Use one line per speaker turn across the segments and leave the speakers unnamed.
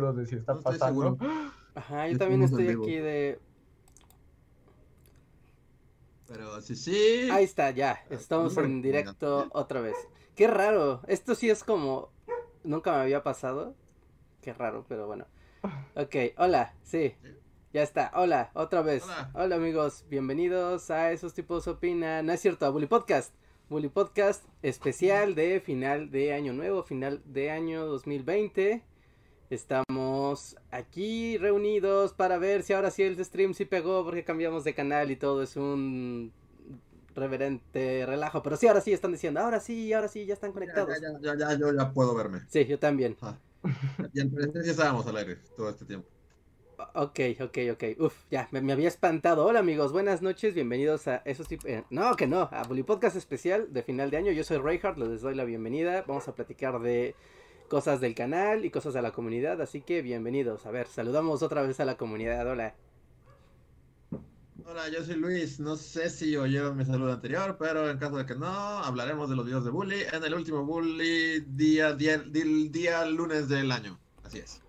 seguro de si está
No estoy
pasando.
seguro.
Ajá, yo también estoy aquí de...
Pero sí, sí.
Ahí está, ya. Estamos en directo otra vez. Qué raro. Esto sí es como... Nunca me había pasado. Qué raro, pero bueno. Ok, hola, sí. Ya está, hola, otra vez.
Hola.
Hola, amigos, bienvenidos a Esos Tipos Opinan. No es cierto, a Bully Podcast. Bully Podcast especial de final de año nuevo, final de año 2020. Estamos aquí reunidos para ver si ahora sí el stream sí pegó porque cambiamos de canal y todo es un reverente relajo. Pero sí, ahora sí están diciendo, ahora sí, ahora sí, ya están
Ya,
conectados.
ya, ya, ya, yo ya puedo verme.
Sí, yo también.
Y en presencia estábamos al aire todo este tiempo.
Ok, ok, ok. Uf, ya, me, me había espantado. Hola amigos, buenas noches, bienvenidos a esos tipos... no, que no, a Bully Podcast especial de final de año. Yo soy Reinhardt, les doy la bienvenida. Vamos a platicar de cosas del canal y cosas de la comunidad, así que bienvenidos. A ver, saludamos otra vez a la comunidad. Hola.
Hola, yo soy Luis. No sé si oyeron mi saludo anterior, pero en caso de que no, hablaremos de los videos de Bully en el último Bully día, día, día, día lunes del año. Así es.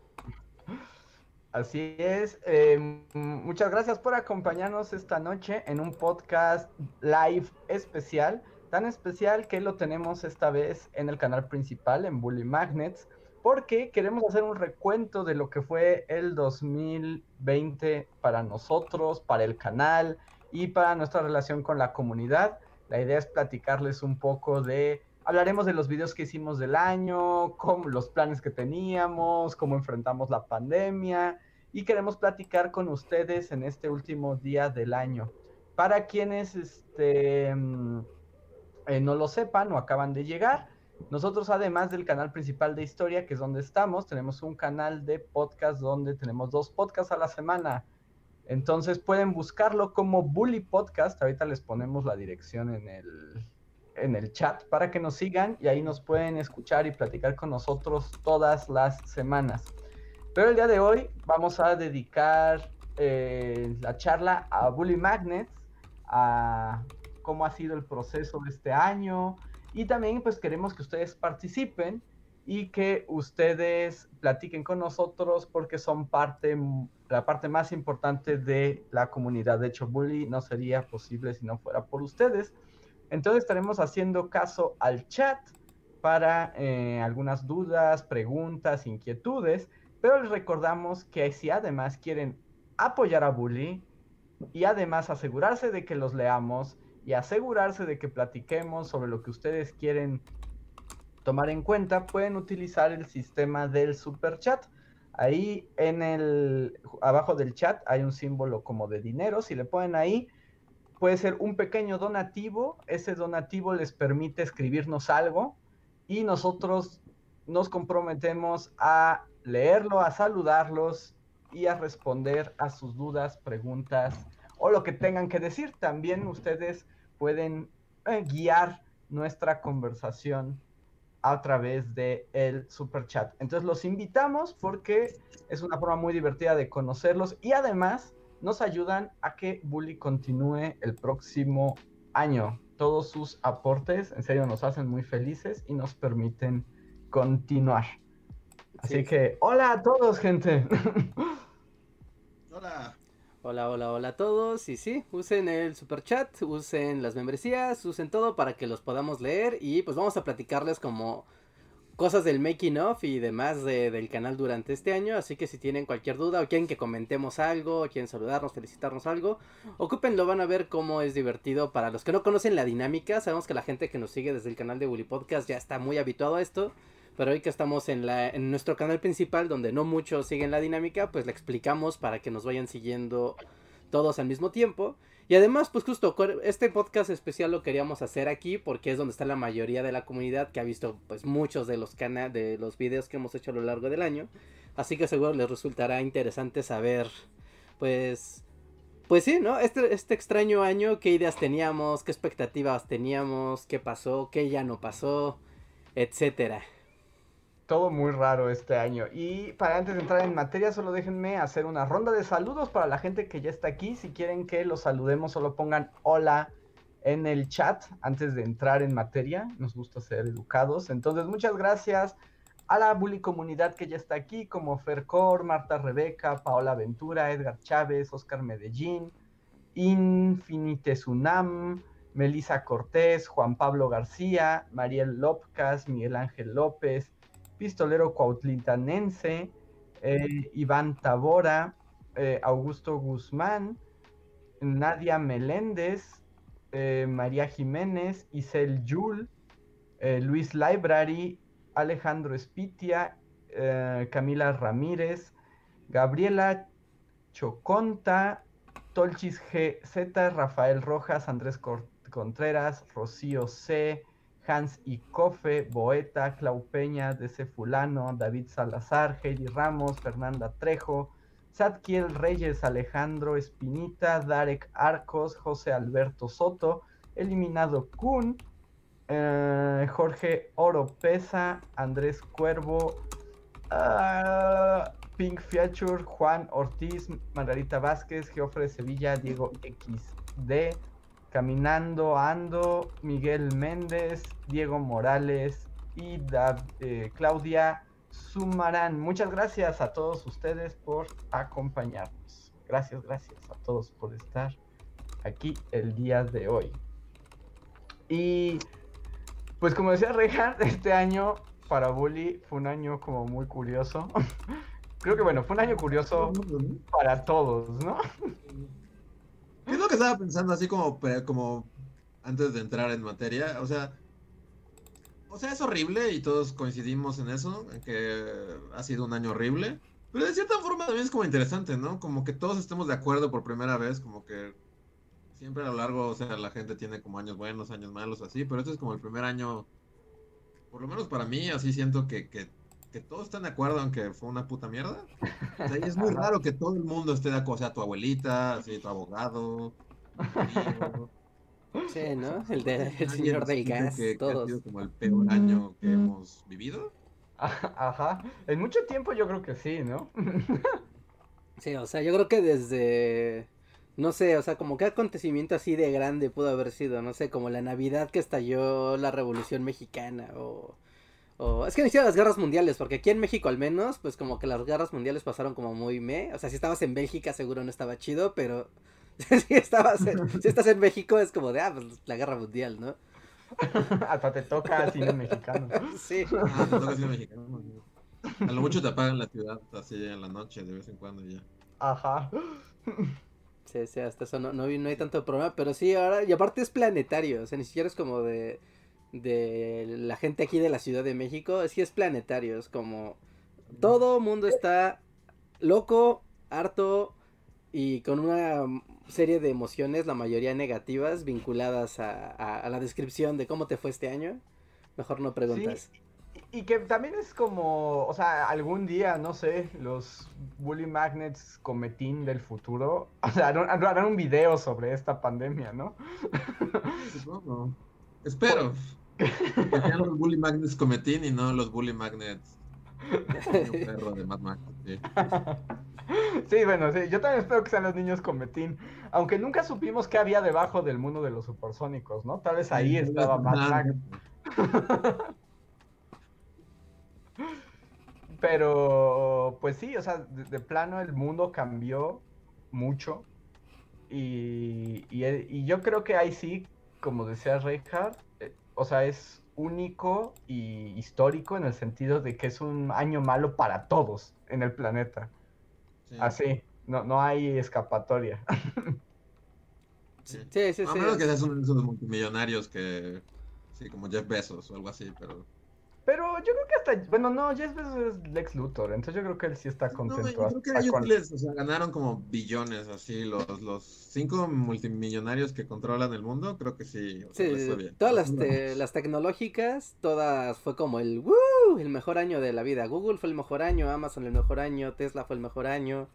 Así es. eh, muchas gracias por acompañarnos esta noche en un podcast live especial. Tan especial que lo tenemos esta vez en el canal principal, en Bully Magnets, porque queremos hacer un recuento de lo que fue el 2020 para nosotros, para el canal y para nuestra relación con la comunidad. La idea es platicarles un poco de Hablaremos de los videos que hicimos del año, cómo, los planes que teníamos, cómo enfrentamos la pandemia y queremos platicar con ustedes en este último día del año. Para quienes este, mm, eh, no lo sepan o acaban de llegar, nosotros además del canal principal de historia, que es donde estamos, tenemos un canal de podcast donde tenemos dos podcasts a la semana. Entonces pueden buscarlo como Bully Podcast. Ahorita les ponemos la dirección en el, en el chat para que nos sigan y ahí nos pueden escuchar y platicar con nosotros todas las semanas. Pero el día de hoy vamos a dedicar eh, la charla a Bully Magnets, a cómo ha sido el proceso de este año y también pues queremos que ustedes participen y que ustedes platiquen con nosotros porque son parte, la parte más importante de la comunidad. De hecho, Bully no sería posible si no fuera por ustedes. Entonces estaremos haciendo caso al chat para eh, algunas dudas, preguntas, inquietudes, pero les recordamos que si además quieren apoyar a Bully y además asegurarse de que los leamos y asegurarse de que platiquemos sobre lo que ustedes quieren tomar en cuenta, pueden utilizar el sistema del super chat. Ahí en el abajo del chat hay un símbolo como de dinero, si le ponen ahí puede ser un pequeño donativo, ese donativo les permite escribirnos algo y nosotros nos comprometemos a leerlo, a saludarlos y a responder a sus dudas, preguntas o lo que tengan que decir. También ustedes pueden eh, guiar nuestra conversación a través de el super chat. Entonces los invitamos porque es una forma muy divertida de conocerlos y además nos ayudan a que Bully continúe el próximo año. Todos sus aportes, en serio, nos hacen muy felices y nos permiten continuar. Así
Sí.
que, hola a todos, gente.
Hola.
Hola, hola, hola a todos. Y sí, usen el super chat, usen las membresías, usen todo para que los podamos leer. Y pues vamos a platicarles como cosas del making of y demás de- del canal durante este año. Así que si tienen cualquier duda o quieren que comentemos algo, o quieren saludarnos, felicitarnos algo, ocúpenlo, van a ver cómo es divertido. Para los que no conocen la dinámica, sabemos que la gente que nos sigue desde el canal de Bully Podcast ya está muy habituado a esto. Pero hoy que estamos en, la, en nuestro canal principal, donde no muchos siguen la dinámica, pues la explicamos para que nos vayan siguiendo todos al mismo tiempo. Y además, pues justo, este podcast especial lo queríamos hacer aquí porque es donde está la mayoría de la comunidad que ha visto pues muchos de los cana de los videos que hemos hecho a lo largo del año. Así que seguro les resultará interesante saber, pues, pues sí, ¿no? Este, este extraño año, qué ideas teníamos, qué expectativas teníamos, qué pasó, qué ya no pasó, etcétera.
Todo muy raro este año. Y para antes de entrar en materia, solo déjenme hacer una ronda de saludos para la gente que ya está aquí. Si quieren que los saludemos, solo pongan hola en el chat antes de entrar en materia. Nos gusta ser educados. Entonces, muchas gracias a la bully comunidad que ya está aquí, como Fercor, Marta Rebeca, Paola Ventura, Edgar Chávez, Oscar Medellín, Infinite Sunam, Melisa Cortés, Juan Pablo García, Mariel Lopcas, Miguel Ángel López, Pistolero Cuautlintanense, eh, Iván Tabora, eh, Augusto Guzmán, Nadia Meléndez, eh, María Jiménez, Isel Yul, Luis Library, Alejandro Espitia, Camila Ramírez, Gabriela Choconta, Tolchis GZ, Rafael Rojas, Andrés Contreras, Rocío C, Hans Icofe, Boeta, Clau Peña, DC Fulano, David Salazar, Heidi Ramos, Fernanda Trejo, Sadkiel Reyes, Alejandro Espinita, Darek Arcos, José Alberto Soto, Eliminado Kun, eh, Jorge Oropesa, Andrés Cuervo, ah, Pink Feature, Juan Ortiz, Margarita Vázquez, Geofre Sevilla, Diego XD, Caminando Ando, Miguel Méndez, Diego Morales y eh, Claudia Sumarán. Muchas gracias a todos ustedes por acompañarnos. Gracias, gracias a todos por estar aquí el día de hoy. Y pues como decía Reinhardt, este año para Bully fue un año como muy curioso. Creo que bueno, fue un año curioso para todos, ¿no?
¿Qué es lo que estaba pensando así como, como antes de entrar en materia? O sea, o sea, es horrible y todos coincidimos en eso, en que ha sido un año horrible. Pero de cierta forma también es como interesante, ¿no? Como que todos estemos de acuerdo por primera vez, como que siempre a lo largo, o sea, la gente tiene como años buenos, años malos, así, pero este es como el primer año, por lo menos para mí, así siento que, que, que todos están de acuerdo aunque fue una puta mierda. O sea, y es muy raro que todo el mundo esté de acuerdo, o sea, tu abuelita, así, tu abogado,
Sí, ¿no? El, de, el señor del gas,
que,
todos.
ha sido como el peor año que hemos vivido.
Ajá, en mucho tiempo yo creo que sí, ¿no?
Sí, o sea, yo creo que desde, no sé, o sea, como qué acontecimiento así de grande pudo haber sido, no sé, como la Navidad que estalló la Revolución Mexicana o o, es que iniciaron las guerras mundiales, porque aquí en México al menos, pues como que las guerras mundiales pasaron como muy me. O sea, si estabas en Bélgica seguro no estaba chido, pero si, estabas si estás en México es como de, ah, pues la guerra mundial, ¿no?
Hasta te toca cine mexicano.
Sí.
Ah, te toca cine mexicano. A lo mucho te apagan la ciudad así en la noche de vez en cuando ya.
Ajá.
Sí, sí, hasta eso no, no, no hay tanto problema, pero sí, ahora, y aparte es planetario, o sea, ni siquiera es como de de la gente aquí de la Ciudad de México, sí es planetario, es como todo mundo está loco, harto y con una serie de emociones, la mayoría negativas, vinculadas a, la descripción de cómo te fue este año. Mejor no preguntas.
Y que también es como, o sea, algún día, no sé, los Bully Magnets cometín del futuro, o sea, harán, un video sobre esta pandemia, ¿no?
Espero. Que sean los Bully Magnets Cometín y no los Bully Magnets. perro de Mad Max.
Sí. bueno, sí, yo también espero que sean los niños Cometín. Aunque nunca supimos qué había debajo del mundo de los supersónicos, ¿no? Tal vez ahí estaba Mad Max. Pero, pues sí, o sea, de, plano el mundo cambió mucho. Y, y, yo creo que ahí sí, como decía Reinhardt, o sea, es único y histórico en el sentido de que es un año malo para todos en el planeta. Así, no, no hay escapatoria.
sí, sí, sí.
A menos que seas uno de esos multimillonarios que, sí, como Jeff Bezos o algo así, pero...
Pero yo creo que hasta, bueno, no, Jeff Bezos es Lex Luthor, entonces yo creo que él sí está contento. No,
yo creo que ellos les, o sea, ganaron como billones, así, los, los cinco multimillonarios que controlan el mundo, creo que sí.
sí, bien. todas las, las tecnológicas, todas fue como el, ¡Woo! el mejor año de la vida. Google fue el mejor año, Amazon el mejor año, Tesla fue el mejor año.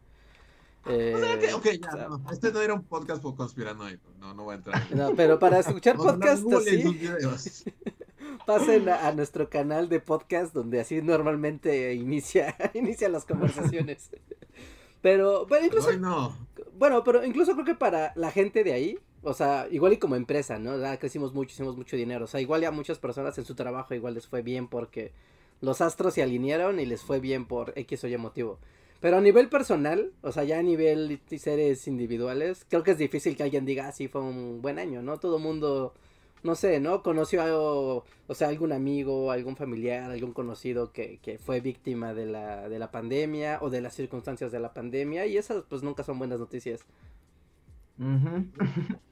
Eh, o sea que, ok, ya, no, este no era un podcast por conspiranoico, no, no voy a entrar.
No, pero para escuchar podcasts así... pasen a, nuestro canal de podcast donde así normalmente inicia, inicia las conversaciones. Pero, pero incluso. Bueno, pero incluso creo que para la gente de ahí, o sea, igual y como empresa, ¿no? crecimos mucho, hicimos mucho dinero. O sea, igual ya muchas personas en su trabajo igual les fue bien porque los astros se alinearon y les fue bien por X o Y motivo. Pero a nivel personal, o sea, ya a nivel seres individuales, creo que es difícil que alguien diga, ah, sí, fue un buen año, ¿no? Todo mundo, no sé, ¿no? Conoció algo, o sea, algún amigo, algún familiar, algún conocido que, que fue víctima de la, de la pandemia o de las circunstancias de la pandemia y esas pues nunca son buenas noticias.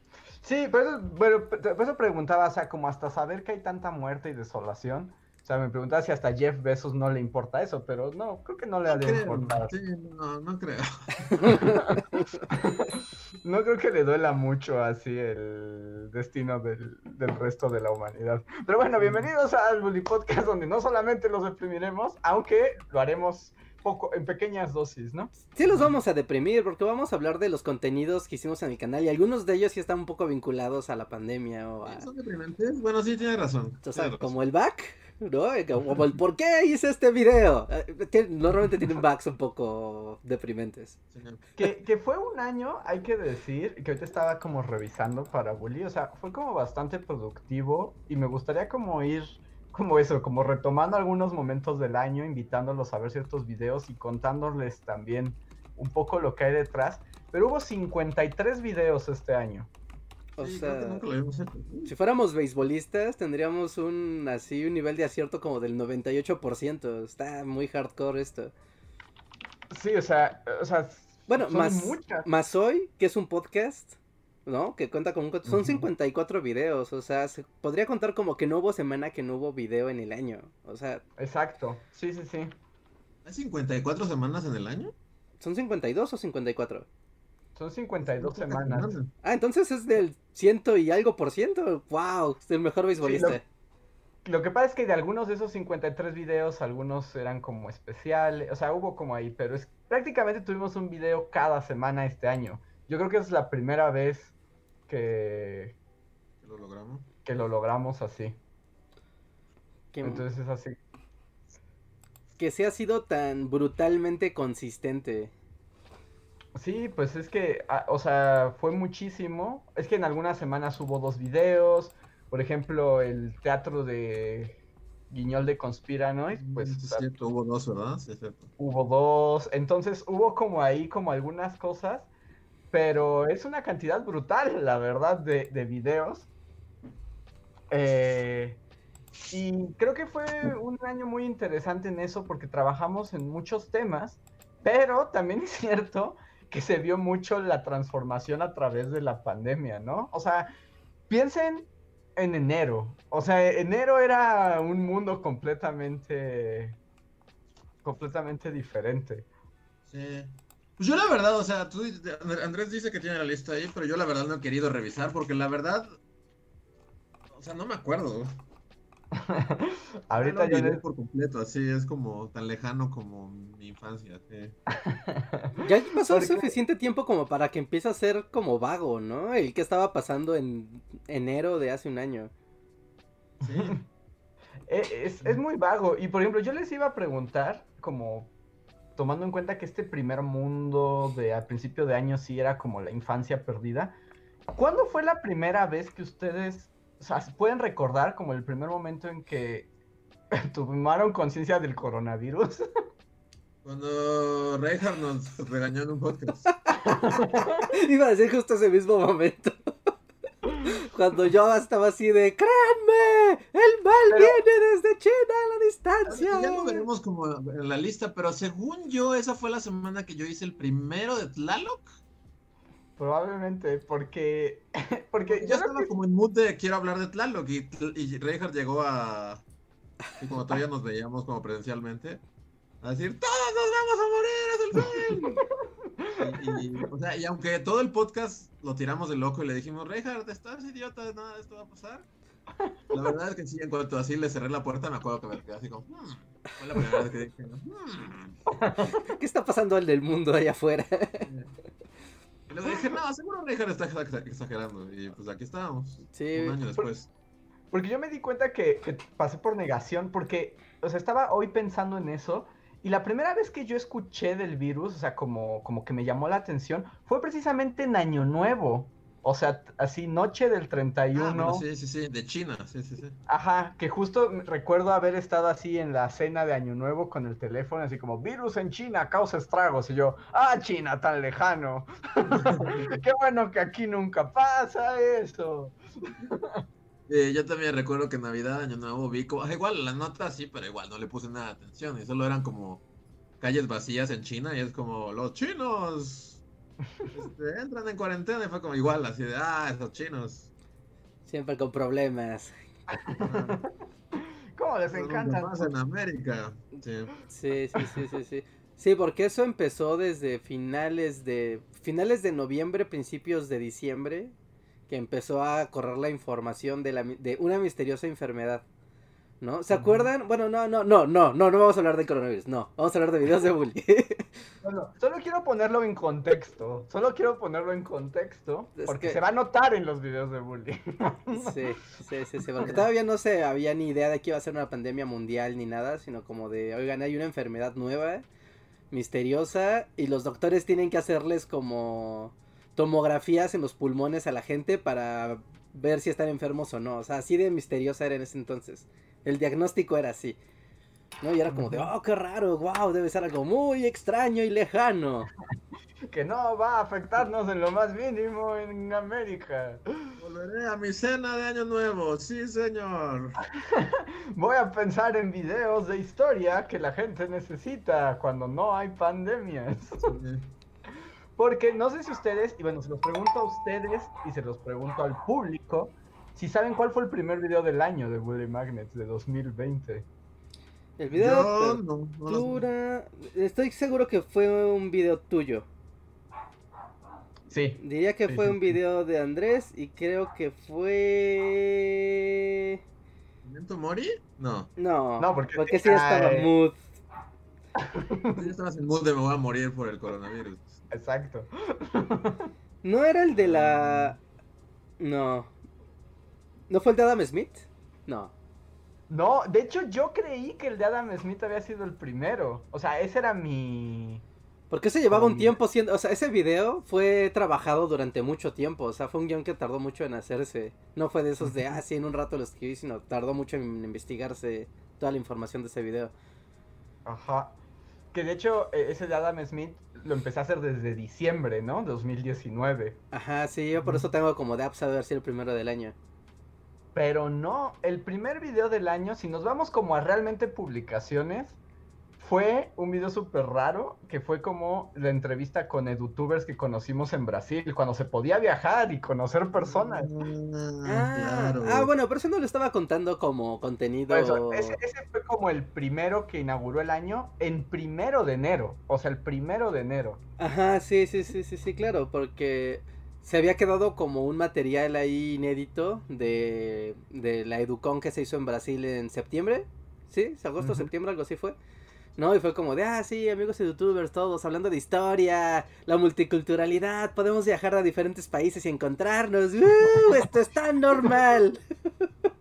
Sí, pero, pero, por eso preguntaba, o sea, como hasta saber que hay tanta muerte y desolación, o sea, me preguntaba si hasta Jeff Bezos no le importa eso, pero no, creo que no le ha de importar.
Sí, no, no creo.
no creo que le duela mucho así el destino del, del, resto de la humanidad. Pero bueno, bienvenidos al Bully Podcast, donde no solamente los deprimiremos, aunque lo haremos poco, en pequeñas dosis, ¿no?
Sí los vamos a deprimir porque vamos a hablar de los contenidos que hicimos en el canal y algunos de ellos sí están un poco vinculados a la pandemia o a...
¿Son deprimentes? Bueno, sí, tiene razón.
O sea, como el back, ¿no? El ¿por qué hice este video? Que normalmente tienen backs un poco deprimentes.
Que, que fue un año, hay que decir, que ahorita estaba como revisando para Bully, o sea, fue como bastante productivo y me gustaría como ir como eso, como retomando algunos momentos del año, invitándolos a ver ciertos videos y contándoles también un poco lo que hay detrás. Pero hubo 53 videos este año.
O sea, si fuéramos beisbolistas, tendríamos un así un nivel de acierto como del 98%. Está muy hardcore esto.
Sí, o sea, o sea
bueno, más, más hoy, que es un podcast, ¿no? Que cuenta con un... Son 54 videos, o sea, se podría contar como que no hubo semana que no hubo video en el año, o sea...
Exacto, sí, sí, sí.
¿Hay 54 semanas en el año?
¿Son 52 o 54?
Son 52 semanas.
Ah, entonces es del ciento y algo por ciento. ¡Wow! Es el mejor beisbolista.
lo, que pasa es que de algunos de esos 53 videos, algunos eran como especiales. O sea, hubo como ahí, pero es prácticamente tuvimos un video cada semana este año. Yo creo que es la primera vez que,
lo logramos.
Que lo logramos así. Entonces es así.
Que se ha sido tan brutalmente consistente.
Sí, pues es que, ah, o sea, fue muchísimo. Es que en algunas semanas hubo dos videos. Por ejemplo, el teatro de Guiñol de Conspiranoid, pues...
Mm, hubo dos, ¿verdad? Sí,
hubo dos. Entonces hubo como ahí como algunas cosas pero es una cantidad brutal, la verdad, de, de videos. Eh, y creo que fue un año muy interesante en eso porque trabajamos en muchos temas, pero también es cierto que se vio mucho la transformación a través de la pandemia, ¿no? O sea, piensen en enero. O sea, enero era un mundo completamente, completamente diferente.
Sí. Pues yo la verdad, o sea, tú, Andrés dice que tiene la lista ahí, pero yo la verdad no he querido revisar porque la verdad, o sea, no me acuerdo.
Ahorita
yo no por completo, así es como tan lejano como mi infancia.
Ya pasó suficiente tiempo como para que empiece a ser como vago, ¿no? El que estaba pasando en enero de hace un año.
Sí. E, es, es muy vago. Y por ejemplo, yo les iba a preguntar como tomando en cuenta que este primer mundo de al principio de año sí era como la infancia perdida, ¿cuándo fue la primera vez que ustedes, o sea, pueden recordar como el primer momento en que tomaron conciencia del coronavirus?
Cuando Reinhardt nos regañó en un podcast.
Iba a decir justo ese mismo momento. Cuando yo estaba así de, créanme, el mal viene desde China a la distancia.
Ya lo veremos como en la lista, pero según yo, esa fue la semana que yo hice el primero de Tlaloc.
Probablemente, porque, porque
yo estaba como en mood de quiero hablar de Tlaloc y, y Reinhardt llegó a, y como todavía nos veíamos como presencialmente, a decir, todos nos vamos a morir, es el fin. Y, o sea, y aunque todo el podcast lo tiramos de loco y le dijimos, Reinhardt, estás idiota, nada de esto va a pasar. La verdad es que sí, en cuanto así le cerré la puerta, me acuerdo que me quedé así como, hmm". Fue la primera vez que dije,
hmm". ¿Qué está pasando el del mundo allá afuera?
Y luego dije, no, seguro Reinhardt está exagerando. Y pues aquí estábamos. Sí. Un año después.
Porque yo me di cuenta que, que pasé por negación, porque, o sea, estaba hoy pensando en eso y la primera vez que yo escuché del virus, o sea, como, como que me llamó la atención, fue precisamente en Año Nuevo. O sea, así noche del 31.
Ah, bueno, sí, sí, sí, de China, sí, sí, sí.
Ajá, que justo recuerdo haber estado así en la cena de Año Nuevo con el teléfono, así como, virus en China causa estragos. Y yo, ah, China, tan lejano. Qué bueno que aquí nunca pasa eso.
Eh, yo también recuerdo que Navidad, Año Nuevo, vi como, igual la nota sí, pero igual no le puse nada de atención. Y solo eran como calles vacías en China y es como, los chinos este, entran en cuarentena y fue como igual, así de, ah, esos chinos.
Siempre con problemas.
¿Cómo les encanta?
en América. Sí.
Sí, sí, sí, sí, sí. Sí, porque eso empezó desde finales de finales de noviembre, principios de diciembre, que empezó a correr la información de la de una misteriosa enfermedad. ¿No? ¿Se acuerdan? Bueno, no, no, no, no, no, no vamos a hablar de coronavirus, no, vamos a hablar de videos de bullying.
Bueno, solo quiero ponerlo en contexto. Solo quiero ponerlo en contexto.
Es
Porque
que-
se va a notar en los videos de bullying.
Sí, sí, sí, sí, porque todavía no se había ni idea de que iba a ser una pandemia mundial ni nada, sino como de, oigan, hay una enfermedad nueva, misteriosa, y los doctores tienen que hacerles como tomografías en los pulmones a la gente para ver si están enfermos o no. O sea, así de misteriosa era en ese entonces. El diagnóstico era así. ¿No? Y era como de, oh, qué raro, wow, debe ser algo muy extraño y lejano.
que no va a afectarnos en lo más mínimo en América.
Volveré a mi cena de Año Nuevo, sí, señor.
Voy a pensar en videos de historia que la gente necesita cuando no hay pandemias.
Sí.
Porque no sé si ustedes, y bueno, se los pregunto a ustedes y se los pregunto al público, si saben cuál fue el primer video del año de Bully Magnets de 2020.
El video
no, no
apertura, estoy seguro que fue un video tuyo.
Sí.
Diría que
Sí,
fue
sí,
un
sí.
video de Andrés y creo que fue...
¿Memento Mori? No.
No,
No, porque-
porque sí estaba
Ay.
mood.
Tú ya estabas en mood de me voy a morir por el coronavirus.
Exacto.
¿No era el de la... No. ¿No fue el de Adam Smith? No.
No, de hecho yo creí que el de Adam Smith había sido el primero. O sea, ese era mi...
Porque ese llevaba un tiempo siendo... O sea, ese video fue trabajado durante mucho tiempo. O sea, fue un guion que tardó mucho en hacerse. No fue de esos de, ah, sí, en un rato lo escribí, sino tardó mucho en investigarse toda la información de ese video.
Ajá. Que de hecho eh, ese de Adam Smith lo empecé a hacer desde diciembre, ¿no? 2019.
Ajá, sí, yo por eso tengo como de apps a ver si el primero del año.
Pero no, el primer video del año, si nos vamos como a realmente publicaciones, fue un video súper raro, que fue como la entrevista con edutubers que conocimos en Brasil, cuando se podía viajar y conocer personas.
Ah,
Ah,
claro.
ah, bueno, pero eso no lo estaba contando como contenido.
Eso, ese, ese fue como el primero que inauguró el año en primero de enero, o sea, el primero de enero.
Ajá, sí, sí, sí, sí, sí, claro, porque se había quedado como un material ahí inédito de, de la Educon que se hizo en Brasil en septiembre, ¿sí? ¿Agosto, septiembre, algo así fue? No, y fue como de, ah, sí, amigos youtubers, todos hablando de historia, la multiculturalidad, podemos viajar a diferentes países y encontrarnos, ¡Uh! Esto es tan normal.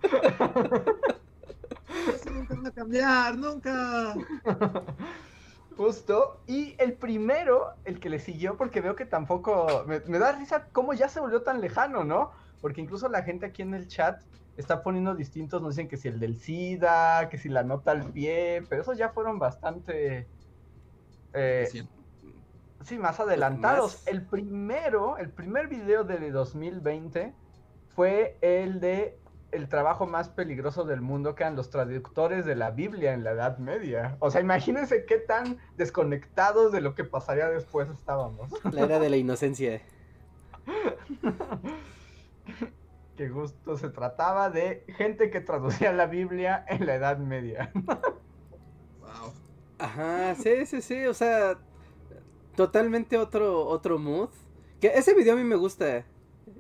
Nunca va a cambiar, nunca.
Justo, y el primero, el que le siguió, porque veo que tampoco, me, me da risa cómo ya se volvió tan lejano, ¿no? Porque incluso la gente aquí en el chat está poniendo distintos, nos dicen que si el del SIDA, que si la nota al pie, pero esos ya fueron bastante, eh,
Sí.
sí, más adelantados.
más.
El primero, el primer video de 2020 fue el de el trabajo más peligroso del mundo, que eran los traductores de la Biblia en la Edad Media. O sea, imagínense qué tan desconectados de lo que pasaría después estábamos.
La era de la inocencia.
Qué gusto se trataba de gente que traducía la Biblia en la Edad Media.
Wow.
Ajá, sí, sí, sí, o sea, totalmente otro, otro mood. Que ese video a mí me gusta.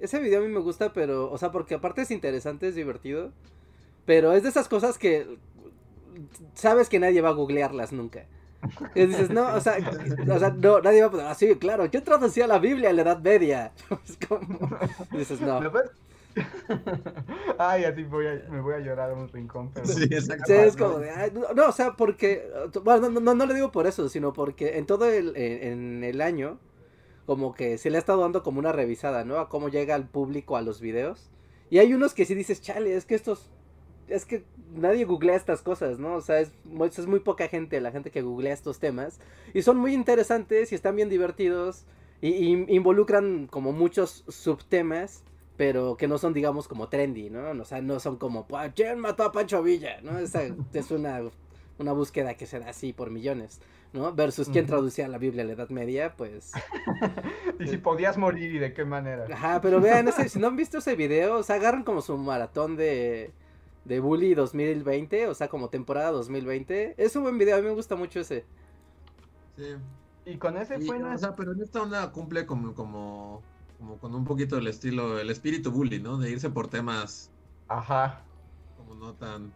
Ese video a mí me gusta, pero, o sea, porque aparte es interesante, es divertido. Pero es de esas cosas que sabes que nadie va a googlearlas nunca. Y dices, no, o sea, o sea, no, nadie va a poner, ah, sí, claro, yo traducía la Biblia en la Edad Media. Es como, y dices, no.
¿Lo? Ay, así voy a, me voy a llorar a un rincón. Pero...
Sí, exacto.
Sí, es como de, ay, no, no, o sea, porque, bueno, no, no, no le digo por eso, sino porque en todo el, en, en el año, como que se le ha estado dando como una revisada, ¿no? A cómo llega el público a los videos. Y hay unos que sí dices, chale, es que estos, es que nadie googlea estas cosas, ¿no? O sea, es, muy- poca gente la gente que googlea estos temas. Y son muy interesantes y están bien divertidos. Y, involucran como muchos subtemas, pero que no son, digamos, como trendy, ¿no? O sea, no son como, "Pa- ¿quién mató a Pancho Villa? ¿No? Esa es una, una búsqueda que se da así por millones, ¿no? Versus quién
Ujú.
traducía la Biblia a la Edad Media, pues...
Y si podías morir y de qué manera.
Ajá, pero vean, ese, si no han visto ese video, o sea, agarran como su maratón de, de Bully 2020, o sea, como temporada 2020. Es un buen video, a mí me gusta mucho ese.
Sí.
Y con ese
Y,
fue
o sea, pero en esta onda cumple como, como, como con un poquito el estilo, el espíritu bully, ¿no? De irse por temas
Ajá,
como no tan...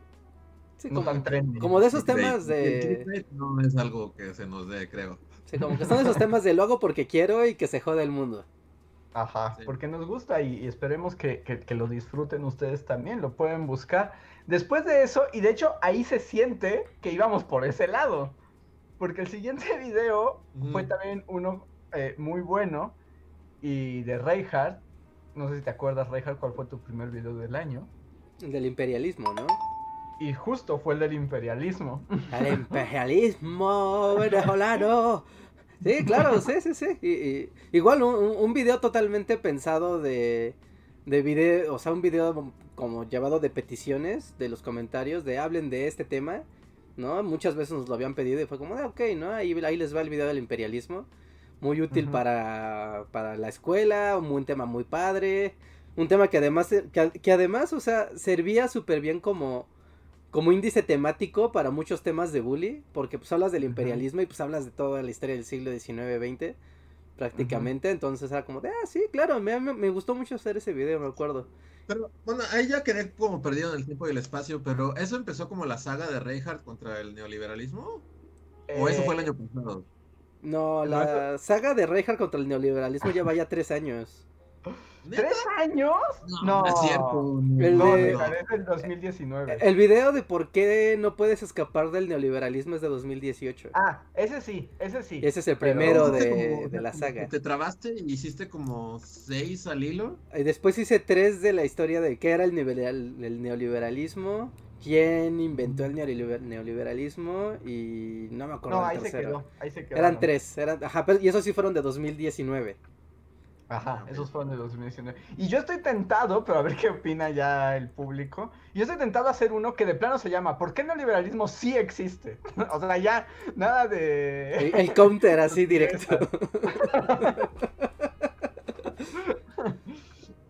Sí,
no
como,
tan trendy.
como de esos temas de...
no es algo que se nos dé, creo.
Sí, como que son esos temas de lo hago porque quiero y que se jode el mundo.
Ajá,
Sí.
porque nos gusta y, y esperemos que, que- que lo disfruten ustedes también, lo pueden buscar. Después de eso, y de hecho ahí se siente que íbamos por ese lado, porque el siguiente video fue también uno eh, muy bueno y de Reinhardt. No sé si te acuerdas, Reinhardt, cuál fue tu primer video del año.
El del imperialismo, ¿no?
Y justo fue el del imperialismo.
El imperialismo venezolano. Sí, claro, sí, sí, sí. Y- y- igual un, un- video totalmente pensado de, de video, o sea, un video como llevado de peticiones de los comentarios de hablen de este tema, ¿no? Muchas veces nos lo habían pedido y fue como, ah, ok, ¿no? Ahí, ahí les va el video del imperialismo. Muy útil para, para la escuela, un, un tema muy padre. Un tema que además, que, que además, o sea, servía súper bien como, como índice temático para muchos temas de bully, porque pues hablas del imperialismo y pues hablas de toda la historia del siglo XIX, XX, prácticamente, entonces era como de, ah, sí, claro, me, me, me gustó mucho hacer ese video, me acuerdo.
Pero bueno, ahí ya quedé como perdido en el tiempo y el espacio, pero ¿eso empezó como la saga de Reinhardt contra el neoliberalismo? ¿O eso fue el
Eh,
año pasado?
No,
No,
la saga de Reinhardt contra el neoliberalismo ya vaya tres años.
¿Tres años?
No, no es cierto.
El
No,
de-
es del 2019.
El video de por qué no puedes escapar del neoliberalismo es de 2018.
Ah, ese sí, ese sí.
Ese es el primero de,
como-
de la saga.
Te trabaste y hiciste como seis al hilo.
Y después hice tres de la historia de qué era el, nivel- el neoliberalismo, quién inventó el neoliber- neoliberalismo y no me acuerdo
No, ahí se quedó, ahí se quedó.
Eran tres, eran, ajá, pero- y esos sí fueron de 2019.
Ajá,
Ok.
esos fueron de 2019. Y yo estoy tentado, pero a ver qué opina ya el público. Yo estoy tentado a hacer uno que de plano se llama ¿Por qué el neoliberalismo sí existe? o sea, ya nada de...
El, el counter así directo.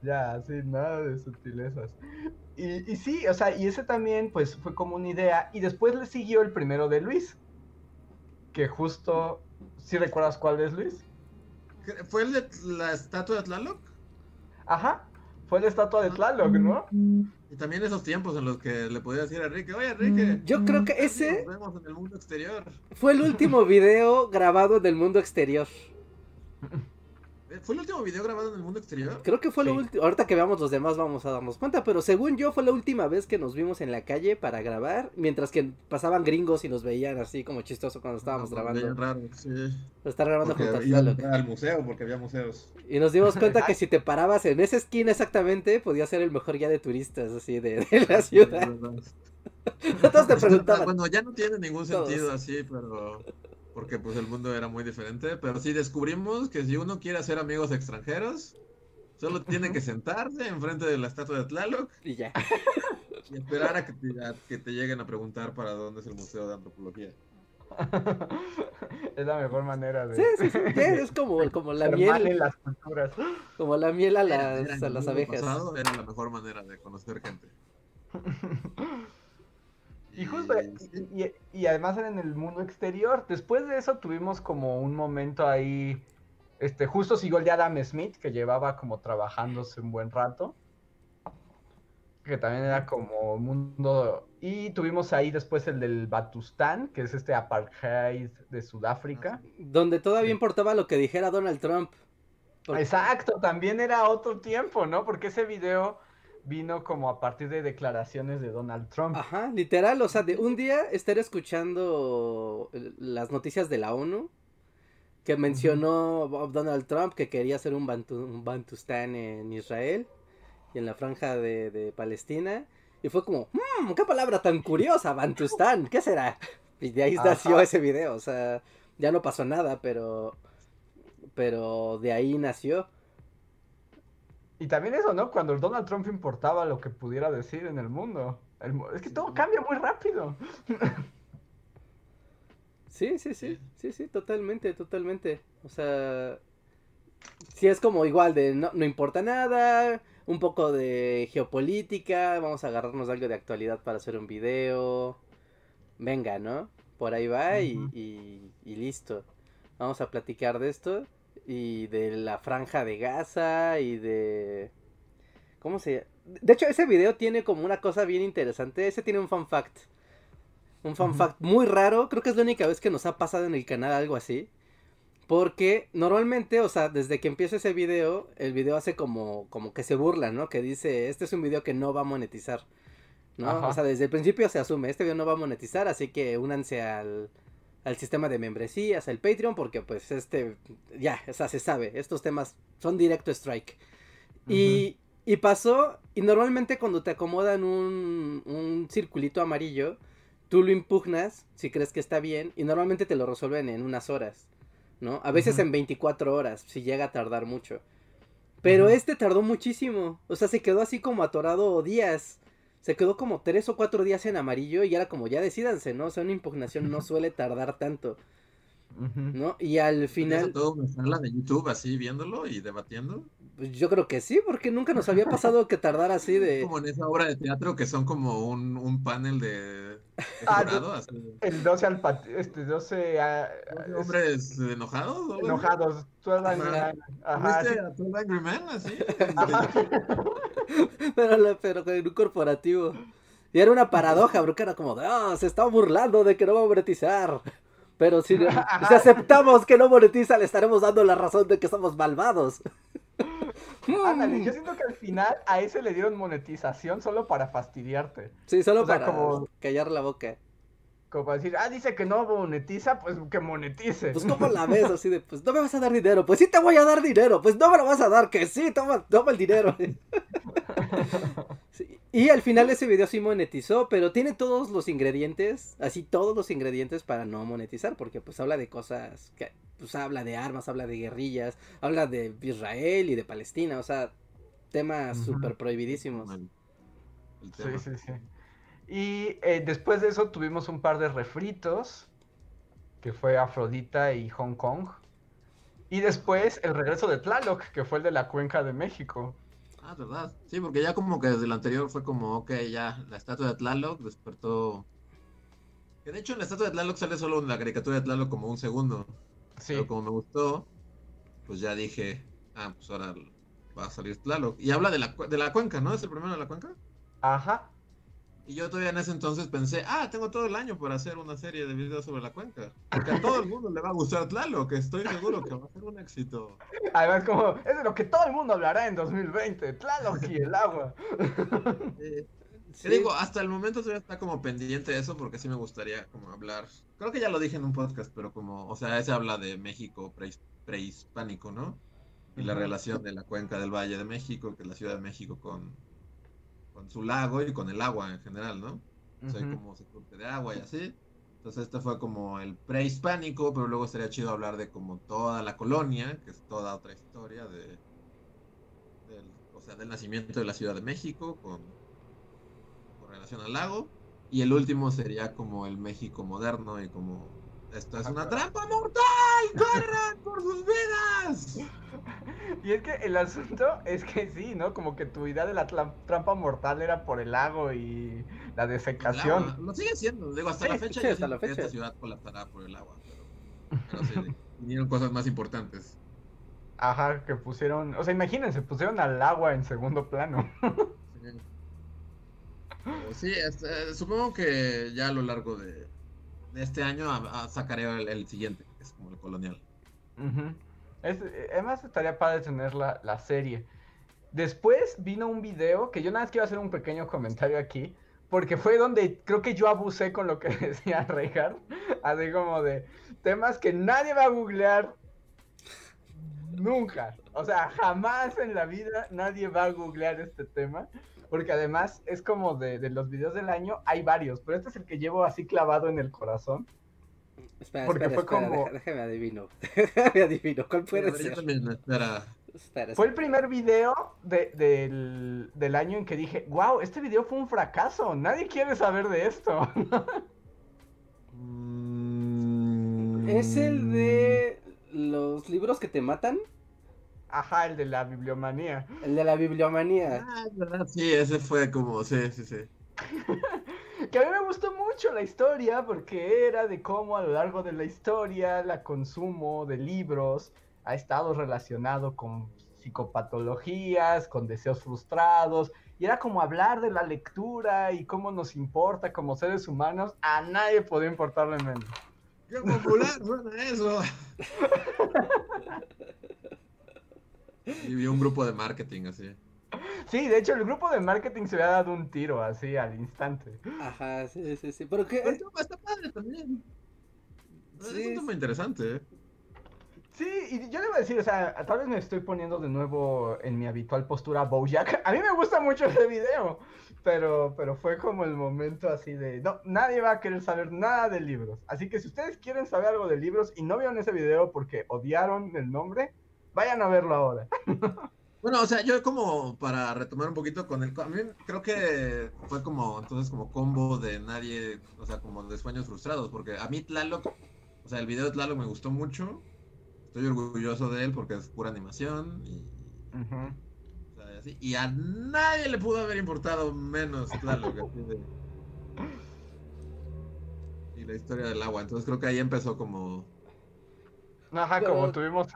Ya, sí, nada de sutilezas. Y, y sí, o sea, y ese también, pues, fue como una idea. Y después le siguió el primero de Luis. Que justo, ¿sí recuerdas cuál es Luis?
¿Fue el de la estatua de Tlaloc?
Ajá, fue la estatua de Tlaloc, ¿no?
Y también esos tiempos en los que le podía decir a Enrique, oye Enrique,
Yo creo que ese
nos vemos en el mundo exterior.
fue el último video grabado del mundo exterior.
Eh, ¿Fue el último video grabado en el mundo exterior?
Creo que fue lo último. Ahorita que veamos los demás vamos a darnos cuenta, pero según yo fue la última vez que nos vimos en la calle para grabar, mientras que pasaban gringos y nos veían así como chistoso cuando estábamos
No,
grabando.
bien raro, sí.
Estar grabando
Porque
junto
al museo, porque había museos.
Y nos dimos cuenta que si te parabas en esa esquina exactamente, podía ser el mejor guía de turistas así de, de la ciudad. Todos te preguntaban.
Bueno, ya no tiene ningún
Todos.
sentido así, pero porque pues el mundo era muy diferente, pero sí descubrimos que si uno quiere hacer amigos extranjeros, solo tiene que sentarse enfrente de la estatua de Tlaloc
Y ya.
y esperar a que te, a que te lleguen a preguntar para dónde es el Museo de Antropología.
es la mejor manera de...
Sí, sí, sí. Es como, como la
hermano en
miel,
las culturas.
como la miel a
Era-
las,
era en
a
el
las abejas.
pasado, era la mejor manera de conocer gente.
Y justo, y, y- y además era en el mundo exterior. Después de eso tuvimos como un momento ahí, este, justo siguió el de Adam Smith, que llevaba como trabajándose un buen rato. Que también era como mundo... Y tuvimos ahí después el del Batustán, que es este apartheid de Sudáfrica.
Donde todavía
Sí.
importaba lo que dijera Donald Trump. Porque-
Exacto, también era otro tiempo, ¿no? Porque ese video vino como a partir de declaraciones de Donald Trump.
Ajá, literal, o sea, de un día estar escuchando eh, las noticias de la ONU, que mencionó Donald Trump que quería hacer un, Bantu, un Bantustán en Israel y en la franja de, Palestina. Y fue como, mmm, qué palabra tan curiosa, Bantustán, ¿qué será? Y de ahí nació ese video, o sea, ya no pasó nada, pero, pero de ahí nació.
Y también eso, ¿no? Cuando Donald Trump importaba lo que pudiera decir en el mundo. es que todo cambia muy rápido.
Sí, sí, sí, sí, sí, totalmente, totalmente. O sea, sí es como igual de no, no importa nada, un poco de geopolítica, vamos a agarrarnos algo de actualidad para hacer un video. Venga, ¿no? Por ahí va y, y, listo. Vamos a platicar de esto y de la franja de Gaza y de... ¿Cómo se De hecho, ese video tiene como una cosa bien interesante. Ese tiene un fun fact. Un fun fact muy raro, creo que es la única vez que nos ha pasado en el canal algo así. Porque normalmente, o sea, desde que empieza ese video, el video hace como, como que se burla, ¿no? Que dice, este es un video que no va a monetizar. ¿No? O sea, desde el principio se asume, este video no va a monetizar, así que únanse al, al sistema de membresías, al Patreon, porque pues este, ya, o sea, se sabe, estos temas son directo strike. y, y, pasó, y normalmente cuando te acomodan un, un circulito amarillo, tú lo impugnas si crees que está bien y normalmente te lo resuelven en unas horas, ¿no? A veces en 24 horas, si llega a tardar mucho. Pero este tardó muchísimo, o sea, se quedó así como atorado días. Se quedó como tres o cuatro días en amarillo y era como ya decidanse, ¿no? O sea, una impugnación no suele tardar tanto. ¿No? Y al final.
todo sala de YouTube así viéndolo y debatiendo?
Pues yo creo que sí, porque nunca nos había pasado que tardara así de.
Como en esa obra de teatro que son como un, un panel de. Ah,
el 12 al este 12
a, hombres enojados
enojados 12 Angry Man
Ajá, ¿Viste a 12 Angry Man así?
pero, pero con un corporativo y era una paradoja, porque era como de, ah, se está burlando de que no va a monetizar. Pero si, si aceptamos que no monetiza, le estaremos dando la razón de que somos malvados.
Ándale, yo siento que al final a ese le dieron monetización solo para fastidiarte.
Sí, solo para callar la boca.
Como para decir, ah, dice que no monetiza, pues que monetice.
Pues como la ves, así de, pues no me vas a dar dinero, pues sí te voy a dar dinero, pues no me lo vas a dar, que sí, toma, toma el dinero. Y al final ese video sí monetizó, pero tiene todos los ingredientes, así todos los ingredientes para no monetizar, porque pues habla de cosas, que, pues habla de armas, habla de guerrillas, habla de Israel y de Palestina, o sea, temas súper prohibidísimos.
Sí, sí, sí. Y eh, después de eso tuvimos un par de refritos, que fue Afrodita y Hong Kong. Y después el regreso de Tlaloc, que fue el de la Cuenca de México.
Ah, ¿verdad? Sí, porque ya como que desde el anterior fue como, ok, ya, la estatua de Tlaloc despertó... Que de hecho en la estatua de Tlaloc sale solo en la caricatura de Tlaloc como un segundo. Sí. Pero como me gustó, pues ya dije, ah, pues ahora va a salir Tlaloc. Y habla de la, de la cuenca, ¿no? ¿Es el primero de la cuenca?
Ajá.
Y yo todavía en ese entonces pensé, ah, tengo todo el año para hacer una serie de videos sobre la cuenca. Porque a todo el mundo le va a gustar Tlaloc, que estoy seguro que va a ser un éxito.
Además, como, es de lo que todo el mundo hablará en 2020, Tlaloc y el agua.
Te digo, hasta el momento todavía está como pendiente de eso, porque sí me gustaría como hablar. Creo que ya lo dije en un podcast, pero como, o sea, ese habla de México prehispánico, ¿no? Y la relación de la cuenca del Valle de México, que es la Ciudad de México con con su lago y con el agua en general, ¿no? O sea, como se corte de agua y así. Entonces este fue como el prehispánico, pero luego sería chido hablar de como toda la colonia, que es toda otra historia de, del, o sea, del nacimiento de la Ciudad de México con, con relación al lago. Y el último sería como el México moderno y como esto es una trampa mortal. ¡Corran por sus vidas!
Y es que el asunto es que sí, ¿no? Como que tu idea de la trampa mortal era por el lago y la defecación.
Lo sigue siendo, digo, hasta la fecha. hasta la fecha. Esta ciudad colapsará por el agua, pero, sí, vinieron cosas más importantes.
Ajá, que pusieron, o sea, imagínense, pusieron al agua en segundo plano.
sí, este, supongo que ya a lo largo de, este año sacaré el, siguiente, que es como el colonial.
además estaría padre tener la, la, serie. Después vino un video que yo nada más quiero hacer un pequeño comentario aquí. Porque fue donde creo que yo abusé con lo que decía Reinhardt. Así como de temas que nadie va a googlear nunca. O sea, jamás en la vida nadie va a googlear este tema. Porque además es como de, de los videos del año, hay varios, pero este es el que llevo así clavado en el corazón.
Espera,
Porque
espera,
fue
espera,
como-
déjame adivino. Déjame adivino. ¿Cuál puede ser?
también, espera.
Espera,
Fue el primer video de- del, del año en que dije, wow, este video fue un fracaso, nadie quiere saber de esto.
Mm,
Es el de los libros que te matan.
Ajá, el de la bibliomanía.
El de la bibliomanía.
Ah, es verdad, sí, ese fue como, sí, sí, sí.
Que a mí me gustó mucho la historia porque era de cómo a lo largo de la historia la consumo de libros ha estado relacionado con psicopatologías, con deseos frustrados, y era como hablar de la lectura y cómo nos importa como seres humanos, a nadie podía importarle menos.
¡Qué popular suena eso! Y vi un grupo de marketing así.
Sí, de hecho el grupo de marketing se había dado un tiro así al instante.
Ajá, sí, sí, sí. Pero qué.
Pero está, está padre también.
Sí,
es un tema interesante, ¿eh?
Sí, y yo le voy a decir, o sea, tal vez me estoy poniendo de nuevo en mi habitual postura Bojack. A mí me gusta mucho ese video, pero, pero fue como el momento así de, no, nadie va a querer saber nada de libros. Así que si ustedes quieren saber algo de libros y no vieron ese video porque odiaron el nombre, vayan a verlo ahora.
Bueno, o sea, yo como para retomar un poquito con el... A mí creo que fue como, entonces, como combo de nadie, o sea, como de sueños frustrados, porque a mí Tlaloc, o sea, el video de Tlaloc me gustó mucho, estoy orgulloso de él porque es pura animación y, o sea, así, y a nadie le pudo haber importado menos Tlaloc, así de... Y la historia del agua, entonces creo que ahí empezó como...
Ajá, como tuvimos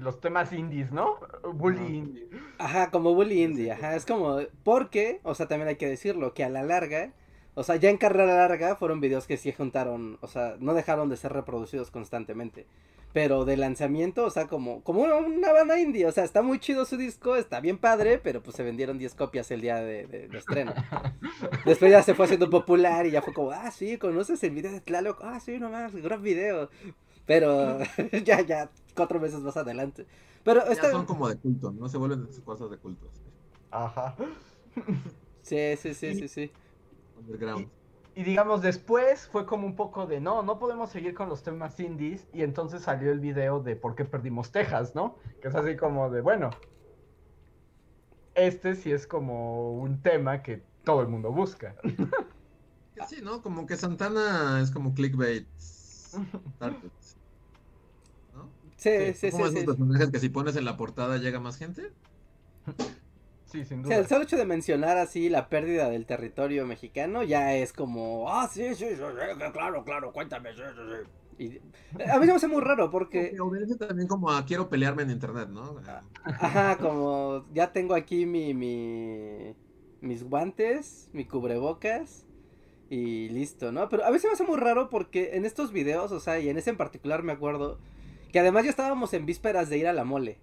los temas indies, ¿no? Bully
Ajá.
indie.
Ajá, como Bully Indie, ajá, es como, porque, o sea, también hay que decirlo, que a la larga, o sea, ya en carrera larga fueron videos que sí juntaron, o sea, no dejaron de ser reproducidos constantemente, pero de lanzamiento, o sea, como, como una, una banda indie, o sea, está muy chido su disco, está bien padre, pero pues se vendieron 10 copias el día de, de- de estreno. Después ya se fue haciendo popular y ya fue como, ah, sí, ¿conoces el video de Tlaloc? Ah, sí, nomás, gran video. Pero ya, ya, cuatro meses más adelante. Pero
Ya son como de culto, ¿no? Se vuelven cosas de culto. así,
Ajá.
Sí, sí, sí, sí, sí.
Underground.
Y digamos, después fue como un poco de, no, no podemos seguir con los temas indies. Y entonces salió el video de por qué perdimos Texas, ¿no? Que es así como de, bueno, este sí es como un tema que todo el mundo busca.
Sí, ¿no? Como que Santana es como clickbait. target, ¿no?
Sí, sí,
Como
sí,
esos
sí.
personajes que si pones en la portada llega más gente.
Sí, sin
O
duda.
sea, el solo hecho de mencionar así la pérdida del territorio mexicano ya es como, ah, sí, sí, sí, sí, claro, claro, cuéntame, sí, sí, sí. Y a mí se me hace muy raro porque,
Que obedece también como a quiero pelearme en internet, ¿no?
ajá, como ya tengo aquí mi, mi, mis guantes, mi cubrebocas y listo, ¿no? Pero a mí se me hace muy raro porque en estos videos, o sea, y en ese en particular me acuerdo, que además ya estábamos en vísperas de ir a la mole.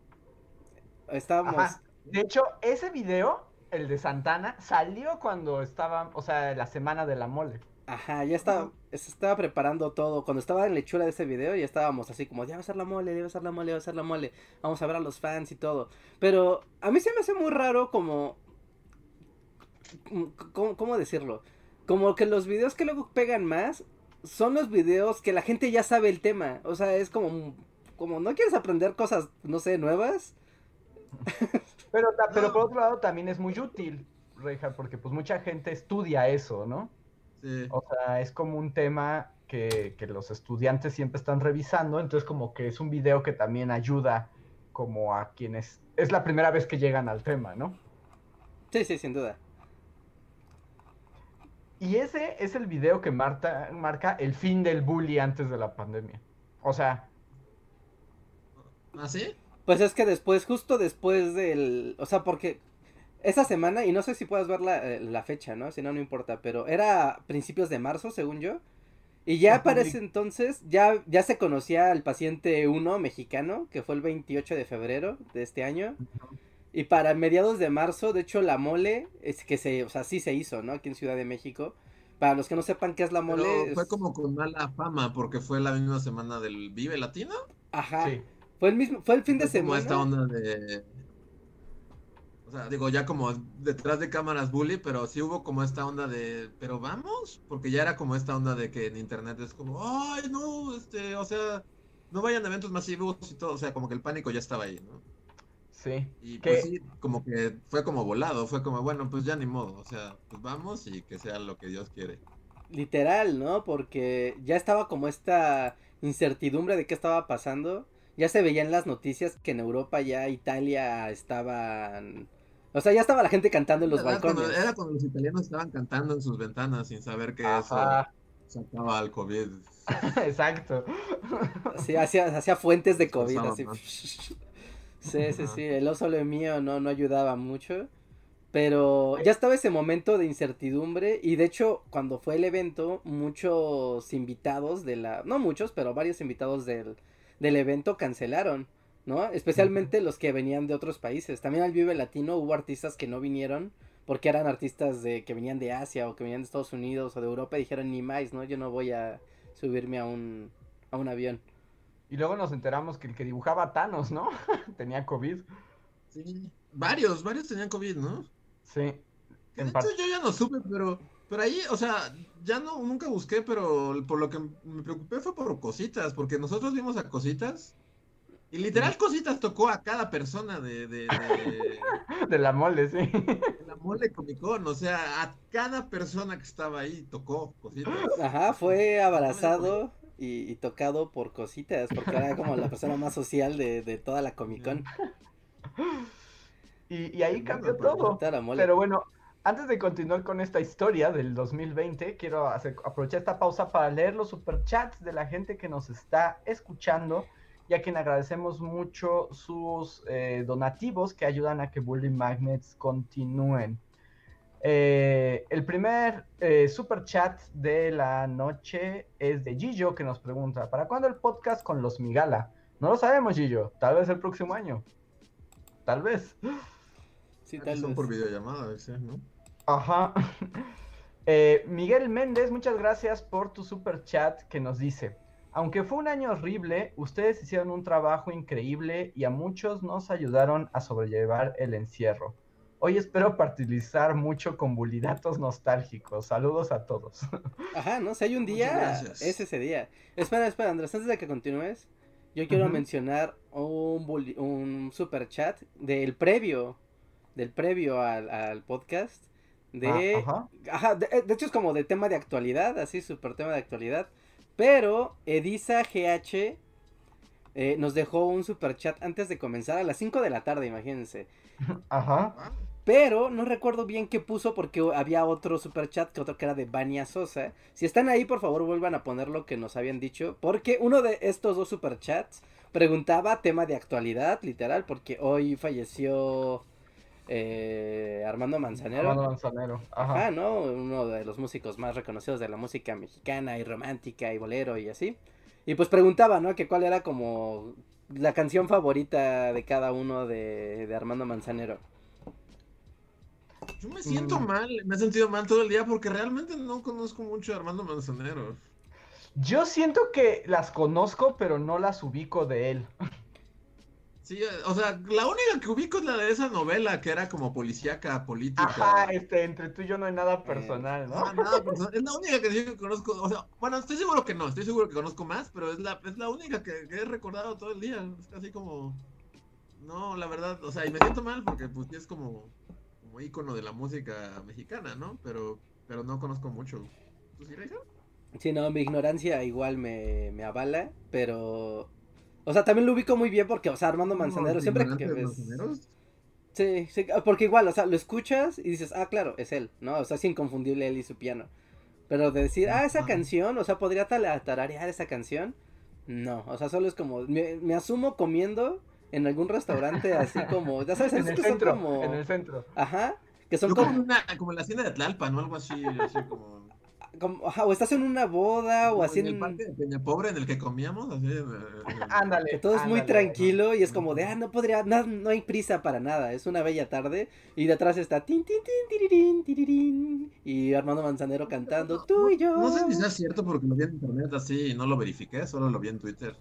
Estábamos...
Ajá. De hecho, ese video, el de Santana, salió cuando estaba, o sea, la semana de la mole.
Ajá, ya estaba, se estaba preparando todo. Cuando estaba en la hechura de ese video, ya estábamos así como, ya va a ser la mole, ya va a ser la mole, ya va a ser la mole. Vamos a ver a los fans y todo. Pero a mí se me hace muy raro como... ¿Cómo, cómo decirlo? Como que los videos que luego pegan más son los videos que la gente ya sabe el tema. O sea, es como... Como no quieres aprender cosas, no sé, nuevas.
Pero, pero por otro lado también es muy útil, Reija, porque pues mucha gente estudia eso, ¿no?
Sí.
O sea, es como un tema que, que los estudiantes siempre están revisando, entonces como que es un video que también ayuda como a quienes... Es la primera vez que llegan al tema, ¿no?
Sí, sí, sin duda.
Y ese es el video que marca, marca el fin del bully antes de la pandemia. O sea,
¿Ah, sí?
Pues es que después, justo después del, o sea, porque esa semana, y no sé si puedas ver la, eh, la fecha, ¿no? Si no, no importa, pero era principios de marzo, según yo. Y ya
Ajá,
para ese entonces, ya, ya se conocía al paciente 1 mexicano, que fue el 28 de febrero de este año. Y para mediados de marzo, de hecho, la mole, es que se, o sea, sí se hizo, ¿no? Aquí en Ciudad de México. Para los que no sepan qué es la mole,
Pero fue
es-
como con mala fama porque fue la misma semana del Vive Latino.
Ajá.
sí.
Fue el mismo, fue el fin de
Fue como
semana.
esta onda de. O sea, digo, ya como detrás de cámaras bully, pero sí hubo como esta onda de. ¿Pero vamos? Porque ya era como esta onda de que en internet es como. ¡Ay, no! Este, o sea, no vayan a eventos masivos y todo. O sea, como que el pánico ya estaba ahí, ¿no?
Sí.
Y
¿Qué?
pues sí, como que fue como volado. Fue como, bueno, pues ya ni modo. O sea, pues vamos y que sea lo que Dios quiere.
Literal, ¿no? Porque ya estaba como esta incertidumbre de qué estaba pasando. Ya se veía en las noticias que en Europa ya Italia estaban... O sea, ya estaba la gente cantando en los
Era cuando,
balcones.
era cuando los italianos estaban cantando en sus ventanas sin saber que
Ajá,
eso sacaba al COVID.
exacto.
Sí, hacía, hacía fuentes de COVID, así. Sí, sí, sí, el oso lo mío no, no ayudaba mucho. Pero ya estaba ese momento de incertidumbre y de hecho cuando fue el evento muchos invitados de la, no muchos, pero varios invitados del, del evento cancelaron, ¿no? Especialmente los que venían de otros países. También al Vive Latino hubo artistas que no vinieron porque eran artistas de que venían de Asia o que venían de Estados Unidos o de Europa y dijeron ni más, ¿no? Yo no voy a subirme a un, a un avión.
Y luego nos enteramos que el que dibujaba a Thanos, ¿no? Tenía COVID.
Sí. Varios, varios tenían COVID, ¿no?
Sí. En
de hecho yo ya no supe, pero, pero ahí, o sea, ya no, nunca busqué, pero por lo que me preocupé fue por cositas, porque nosotros vimos a cositas y literal cositas tocó a cada persona de, de, de,
De la mole, sí.
de la mole Comic Con, o sea, a cada persona que estaba ahí tocó cositas.
Ajá, fue abrazado y, y tocado por cositas, porque era como la persona más social de, de toda la Comic Con.
Y, y ahí cambió todo.
Toda la mole.
Pero bueno, antes de continuar con esta historia del 2020, quiero hacer, aprovechar esta pausa para leer los superchats de la gente que nos está escuchando y a quien agradecemos mucho sus eh, donativos que ayudan a que Bully Magnets continúen. Eh, el primer eh, super chat de la noche es de Gillo que nos pregunta, ¿para cuándo el podcast con los Migala? No lo sabemos, Gillo, tal vez el próximo año. Tal vez.
Sí,
Aquí
tal
son
vez.
por videollamada, a veces, ¿no?
Ajá. Eh, Miguel Méndez, muchas gracias por tu super chat que nos dice, aunque fue un año horrible, ustedes hicieron un trabajo increíble y a muchos nos ayudaron a sobrellevar el encierro. Hoy espero participar mucho con bulidatos nostálgicos. Saludos a todos.
Ajá, ¿no? Si hay un día,
gracias.
es ese día. Espera, espera, Andrés, antes de que continúes, yo quiero mencionar un, un super chat del previo, del previo al, al podcast, de...
Ah, ajá.
Ajá, de, de hecho es como de tema de actualidad, así, super tema de actualidad. Pero Edisa GH eh, nos dejó un super chat antes de comenzar a las 5 de la tarde, imagínense.
Ajá.
Pero no recuerdo bien qué puso porque había otro super chat que otro que era de Bania Sosa. Si están ahí, por favor, vuelvan a poner lo que nos habían dicho. Porque uno de estos dos super chats preguntaba tema de actualidad, literal, porque hoy falleció eh, Armando Manzanero.
Armando Manzanero. Ajá.
Ajá, ¿no? Uno de los músicos más reconocidos de la música mexicana y romántica y bolero y así. Y pues preguntaba, ¿no? Que cuál era como la canción favorita de cada uno de, de Armando Manzanero.
Yo me siento
Mm.
mal, me he sentido mal todo el día porque realmente no conozco mucho a Armando Manzanero.
Yo siento que las conozco, pero no las ubico de él.
Sí, eh, o sea, la única que ubico es la de esa novela que era como policíaca, política.
Ajá, este, entre tú y yo no hay nada personal, ¿no?
Nada, personal. Es la única que sí que conozco. O sea, bueno, estoy seguro que no, estoy seguro que conozco más, pero es la, es la única que, que he recordado todo el día. Es casi como. No, la verdad, o sea, y me siento mal porque pues es como, como ícono de la música mexicana, ¿no? Pero, pero no conozco mucho. ¿Tú sí, Reija?
Sí, no, mi ignorancia igual me, me avala, pero... O sea, también lo ubico muy bien porque, o sea, Armando Manzanero,
¿Los
siempre que ves...
manzaneros?
Sí, sí, porque igual, o sea, lo escuchas y dices, ah, claro, es él, ¿no? O sea, es inconfundible él y su piano. Pero de decir, ah, esa canción, o sea, podría tararear esa canción, no, o sea, solo es como, me, me asumo comiendo en algún restaurante así como, ya sabes,
En el
que son
centro,
como,
en el centro.
ajá, que son
Yo como,
como,
una, como en la hacienda de Tlalpan o algo así, así como...
como- o estás en una boda o así
en el parque de Peña Pobre en el que comíamos, así... en- en-
Ándale.
Que todo es muy tranquilo y es como de, ah, no podría, no, no hay prisa para nada, es una bella tarde y detrás está tin, tin, tin, tirirín, tirirín, y Armando Manzanero cantando, tú y yo.
No sé si sea cierto porque lo vi en internet así y no lo verifiqué, solo lo vi en Twitter.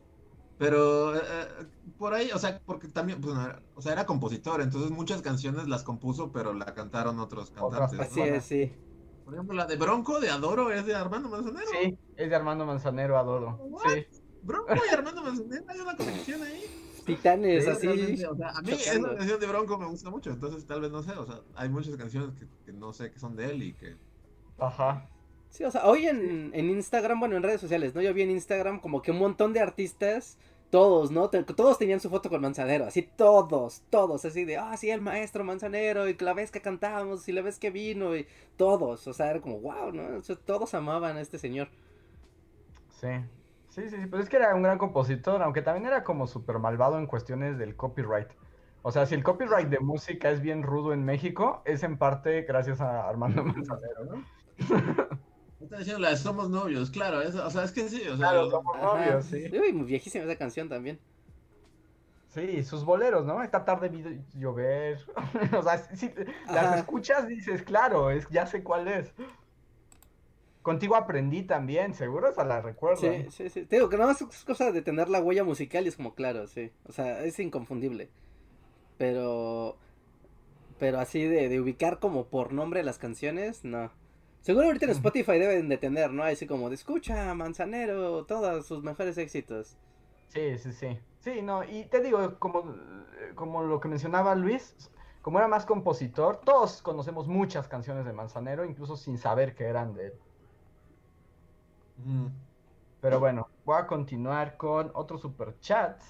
Pero eh, eh, por ahí, o sea, porque también, pues, o sea, era compositor, entonces muchas canciones las compuso, pero la cantaron otros cantantes.
Así es, sí.
Por ejemplo, la de Bronco de Adoro es de Armando Manzanero.
Sí, es de Armando Manzanero, Adoro. Sí.
Bronco y Armando Manzanero, hay una conexión ahí.
Titanes, así.
O sea, a mí esa canción de Bronco me gusta mucho, entonces tal vez no sé, o sea, hay muchas canciones que, que no sé que son de él y que.
Ajá.
Sí, o sea, hoy en, en, Instagram, bueno, en redes sociales, ¿no? Yo vi en Instagram como que un montón de artistas, todos, ¿no? todos tenían su foto con Manzanero, así todos, todos, así de, ah, sí, el maestro Manzanero, y la vez que cantamos, y la vez que vino, y todos, o sea, era como, wow, ¿no? Todos amaban a este señor.
Sí, sí, sí, sí, pues es que era un gran compositor, aunque también era como súper malvado en cuestiones del copyright. O sea, si el copyright de música es bien rudo en México, es en parte gracias a Armando Manzanero, ¿no?
Está diciendo la de Somos Novios, claro, o sea, es que sí, o sea,
claro, Somos Novios, sí.
Uy, muy viejísima esa canción también.
Sí, sus boleros, ¿no? Esta tarde vi llover. o sea, si las escuchas dices, claro, es, ya sé cuál es. Contigo aprendí también, seguro esa la recuerdo.
Sí, sí, sí. Te digo que nada más es cosa de tener la huella musical y es como, claro, sí. O sea, es inconfundible. Pero. Pero así de, de ubicar como por nombre las canciones, no. Seguro ahorita en Spotify deben de tener, ¿no? Así como de escucha, Manzanero, todos sus mejores éxitos.
Sí, sí, sí. Sí, no, y te digo, como, como lo que mencionaba Luis, como era más compositor, todos conocemos muchas canciones de Manzanero, incluso sin saber que eran de él. Pero bueno, voy a continuar con otro super chat.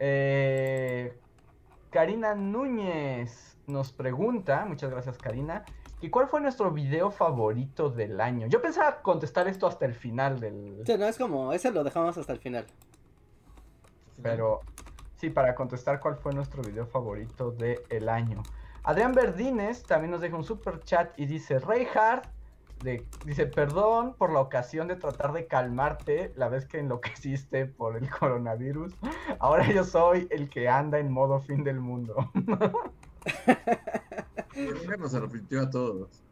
Eh, Karina Núñez nos pregunta, muchas gracias Karina, ¿Y cuál fue nuestro video favorito del año? Yo pensaba contestar esto hasta el final del.
Sí, no, es como, ese lo dejamos hasta el final.
Pero, sí, para contestar cuál fue nuestro video favorito del año. Adrián Verdines también nos deja un super chat y dice: Reinhardt, de, dice, perdón por la ocasión de tratar de calmarte la vez que enloqueciste por el coronavirus. Ahora yo soy el que anda en modo fin del mundo.
nos arrepintió a todos.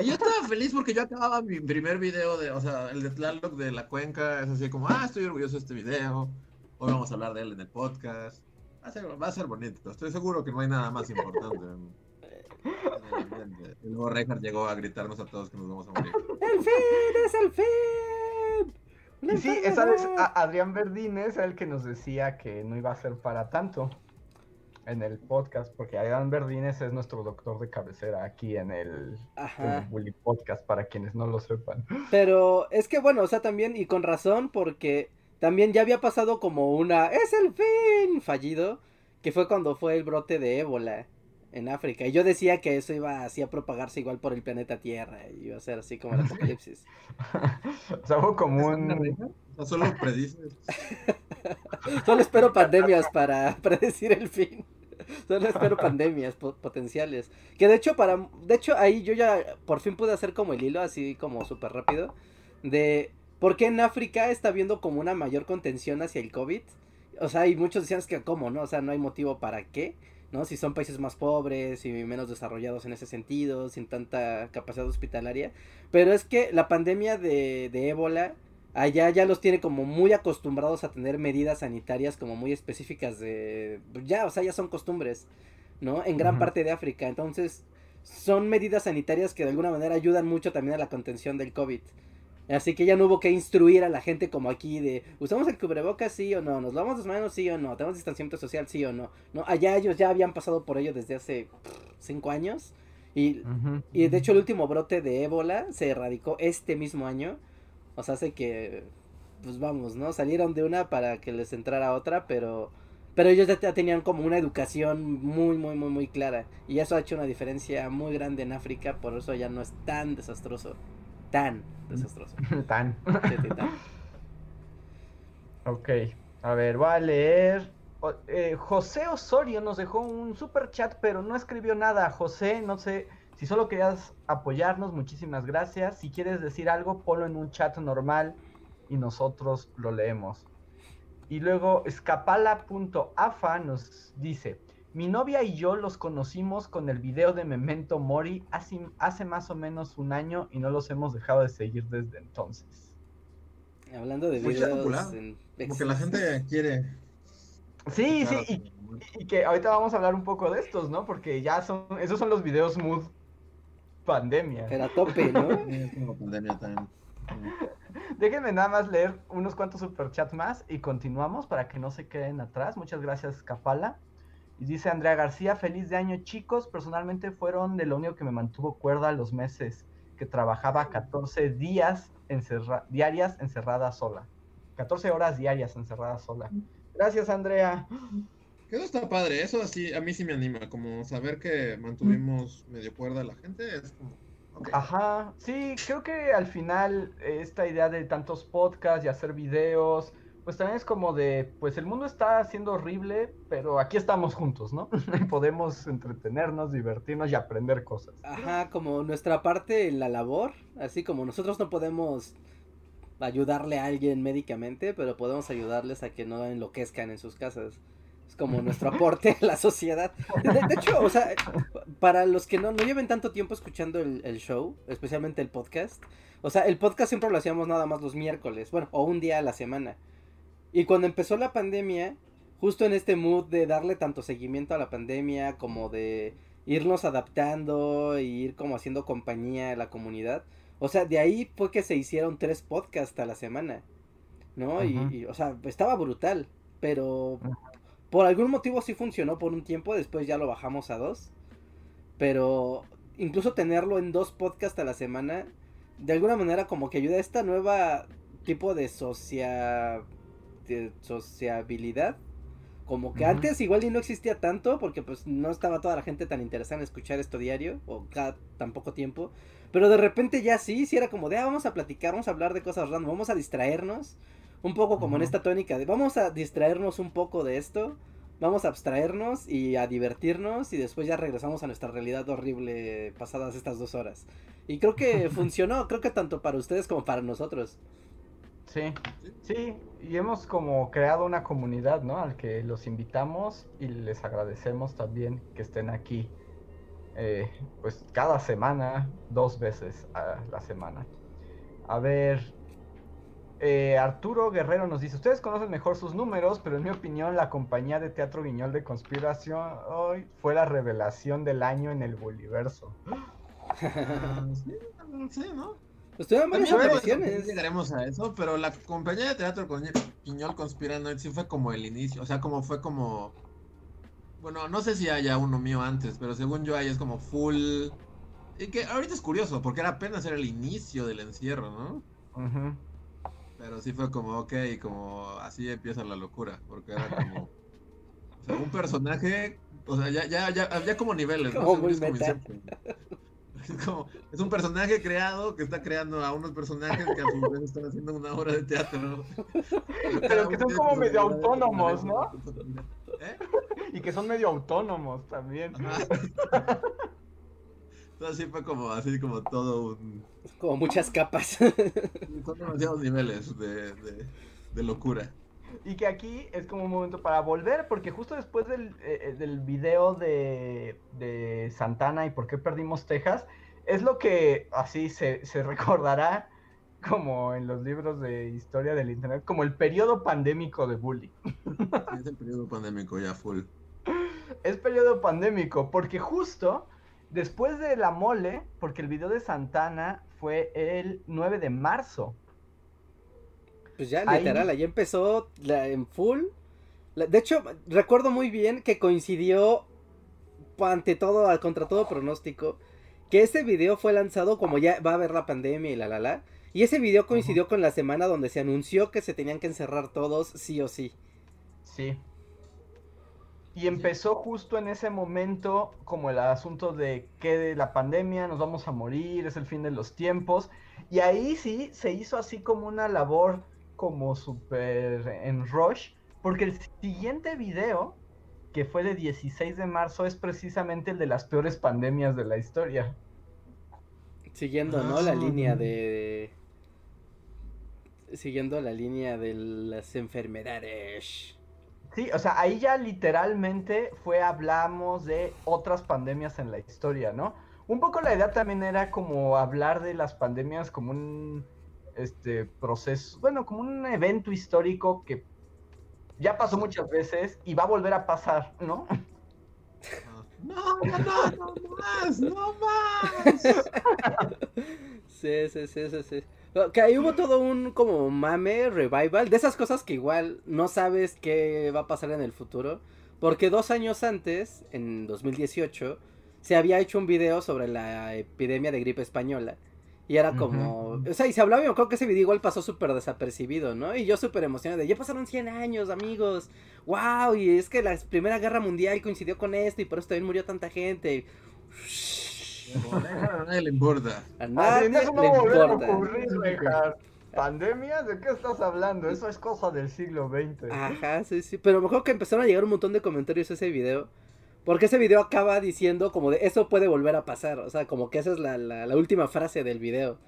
Y yo estaba feliz porque yo acababa mi primer video de, o sea, el de Tlaloc de la cuenca, es así como, ah, estoy orgulloso de este video, hoy vamos a hablar de él en el podcast. Va a ser, va a ser bonito, estoy seguro que no hay nada más importante. Y luego Reinhardt llegó a gritarnos a todos que nos vamos a morir.
¡El fin es el fin!
Y sí, esa vez Adrián Verdines era el que nos decía que no iba a ser para tanto en el podcast, porque Adrián Verdines es nuestro doctor de cabecera aquí en el, Bully Podcast, para quienes no lo sepan.
Pero es que bueno, o sea, también, y con razón, porque también ya había pasado como una, es el fin fallido, que fue cuando fue el brote de ébola en África. Y yo decía que eso iba así a propagarse igual por el planeta Tierra, y iba a ser así como el apocalipsis.
o sea, fue como un...
solo predices.
solo espero pandemias para predecir el fin. Solo espero pandemias potenciales. Que de hecho, para. De hecho, ahí yo ya por fin pude hacer como el hilo, así como súper rápido. De por qué en África está habiendo como una mayor contención hacia el COVID. O sea, y muchos decían que, ¿cómo, no? O sea, no hay motivo para qué. ¿no? Si son países más pobres y menos desarrollados en ese sentido, sin tanta capacidad hospitalaria. Pero es que la pandemia de, de ébola allá ya los tiene como muy acostumbrados a tener medidas sanitarias como muy específicas de ya, o sea, ya son costumbres, ¿no? En gran parte de África. Entonces, son medidas sanitarias que de alguna manera ayudan mucho también a la contención del COVID. Así que ya no hubo que instruir a la gente como aquí de, ¿usamos el cubrebocas sí o no? ¿Nos lavamos las manos sí o no? ¿Tenemos distanciamiento social sí o no? No, allá ellos ya habían pasado por ello desde hace cinco años. Y, y de hecho el último brote de ébola se erradicó este mismo año. O sea, hace que, pues vamos, ¿no? Salieron de una para que les entrara otra, pero, pero ellos ya tenían como una educación muy, muy, muy, muy clara. Y eso ha hecho una diferencia muy grande en África, por eso ya no es tan desastroso. Tan desastroso.
tan. tan. Ok, a ver, voy a leer. Eh, José Osorio nos dejó un super chat, pero no escribió nada. José, no sé si solo querías apoyarnos, muchísimas gracias. Si quieres decir algo, ponlo en un chat normal y nosotros lo leemos. Y luego escapala.afa nos dice, mi novia y yo los conocimos con el video de Memento Mori hace, hace más o menos un año y no los hemos dejado de seguir desde entonces.
Hablando de videos
popular.
en
Como que la gente quiere.
Sí, sí, y que ahorita vamos a hablar un poco de estos, ¿no? Porque ya son, esos son los videos mood pandemia.
Pero a tope, ¿no?
Como pandemia también.
Déjenme nada más leer unos cuantos superchats más y continuamos para que no se queden atrás. Muchas gracias, Capala. Y dice Andrea García, feliz de año, chicos. Personalmente fueron de lo único que me mantuvo cuerda los meses que trabajaba 14 días encerra- diarias encerrada sola. 14 horas diarias encerrada sola. Gracias, Andrea.
Eso está padre, eso sí, a mí sí me anima, como saber que mantuvimos medio cuerda a la gente, es como.
Ajá, sí, creo que al final eh, esta idea de tantos podcasts y hacer videos, pues también es como de, pues el mundo está siendo horrible, pero aquí estamos juntos, ¿no? Y podemos entretenernos, divertirnos y aprender cosas.
Ajá, como nuestra parte en la labor, así como nosotros no podemos ayudarle a alguien médicamente, pero podemos ayudarles a que no enloquezcan en sus casas. Es como nuestro aporte a la sociedad. De, de hecho, o sea, para los que no, no lleven tanto tiempo escuchando el, el show, especialmente el podcast, o sea, el podcast siempre lo hacíamos nada más los miércoles, bueno, o un día a la semana. Y cuando empezó la pandemia, justo en este mood de darle tanto seguimiento a la pandemia como de irnos adaptando e ir como haciendo compañía a la comunidad. O sea, de ahí fue que se hicieron tres podcasts a la semana, ¿no? Y, y, o sea, estaba brutal, pero por algún motivo sí funcionó por un tiempo, después ya lo bajamos a dos. Pero incluso tenerlo en dos podcasts a la semana, de alguna manera como que ayuda a esta nueva tipo de socia... de sociabilidad. Como que antes igual y no existía tanto porque pues no estaba toda la gente tan interesada en escuchar esto diario o cada tan poco tiempo. Pero de repente ya sí, sí era como de, ah, vamos a platicar, vamos a hablar de cosas random, vamos a distraernos. Un poco como en esta tónica de, vamos a distraernos un poco de esto, vamos a abstraernos y a divertirnos y después ya regresamos a nuestra realidad horrible pasadas estas dos horas. Y creo que funcionó, creo que tanto para ustedes como para nosotros.
Sí, sí, y hemos como creado una comunidad, ¿no? Al que los invitamos y les agradecemos también que estén aquí, eh, pues cada semana, dos veces a la semana. A ver, eh, Arturo Guerrero nos dice, ustedes conocen mejor sus números, pero en mi opinión la compañía de teatro Guiñol de Conspiración hoy fue la revelación del año en el Boliverso.
Sí, sí, ¿no?
Estuvieron varias
También
apariciones.
llegaremos a eso, pero la compañía de teatro con Quiñol Conspiranoid sí fue como el inicio, o sea, como fue como... Bueno, no sé si haya uno mío antes, pero según yo ahí es como full... Y que ahorita es curioso, porque era apenas era el inicio del encierro, ¿no?
Ujú.
Pero sí fue como, ok, como así empieza la locura, porque era como... O sea, un personaje, o sea, ya, ya, ya, ya como niveles, ¿no?
Como muy
es como. Es como, es un personaje creado que está creando a unos personajes que a su vez están haciendo una obra de teatro.
Pero que son como medio autónomos, ¿no?
¿Eh?
Y que son medio autónomos también.
Ajá. Entonces sí fue como así como todo un...
Como muchas capas.
Son demasiados niveles de, de, de locura.
Y que aquí es como un momento para volver, porque justo después del, eh, eh, del video de, de Santana y por qué perdimos Texas, es lo que así se, se recordará como en los libros de historia del internet, como el periodo pandémico de bullying.
Es el periodo pandémico ya full.
Es periodo pandémico, porque justo después de la mole, porque el video de Santana fue el 9 de marzo.
Pues ya, literal, ahí empezó la- en full. La- de hecho, recuerdo muy bien que coincidió ante todo, contra todo pronóstico, que ese video fue lanzado como ya va a haber la pandemia y la la la. Y ese video coincidió con la semana donde se anunció que se tenían que encerrar todos sí o sí.
Sí. Y empezó justo en ese momento como el asunto de que de la pandemia nos vamos a morir, es el fin de los tiempos. Y ahí sí se hizo así como una labor como súper en rush, porque el siguiente video, que fue de 16 de marzo, es precisamente el de las peores pandemias de la historia.
Siguiendo, ¿no? La
Ah.
línea de... Siguiendo la línea de las enfermedades.
Sí, o sea, ahí ya literalmente fue, hablamos de otras pandemias en la historia, ¿no? Un poco la idea también era como hablar de las pandemias como un, este proceso, bueno, como un evento histórico que ya pasó muchas veces y va a volver a pasar, ¿no?
No, no, no, no más, no más.
Sí, sí, sí, sí, sí. Que ahí hubo todo un como mame, revival, de esas cosas que igual no sabes qué va a pasar en el futuro. Porque dos años antes, en 2018, se había hecho un video sobre la epidemia de gripe española. Y era como, o sea, y se hablaba, yo creo que ese video igual pasó súper desapercibido, ¿no? Y yo súper emocionado de, ya pasaron 100 años, amigos. ¡Wow! Y es que la Primera Guerra Mundial coincidió con esto y por eso también murió tanta gente.
A nadie le importa.
A
Así,
nadie
no
le
va a volver a
importa.
ocurrir. ¿Pandemias? ¿De qué estás hablando? Eso es cosa del siglo XX.
Ajá, sí, sí. Pero me acuerdo que empezaron a llegar un montón de comentarios a ese video. Porque ese video acaba diciendo como de eso puede volver a pasar. O sea, como que esa es la, la, la última frase del video.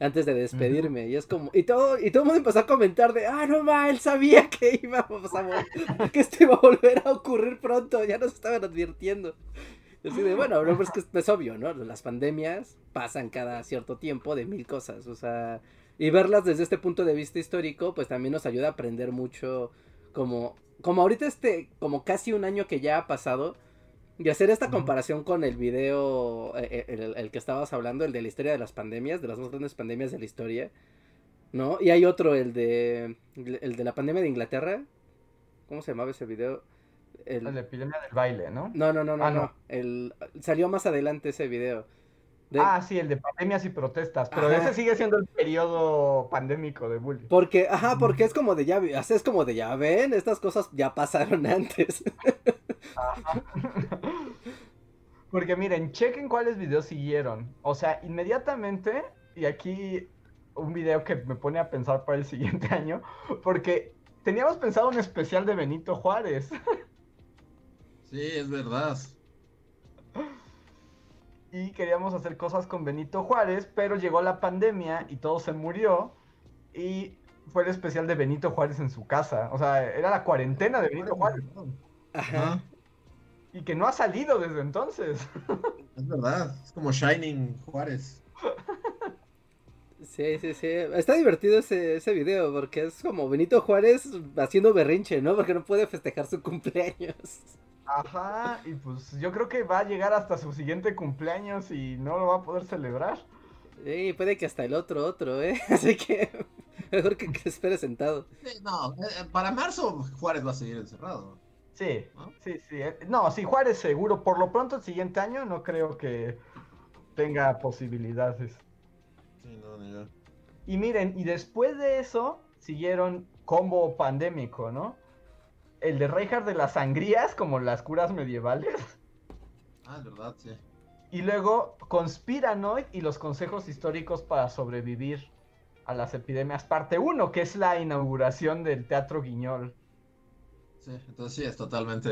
Antes de despedirme. Y es como. Y todo, y todo el mundo empezó a comentar de ah, no ma, él sabía que íbamos a vol- que esto iba a volver a ocurrir pronto. Ya nos estaban advirtiendo. Así de, bueno, no, pues que es obvio, ¿no? Las pandemias pasan cada cierto tiempo de mil cosas. O sea. Y verlas desde este punto de vista histórico, pues también nos ayuda a aprender mucho. Como. Como ahorita este. Como casi un año que ya ha pasado. Y hacer esta comparación con el video, eh, el, el- el que estabas hablando, el de la historia de las pandemias, de las más grandes pandemias de la historia, ¿no? Y hay otro, el de, el de la pandemia de Inglaterra, ¿cómo se llamaba ese video? El-
La epidemia del baile, ¿no?
No, no, no, no,
Ah,
no,
no.
el, salió más adelante ese video. De-
Ah, sí, el de pandemias y protestas. Pero
Ajá.
ese sigue siendo el periodo pandémico de bullying.
Porque, ajá, porque es como de ya, es como de ya ven, estas cosas ya pasaron antes.
Ajá. Porque miren, chequen cuáles videos siguieron. O sea, inmediatamente, y aquí un video que me pone a pensar para el siguiente año, porque teníamos pensado un especial de Benito Juárez.
Sí, es verdad.
Y queríamos hacer cosas con Benito Juárez, pero llegó la pandemia y todo se murió. Y fue el especial de Benito Juárez en su casa. O sea, era la cuarentena de Benito Juárez.
Ajá.
Y que no ha salido desde entonces.
es verdad. Es como Shining Juárez.
Sí, sí, sí. Está divertido ese, ese video porque es como Benito Juárez haciendo berrinche, ¿no? Porque no puede festejar su cumpleaños.
Ajá, y pues yo creo que va a llegar hasta su siguiente cumpleaños y no lo va a poder celebrar.
Y puede que hasta el otro, otro, ¿eh? Así que mejor que, que espere sentado.
Sí, no, eh, para marzo Juárez va a seguir encerrado.
Sí,
¿no?
sí, sí. eh, No, sí, Juárez seguro. Por lo pronto el siguiente año no creo que tenga posibilidades.
Sí, no, ni yo.
Y miren, y después de eso siguieron combo pandémico, ¿no? El de Reinhardt de las sangrías, como las curas medievales.
Ah, es verdad, sí.
Y luego Conspiranoid y los consejos históricos para sobrevivir a las epidemias, parte 1, que es la inauguración del Teatro Guiñol.
Sí, entonces sí, es totalmente.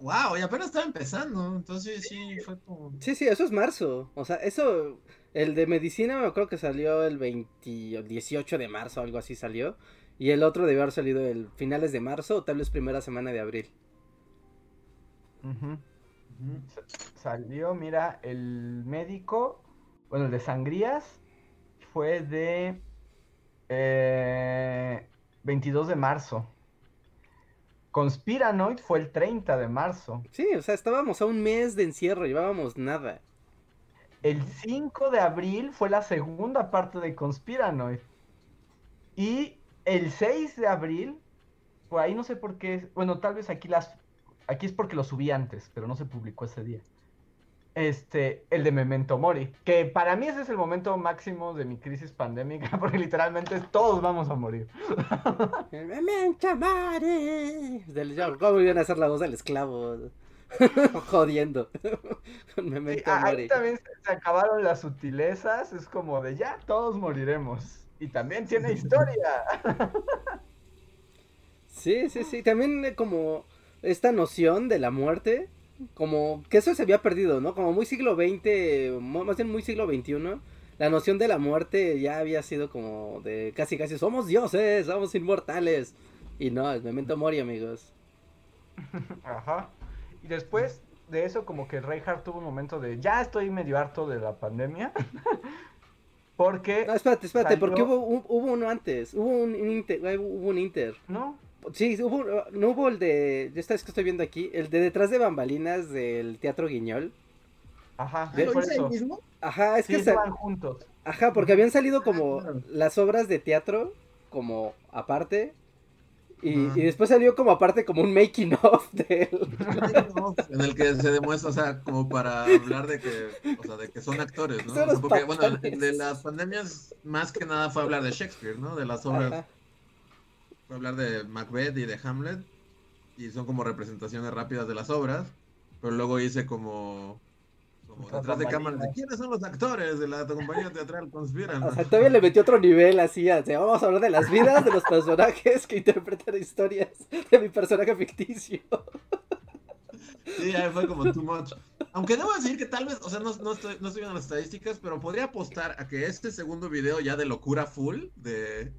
¡Wow! Y apenas estaba empezando. Entonces sí, fue como.
Sí, sí, eso es marzo. O sea, eso, el de medicina me acuerdo que salió el 20, o 18 de marzo, algo así salió. Y el otro debió haber salido el finales de marzo o tal vez primera semana de abril.
Salió, mira, el médico, bueno, el de sangrías fue de eh, 22 de marzo. Conspiranoid fue el 30 de marzo.
Sí, o sea, estábamos a un mes de encierro, llevábamos nada.
El 5 de abril fue la segunda parte de Conspiranoid. Y el 6 de abril, por ahí no sé por qué, bueno, tal vez aquí las aquí es porque lo subí antes, pero no se publicó ese día. Este, el de Memento Mori, que para mí ese es el momento máximo de mi crisis pandémica, porque literalmente todos vamos a morir.
¡Memento mori! ¿Cómo iban a hacer la voz del esclavo? Jodiendo. Memento
a- ahí
mori.
también se, se acabaron las sutilezas, es como de ya todos moriremos. Y también tiene historia.
Sí, sí, sí. También eh, como esta noción de la muerte, como que eso se había perdido, ¿no? Como muy siglo XX, más bien muy siglo XXI, la noción de la muerte ya había sido como de casi casi somos dioses, somos inmortales. Y no, es memento mori, amigos.
Ajá. Y después de eso, como que Reinhardt tuvo un momento de ya estoy medio harto de la pandemia. Porque.
No, espérate, espérate,
salió-
porque hubo, hubo uno antes. Hubo un, un inter. Hubo un inter.
¿No?
Sí, hubo, no hubo el de. Esta es que estoy viendo aquí. El de detrás de bambalinas del Teatro Guiñol.
Ajá,
¿Lo
por
hice
eso.
mismo?
Ajá, es
Sí,
que.
estaban juntos.
Ajá, porque habían salido como
claro.
las obras de teatro, como aparte. Y,
Ajá.
y después salió como aparte como un making of de él.
en el que se demuestra, o sea, como para hablar de que, o sea, de que son actores, ¿no?
Son
O sea,
los
porque, bueno, de las pandemias, más que nada fue hablar de Shakespeare, ¿no? De las obras,
Ajá.
fue hablar de Macbeth y de Hamlet, y son como representaciones rápidas de las obras, pero luego hice como, como detrás de cámaras quiénes son los actores de la compañía teatral Conspiran.
O sea, todavía le metió otro nivel así, o sea, vamos a hablar de las vidas de los personajes que interpretan historias de mi personaje ficticio.
Sí, ahí fue como too much. Aunque debo decir que tal vez, o sea, no, no estoy, no estoy viendo las estadísticas, pero podría apostar a que este segundo video ya de locura full de,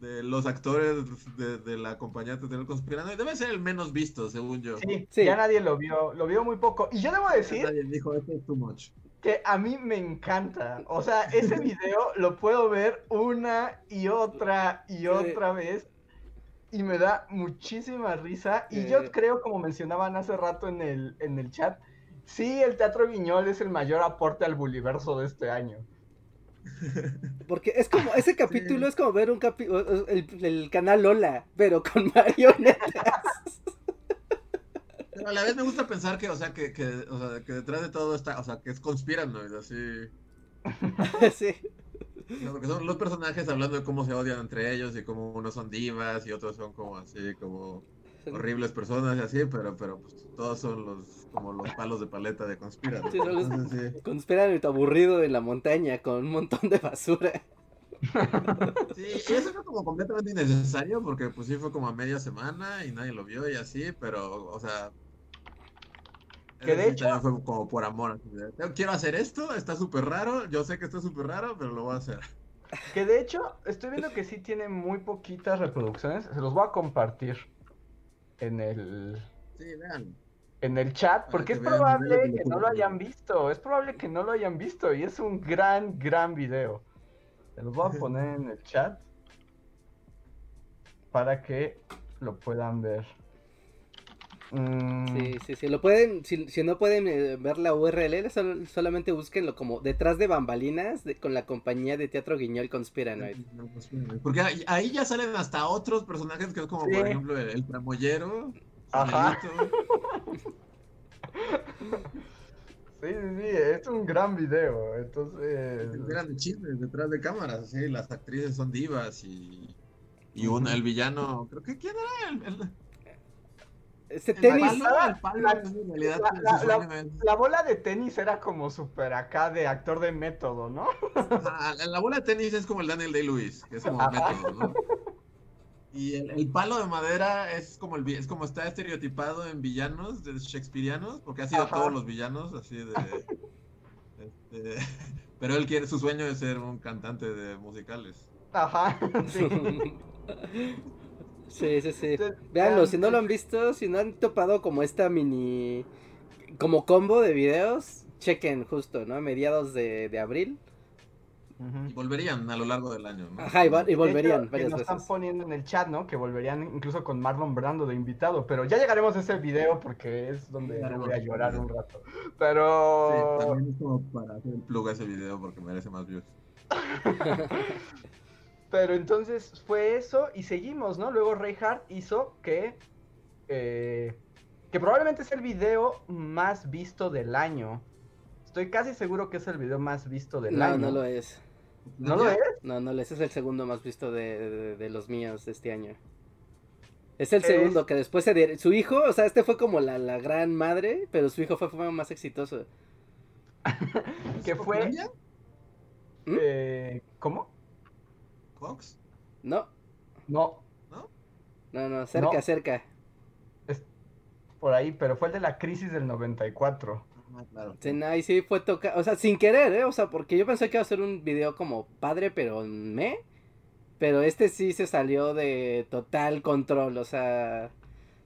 de los actores de, de la compañía teatral conspirando debe ser el menos visto, según yo.
Sí,
Sí.
ya nadie lo vio, lo vio muy poco. Y yo debo decir
Nadie dijo, esto es too much.
que a mí me encanta. O sea, ese video lo puedo ver una y otra y otra vez. Y me da muchísima risa. Y yo creo, como mencionaban hace rato en el, en el chat, sí, el Teatro Guiñol es el mayor aporte al buliverso de este año.
Porque es como, ese capítulo es como ver un capítulo, el, el canal Lola, pero con marionetas.
Pero a la vez me gusta pensar que, o sea, que, que, o sea, que detrás de todo está, o sea, que es conspiranoid, así.
sí.
O sea, porque son los personajes hablando de cómo se odian entre ellos y cómo unos son divas y otros son como así, como horribles personas y así, pero, pero pues, todos son los como los palos de paleta de conspiran.
Sí, son los-
Entonces, sí.
Conspiran y aburrido en la montaña con un montón de basura.
Sí, y eso fue como completamente innecesario porque pues sí fue como a media semana y nadie lo vio y así, pero, o sea...
Que de hecho-
fue como por amor. así de, "Yo Quiero hacer esto, está súper raro, yo sé que está súper raro, pero lo voy a hacer.
Que de hecho, estoy viendo que sí tiene muy poquitas reproducciones. Se los voy a compartir en el,
Sí, vean.
en el chat, porque
que
es
vean,
probable
vean
que no lo hayan visto. Es probable que no lo hayan visto y es un gran, gran video. Se los voy a poner en el chat para que lo puedan ver. Mm,
Sí, sí, sí. Lo pueden, si, si no pueden eh, ver la URL, sol- solamente búsquenlo como detrás de bambalinas de- con la compañía de teatro Guiñol Conspiranoid.
Porque ahí, ya salen hasta otros personajes que es como,
Sí.
por ejemplo, el, el tramoyero.
Ajá. Sí, sí, sí, es un gran video. Entonces,
Eran chismes detrás de cámaras, así, las actrices son divas y, y un, el villano, creo que quién era el, el,
Este
el
tenis,
palo, palo,
la-
realidad
bola de tenis era como súper acá de actor de método, ¿no?
Ajá, la, la bola de tenis es como el Daniel Day-Lewis, que es como
Ajá.
método, ¿no? Y el, el palo de madera es como el es como está estereotipado en villanos de shakespearianos, porque ha sido
Ajá.
todos los villanos así de este, pero él quiere su sueño es ser un cantante de musicales.
Ajá, sí.
Sí, sí, sí.
Entonces,
Véanlo,
vean,
si no lo han visto, si no han topado como esta mini, como combo de videos, chequen justo, ¿no? A mediados de, de abril.
Y volverían a lo largo del año, ¿no?
Ajá, y, va- y volverían
hecho, que
varias
nos están
veces.
poniendo en el chat, ¿no? Que volverían incluso con Marlon Brando de invitado. Pero ya llegaremos a ese video porque es donde voy a llorar un rato.
Sí,
Pero.
también es como para hacer el plug a ese video porque merece más views.
Pero entonces fue eso y seguimos, ¿no? Luego Reinhardt hizo que. eh, que probablemente es el video más visto del año. Estoy casi seguro que es el video más visto del
No,
año.
no lo es.
¿No lo es?
No, no lo es. Es el segundo más visto de, de- de los míos de este año. Es el
Es-
segundo que después se de- su hijo, o sea, este fue como la, la gran madre, pero su hijo fue, fue más exitoso.
¿Qué
¿Es
fue?
¿Mm?
Eh, ¿Cómo?
¿Cox?
No,
No,
no, no, cerca,
No.
cerca.
por ahí, pero fue el de la crisis del 94.
Ah, claro.
Sí, no, y sí fue tocar, o sea, sin querer, ¿eh? O sea, porque yo pensé que iba a ser un video como padre, pero me. Pero este sí se salió de total control, o sea,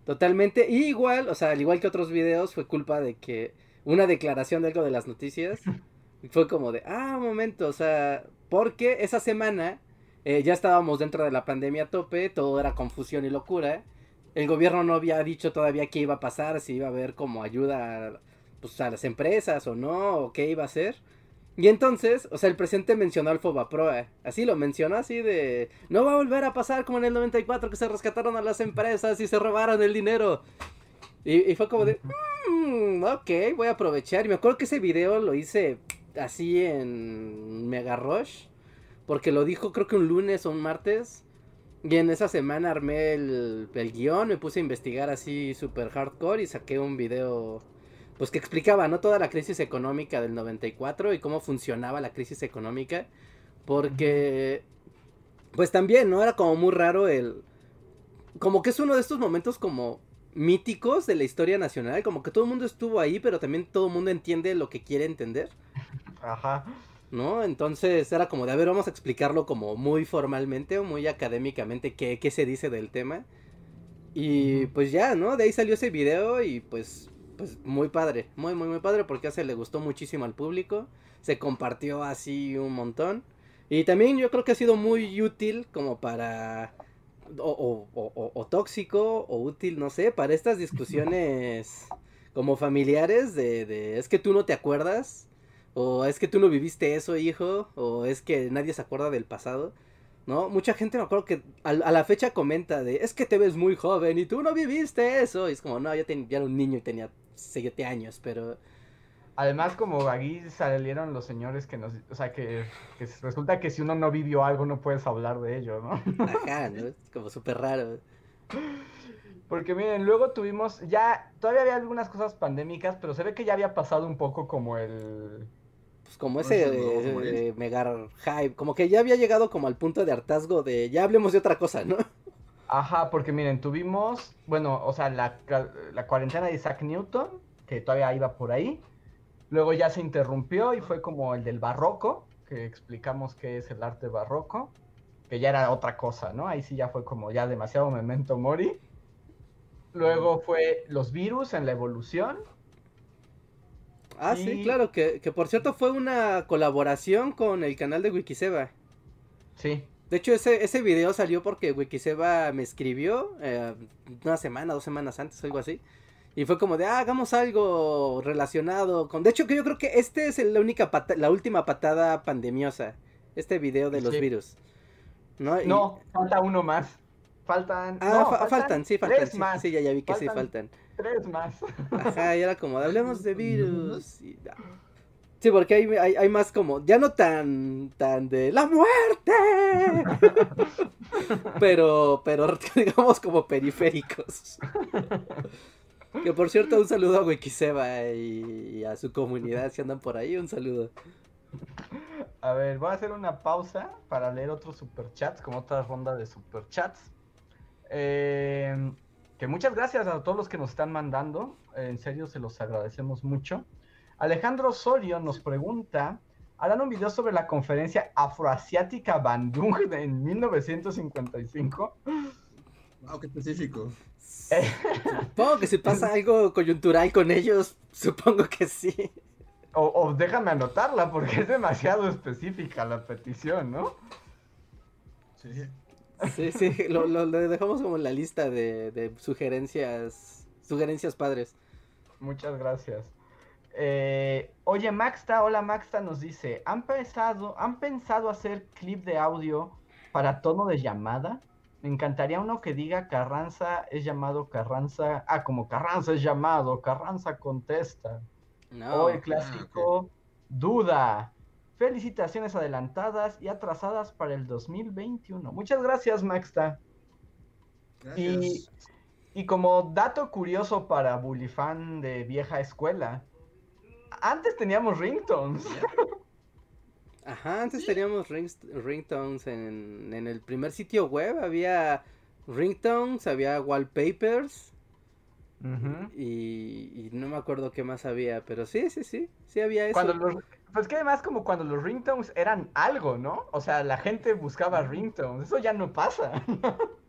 totalmente. Y igual, o sea, al igual que otros videos, fue culpa de que una declaración de algo de las noticias fue como de, ah, un momento, o sea, porque esa semana eh, ya estábamos dentro de la pandemia a tope, todo era confusión y locura. El gobierno no había dicho todavía qué iba a pasar, si iba a haber como ayuda a, pues, a las empresas o no, o qué iba a hacer. Y entonces, o sea, el presidente mencionó al Fobaproa. Así lo mencionó, así de. No va a volver a pasar como en el 94 que se rescataron a las empresas y se robaron el dinero. Y, fue como de. Mm, ok, voy a aprovechar. Y me acuerdo que ese video lo hice así en Mega Rush. Porque lo dijo creo que un lunes o un martes. Y en esa semana armé el, el guion, me puse a investigar así super hardcore y saqué un video pues que explicaba, ¿no? Toda la crisis económica del 94 y cómo funcionaba la crisis económica. Porque, pues también, ¿no? Era como muy raro el... Como que es uno de estos momentos como míticos de la historia nacional, como que todo el mundo estuvo ahí, pero también todo el mundo entiende lo que quiere entender.
Ajá.
¿No? Entonces era como de, a ver, vamos a explicarlo como muy formalmente o muy académicamente qué, qué se dice del tema. Y pues ya, ¿no? De ahí salió ese video y pues pues muy padre, muy, muy, muy padre porque se le gustó muchísimo al público, se compartió así un montón. Y también yo creo que ha sido muy útil como para... O, o, o, tóxico o útil, no sé, para estas discusiones como familiares de, de es que tú no te acuerdas o es que tú no viviste eso, hijo, o es que nadie se acuerda del pasado. ¿no? Mucha gente me acuerdo que a, la fecha comenta de, es que te ves muy joven y tú no viviste eso. Y es como, no, yo, ya era un niño y tenía 7 años, pero...
Además, como aquí salieron los señores que nos... O sea, que, resulta que si uno no vivió algo no puedes hablar de ello, ¿no?
Ajá, ¿no? Es como súper raro.
Porque miren, luego tuvimos, ya, todavía había algunas cosas pandémicas, pero se ve que ya había pasado un poco como el...
Pues como ese de, mega hype, como que ya había llegado como al punto de hartazgo de ya hablemos de otra cosa, ¿no?
Ajá, porque miren, tuvimos, bueno, o sea, la, cuarentena de Isaac Newton, que todavía iba por ahí. Luego ya se interrumpió y fue como el del barroco, que explicamos qué es el arte barroco, que ya era otra cosa, ¿no? Ahí sí ya fue como ya demasiado memento mori. Luego fue los virus en la evolución.
Ah, sí, claro, que, que por cierto fue una colaboración con el canal de Wikiseba.
Sí.
De hecho, ese, ese video salió porque Wikiseba me escribió eh, una semana, dos semanas antes, algo así. Y fue como de, ah, hagamos algo relacionado con... De hecho, que yo creo que este es la única la última patada pandemiosa. Este video de los virus.
¿No? no, falta uno más. Faltan...
Ah, faltan, sí, faltan. Tres más. Sí, ya, ya vi que sí faltan.
Tres más.
Ajá, y era como, hablemos de virus. Y, Sí, porque hay, hay, más como, ya no tan, tan de la muerte, pero, pero digamos como periféricos. que por cierto, un saludo a Wikiseba y, a su comunidad si andan por ahí, un saludo.
A ver, voy a hacer una pausa para leer otros superchats, como otra ronda de superchats. Eh, que muchas gracias a todos los que nos están mandando, en serio se los agradecemos mucho. Alejandro Osorio nos pregunta, harán un video sobre la conferencia afroasiática Bandung en 1955.
Wow, qué específico.
supongo que si pasa algo coyuntural con ellos, supongo que sí.
O, déjame anotarla porque es demasiado específica la petición, ¿no?
Sí, sí, sí lo, lo, dejamos como en la lista de, de sugerencias, sugerencias padres.
Muchas gracias. Eh, oye, Maxta, hola Maxta, nos dice, ¿han pensado, ¿han pensado hacer clip de audio para tono de llamada? Me encantaría uno que diga Carranza es llamado Carranza, ah, como Carranza es llamado, Carranza contesta. No. O el clásico, duda. Felicitaciones adelantadas y atrasadas para el 2021. Muchas gracias, Maxta. Y, y como dato curioso para Bullyfan de vieja escuela, antes teníamos ringtones.
Ajá, antes teníamos ringtones en, en, el primer sitio web. Había ringtones, había wallpapers. y, no me acuerdo qué más había, pero sí, sí, sí, sí había eso.
Pues que además como cuando los ringtones eran algo, ¿no? O sea, la gente buscaba ringtones, eso ya no pasa.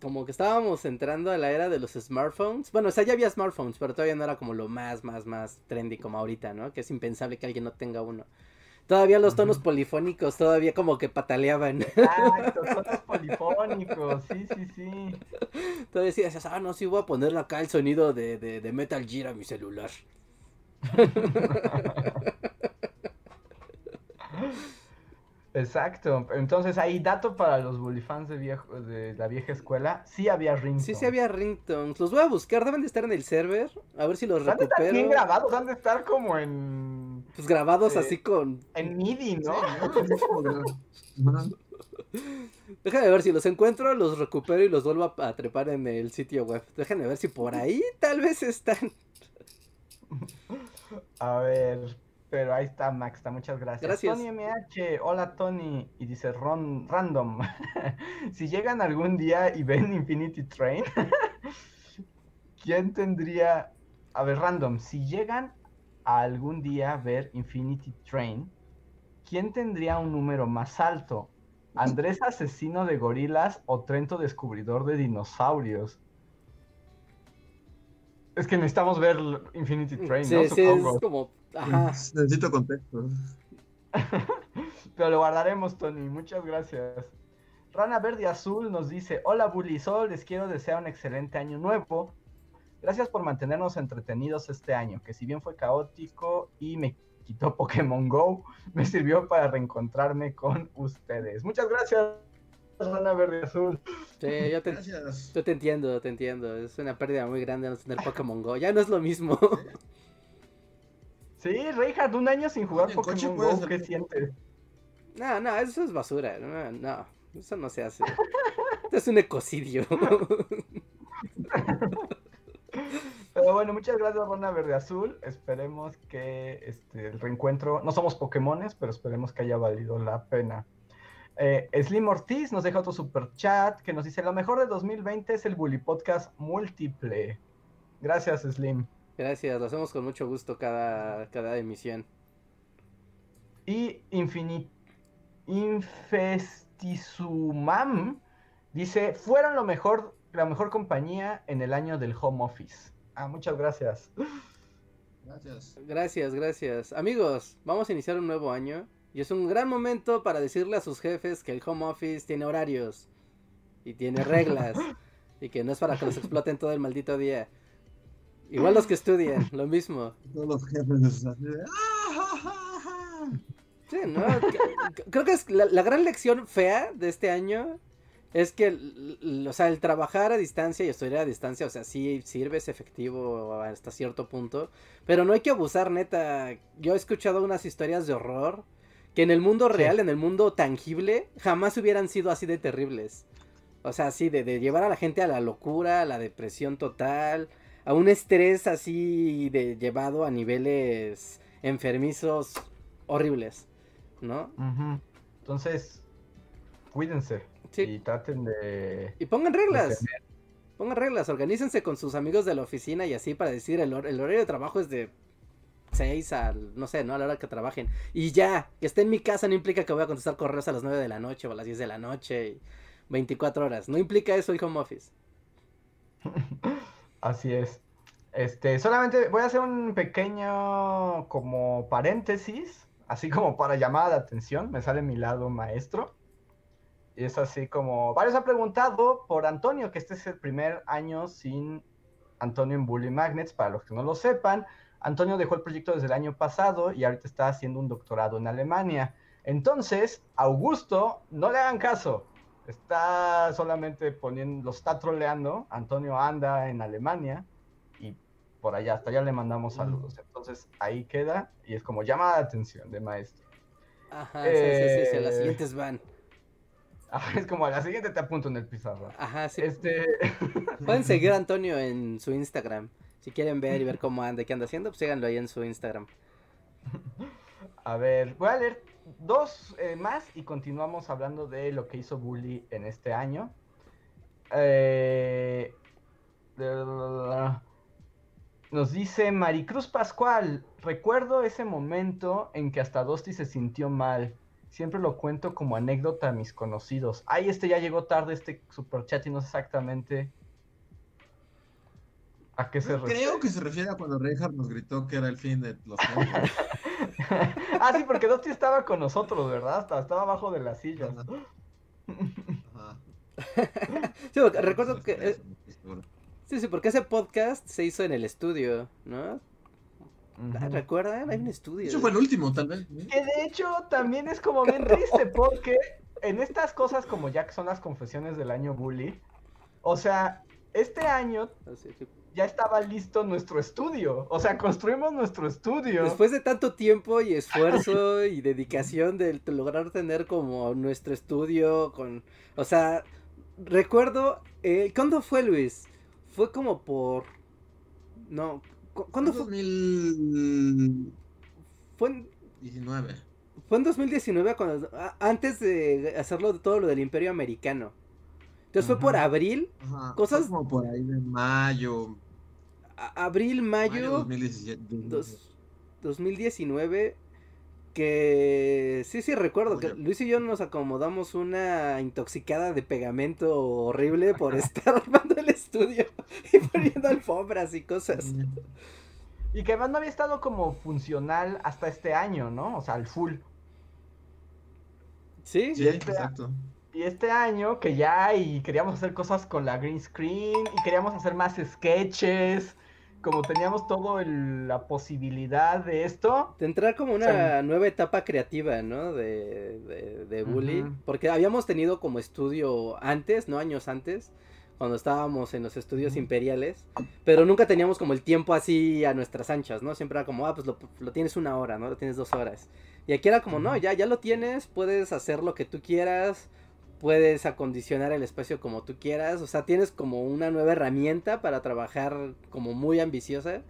como que estábamos entrando a la era de los smartphones. Bueno, o sea, ya había smartphones, pero todavía no era como lo más, más, más trendy como ahorita, ¿no? Que es impensable que alguien no tenga uno. Todavía los tonos polifónicos todavía como que pataleaban.
Exacto, tonos polifónicos, sí, sí, sí.
Todavía decías, ah, no, sí voy a ponerle acá el sonido de, de, de Metal Gear a mi celular.
Exacto. Entonces, hay dato para los bully fans de, viejo, de la vieja escuela. Sí había ringtones.
Sí, sí había ringtones. Los voy a buscar. Deben de estar en el server. A ver si los
Han de estar
recupero.
bien grabados. Han de estar como en...
Pues grabados
Eh,
así con...
En MIDI, ¿no?
Déjame ver si los encuentro, los recupero y los vuelvo a, a trepar en el sitio web. Déjame ver si por ahí tal vez están.
A ver, pero ahí está Maxta, muchas gracias.
Gracias.
Tony MH, hola Tony, y dice Ron, random. si llegan algún día y ven Infinity Train, ¿quién tendría, a ver, random, si llegan a algún día a ver Infinity Train, ¿quién tendría un número más alto? ¿Andrés asesino de gorilas o Trento descubridor de dinosaurios? Es que necesitamos ver Infinity Train,
sí,
¿no?
sí,
Supongo.
es como. Ajá.
Necesito contexto.
Pero lo guardaremos, Tony. Muchas gracias. Rana Verde Azul nos dice: Hola, Bulisol, les quiero desear un excelente año nuevo. Gracias por mantenernos entretenidos este año, que si bien fue caótico y me quitó Pokémon Go, me sirvió para reencontrarme con ustedes. Muchas gracias, Rana Verde y Azul.
Sí, yo te,
Gracias.
yo te entiendo, te entiendo. Es una pérdida muy grande no tener Pokémon Go. Ya no es lo mismo.
Sí, Reinhardt, un año sin jugar Pokémon Go, ¿qué sientes?
No, no, eso es basura. No, no eso no se hace. Es un ecocidio.
Pero bueno, muchas gracias, Rona Verde Azul. Esperemos que este, el reencuentro, no somos Pokémones, pero esperemos que haya valido la pena. Eh, Slim Ortiz nos deja otro super chat que nos dice: Lo mejor de 2020 es el Bully Podcast múltiple. Gracias, Slim.
Gracias, lo hacemos con mucho gusto cada, cada emisión.
Y Infinit Infestisumam dice: Fueron lo mejor, la mejor compañía en el año del home office. Ah, muchas gracias.
Gracias.
Gracias, gracias. Amigos, vamos a iniciar un nuevo año y es un gran momento para decirle a sus jefes que el home office tiene horarios y tiene reglas y que no es para que los exploten todo el maldito día. Igual los que estudian, lo mismo.
Todos los jefes de, "Ah, ja, ja".
Sí, ¿no? Creo que es la, la gran lección fea de este año es que, o sea, el trabajar a distancia y estudiar a distancia, o sea, sí sirve, es efectivo hasta cierto punto, pero no hay que abusar, neta. Yo he escuchado unas historias de horror que en el mundo
Sí.
real, en el mundo tangible, jamás hubieran sido así de terribles. O sea, así de, de llevar a la gente a la locura, a la depresión total, a un estrés así de llevado a niveles enfermizos horribles, ¿no?
Entonces, cuídense
Sí.
y traten de...
Y pongan reglas. Pongan reglas, organícense con sus amigos de la oficina y así para decir el, hor- el horario de trabajo es de 6 al, no sé, ¿no? A la hora que trabajen. Y ya, que esté en mi casa no implica que voy a contestar correos a las 9 de la noche o a las 10 de la noche y 24 horas. No implica eso el home.
Así es. Este, solamente voy a hacer un pequeño como paréntesis, así como para llamar la atención, me sale mi lado maestro. Y es así como, varios han preguntado por Antonio, que este es el primer año sin Antonio en Bully Magnets, para los que no lo sepan. Antonio dejó el proyecto desde el año pasado y ahorita está haciendo un doctorado en Alemania. Entonces, Augusto, no le hagan caso. Está solamente poniendo, lo está troleando. Antonio anda en Alemania y por allá, hasta allá le mandamos saludos. Entonces, ahí queda y es como llama la atención de maestro.
Ajá, sí, sí, sí, sí, las
Eh.
siguientes van.
Ajá, es como a la siguiente te apunto en el pizarro.
Ajá, sí.
Este,
Pueden seguir a Antonio en su Instagram. Si quieren ver y ver cómo anda, qué anda haciendo, pues síganlo ahí en su Instagram.
a ver, voy a leer dos eh, más y continuamos hablando de lo que hizo Bully en este año. Eh, nos dice Maricruz Pascual, recuerdo ese momento en que hasta Dosti se sintió mal. siempre lo cuento como anécdota a mis conocidos. Ay, este ya llegó tarde, este super chat y no sé exactamente a qué se
Creo
refiere.
que se refiere a cuando Reinhardt nos gritó que era el fin de los tiempos.
ah, sí, porque Dosti estaba con nosotros, ¿verdad? Estaba, estaba abajo de las sillas.
Ajá.
Sí, porque recuerdo
Eso
que... eh,
eso.
Sí, sí, porque ese podcast se hizo en el estudio, ¿no?
Ujú.
¿Recuerdan? Hay un estudio.
Hecho, fue el último, tal vez.
Que de hecho también es como bien triste porque en estas cosas como ya que son las confesiones del año bully, o sea, este año
sí.
Ya estaba listo nuestro estudio, o sea, construimos nuestro estudio.
Después de tanto tiempo y esfuerzo y dedicación de lograr tener como nuestro estudio con... O sea, recuerdo... Eh, ¿Cuándo fue Luis? Fue como por... No. cu- ¿Cuándo
Fue
fue?
2019.
Fue en, fue en 2019 cuando... a- Antes de hacerlo de todo lo del Imperio Americano. Entonces fue por abril,
Ajá.
Cosas-
Fue como por ahí de mayo.
Abril,
Mayo
mayo,
2017.
dos- 2019 que sí sí recuerdo que. Luis y yo nos acomodamos una intoxicada de pegamento horrible por estar armando el estudio y poniendo alfombras y cosas.
Y que además no había estado como funcional hasta este año, ¿no? O sea, al full.
Sí,
Sí,
este-
exacto.
Y este año que ya y queríamos hacer cosas con la green screen y queríamos hacer más sketches, como teníamos todo el- la posibilidad de esto.
de entrar como una nueva etapa creativa, ¿no? De, de, de bully. Porque habíamos tenido como estudio antes, ¿no? Años antes, cuando estábamos en los estudios imperiales. Pero nunca teníamos como el tiempo así a nuestras anchas, ¿no? Siempre era como, ah, pues lo, lo tienes una hora, ¿no? Lo tienes dos horas. Y aquí era como, no, ya, ya lo tienes, puedes hacer lo que tú quieras. Puedes acondicionar el espacio como tú quieras. O sea, tienes como una nueva herramienta para trabajar como muy ambiciosa.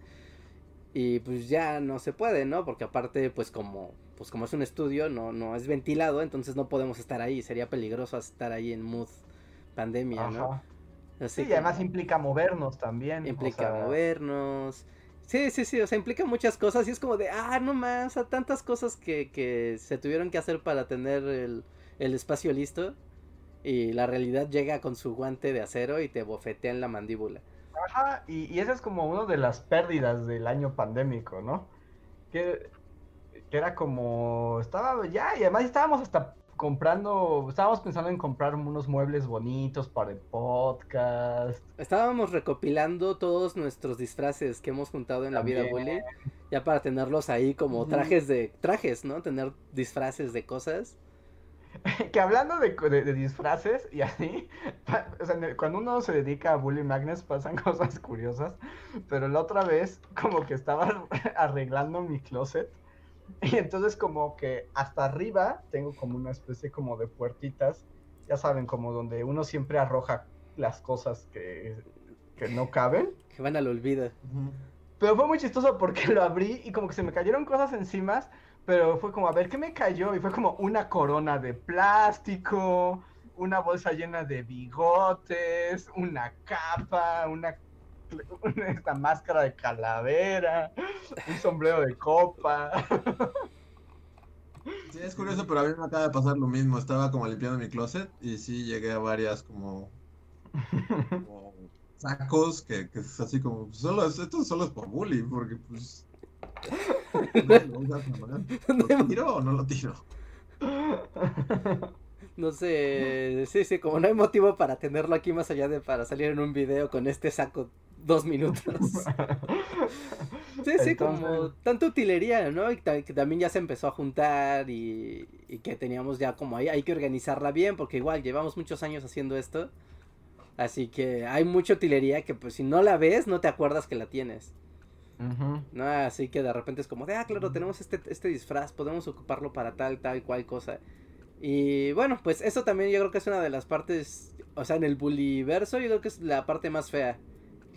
Y pues ya no se puede, ¿no? Porque aparte, pues como, pues como es un estudio, no, no es ventilado, entonces no podemos estar ahí. Sería peligroso estar ahí en mood pandemia, ¿no? Así
Sí, y además implica movernos también. o
implica
sea,
movernos. Sí, sí, sí, o sea, implica muchas cosas y es como de, ah, no más, o sea, tantas cosas que, que se tuvieron que hacer para tener el, el espacio listo. Y la realidad llega con su guante de acero y te bofetea en la mandíbula.
Ajá, y, y esa es como una de las pérdidas del año pandémico, ¿no? Que, que era como, estaba ya, y además estábamos hasta comprando, estábamos pensando en comprar unos muebles bonitos para el podcast.
Estábamos recopilando todos nuestros disfraces que hemos juntado en la vida bully, ya para tenerlos ahí como trajes de trajes, ¿no? Tener disfraces de cosas.
Que hablando de, de- de disfraces y así, pa- o sea, cuando uno se dedica a Bully Magnets pasan cosas curiosas, pero la otra vez como que estaba arreglando mi closet y entonces como que hasta arriba tengo como una especie como de puertitas, ya saben, como donde uno siempre arroja las cosas que, que no caben.
Que van al olvido.
Pero fue muy chistoso porque lo abrí y como que se me cayeron cosas encima, pero fue como, a ver, ¿qué me cayó? Y fue como una corona de plástico, una bolsa llena de bigotes, una capa, una, esta máscara de calavera, un sombrero de copa.
Sí, es curioso, pero a mí me acaba de pasar lo mismo. Estaba como limpiando mi closet y sí llegué a varias como, como sacos que, que es así como, solo es- esto solo es por bullying, porque pues... lo usa jamás. ¿Lo tiro o no lo tiro?
No sé, sí, sí, como no hay motivo para tenerlo aquí más allá de para salir en un video con este saco dos minutos. Sí, sí, como tanta utilería, ¿no? Y que también ya se empezó a juntar y, y que teníamos ya como ahí, hay que organizarla bien porque igual llevamos muchos años haciendo esto. Así que hay mucha utilería que pues si no la ves no te acuerdas que la tienes. ¿No? Así que de repente es como de, ah, claro, tenemos este, este disfraz, podemos ocuparlo para tal, tal, cual cosa. Y bueno, pues eso también yo creo que es una de las partes, o sea, en el bullyverso yo creo que es la parte más fea.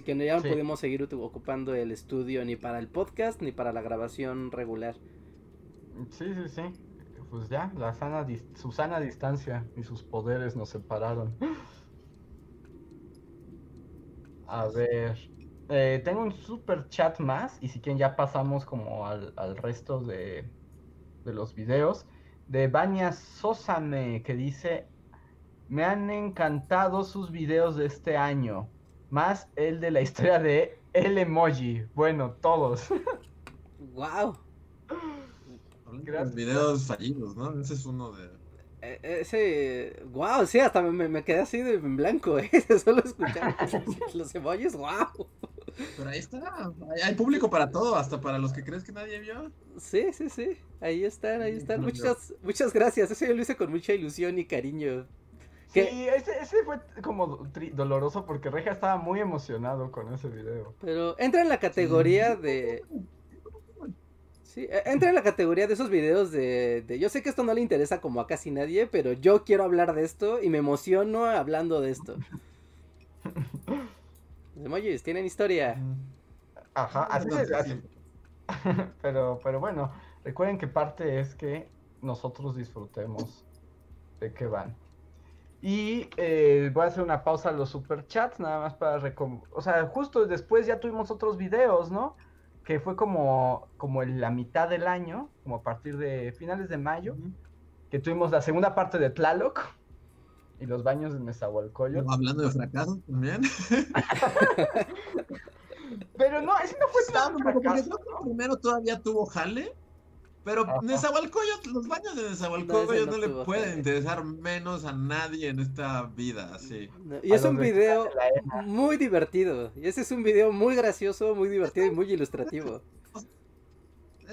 Que no- ya no
Sí.
pudimos seguir ocupando el estudio ni para el podcast ni para la grabación regular.
Sí, sí, sí. Pues ya, la sana su sana distancia y sus poderes nos separaron. A ver, eh, tengo un super chat más y si quieren ya pasamos como al, al resto de, de los videos. de Baña Sosame, que dice, me han encantado sus videos de este año, más el de la historia de el emoji. Bueno, todos.
Wow.
Los videos fallidos, ¿no? Ese es uno de...
E, ese, wow, sí, hasta me, me quedé así de en blanco, ¿eh? Solo escuchar los emojis, wow.
Pero ahí está, hay público para todo, hasta para los que crees que nadie vio.
Sí, sí, sí, ahí están, ahí están. Muchas, muchas gracias, ese yo lo hice con mucha ilusión y cariño.
Sí, ese, ese, fue como doloroso porque Reja estaba muy emocionado con ese video.
Pero entra en la categoría de... Sí, e, entra en la categoría de esos videos de, de, Yo sé que esto no le interesa como a casi nadie, pero yo quiero hablar de esto y me emociono hablando de esto. Los emojis tienen historia.
Ajá, así es. Así. pero, pero bueno, recuerden que parte es que nosotros disfrutemos de que van. Y eh, voy a hacer una pausa a los superchats, nada más para... O sea, justo después ya tuvimos otros videos, ¿no? Que fue como, como en la mitad del año, como a partir de finales de mayo, que tuvimos la segunda parte de Tlaloc y los baños de Nezahualcóyotl.
Hablando de fracaso también.
Pero no, ese no fue tan fracaso.
primero todavía tuvo jale, pero Nezahualcóyotl, los baños de Nezahualcóyotl no, no, le pueden interesar menos a nadie en esta vida, sí.
Y es un video muy divertido. Y ese es un video muy gracioso, muy divertido y muy ilustrativo.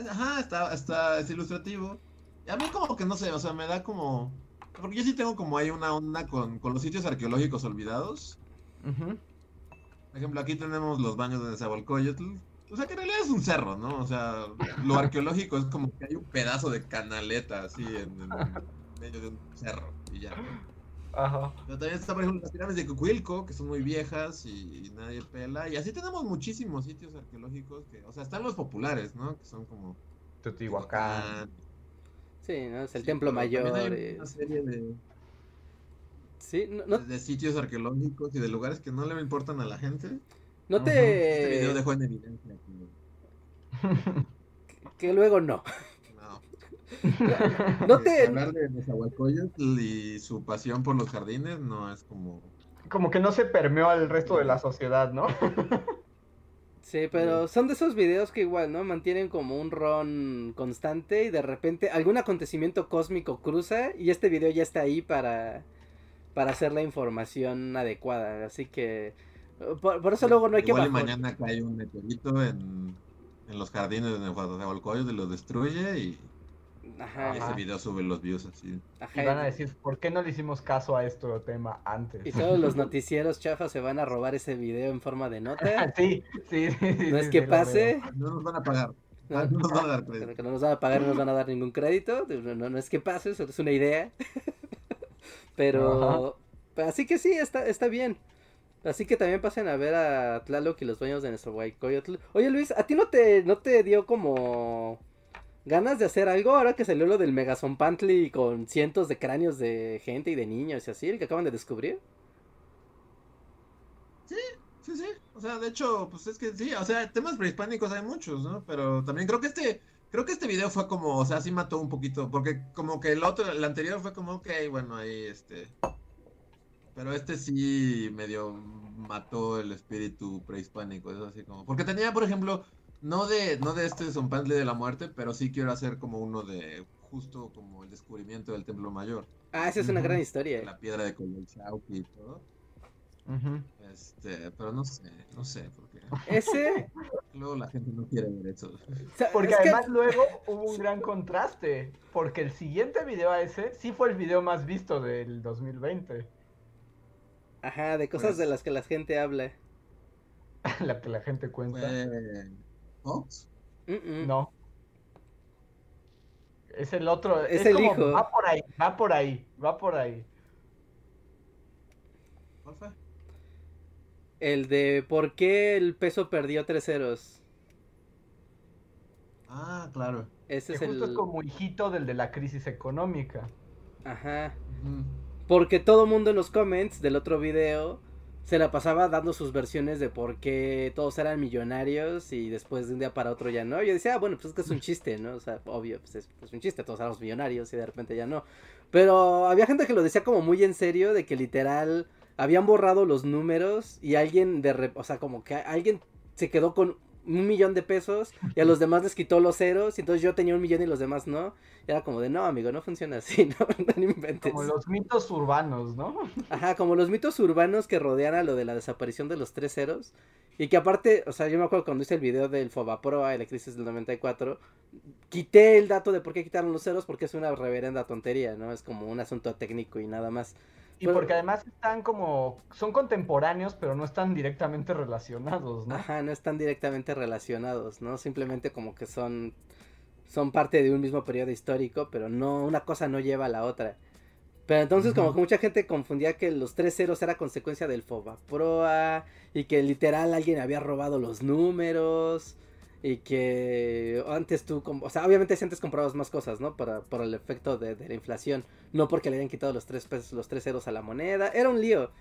Ajá, está, está, es ilustrativo. Y a mí como que no sé, o sea, me da como porque yo sí tengo como hay una onda con, los sitios arqueológicos olvidados. Por ejemplo, aquí tenemos los baños de Nezahualcóyotl. O sea, que en realidad es un cerro, ¿no? O sea, lo arqueológico es como que hay un pedazo de canaleta así en, medio de un cerro y ya. Ajá. Pero también está, por ejemplo, las pirámides de Cucuilco, que son muy viejas y, nadie pela. Y así tenemos muchísimos sitios arqueológicos que, o sea, están los populares, ¿no? Que son como
Teotihuacán.
Sí, ¿no? Es el templo mayor.
Hay una serie de... Sí, no, de sitios arqueológicos y de lugares que no le importan a la gente.
No te...
Este video dejó en evidencia
que... luego no.
No. no te... Hablar de Nezahualcóyotl y su pasión por los jardines no es como...
Como que no se permeó al resto de la sociedad, ¿no?
Sí, pero son de esos videos que igual, ¿no? Mantienen como un ron constante y de repente algún acontecimiento cósmico cruza y este video ya está ahí para, para hacer la información adecuada. Así que por, eso luego no hay
igual que... Igual mañana cae un meteorito en, en los jardines de Nezahualcóyotl y lo destruye y Ajá, ese video sube los views así.
y van a decir, ¿por qué no le hicimos caso a este tema antes?
Y todos los noticieros chafas se van a robar ese video en forma de nota.
sí, sí, sí.
No es que pase.
No nos van a pagar.
No, nos van a dar crédito. Que no nos van a pagar, no nos van a dar ningún crédito. No, no es que pase, solo es una idea. pero, así que sí, está, está bien. Así que también pasen a ver a Tlaloc y los dueños de nuestro Coyotl. Oye Luis, ¿a ti no te, no te dio como ganas de hacer algo ahora que salió lo del Pantly con cientos de cráneos de gente y de niños y así, el que acaban de descubrir.
Sí, sí, sí. O sea, de hecho, pues es que sí, o sea, temas prehispánicos hay muchos, ¿no? Pero también creo que este, creo que este video fue como, o sea, sí mató un poquito, porque como que el otro, el anterior fue como, ok, bueno, ahí este. Pero este sí medio mató el espíritu prehispánico, es así como. Porque tenía, por ejemplo, no de, no de este Zompantle de la muerte, pero sí quiero hacer como uno de justo como el descubrimiento del templo mayor.
Ah, esa es una gran historia.
La piedra de Colchauqui y todo. Este, pero no sé, no sé por qué.
Ese.
Luego la gente no quiere ver eso.
Porque además luego hubo un gran contraste. Porque el siguiente video a ese sí fue el video más visto del 2020.
Ajá, de cosas de pues las que la gente habla.
la que la gente cuenta. No. Es el otro.
Es, el hijo.
Va por ahí, va por ahí, va por ahí.
¿Cuál fue?
El de por qué el peso perdió tres ceros.
Ah, claro.
Ese es justo es como hijito del de la crisis económica.
Ajá. Porque todo mundo en los comments del otro video se la pasaba dando sus versiones de por qué todos eran millonarios y después de un día para otro ya no. Yo decía, ah, bueno, pues es que es un chiste, ¿no? O sea, obvio, pues es, un chiste, todos éramos millonarios y de repente ya no. Pero había gente que lo decía como muy en serio, de que literal habían borrado los números y alguien de, o sea, como que alguien se quedó con un millón de pesos y a los demás les quitó los ceros y entonces yo tenía un millón y los demás no. Y era como de, no, amigo, no funciona así, no, no inventes.
Como los mitos urbanos, ¿no?
Ajá, como los mitos urbanos que rodean a lo de la desaparición de los tres ceros. Y que aparte, o sea, yo me acuerdo cuando hice el video del Fobaproa y la crisis del 94, quité el dato de por qué quitaron los ceros porque es una reverenda tontería, ¿no? Es como un asunto técnico y nada más.
Y porque además están como, son contemporáneos, pero no están directamente relacionados, ¿no?
Ajá, no están directamente relacionados, ¿no? Simplemente como que son, son parte de un mismo periodo histórico, pero no, una cosa no lleva a la otra. Pero entonces como que mucha gente confundía que los tres ceros era consecuencia del Fobaproa y que literal alguien había robado los números y que antes tú, o sea, obviamente si antes comprabas más cosas, ¿no? Para, por el efecto de, la inflación, no porque le hayan quitado los tres pesos, los tres ceros a la moneda, era un lío.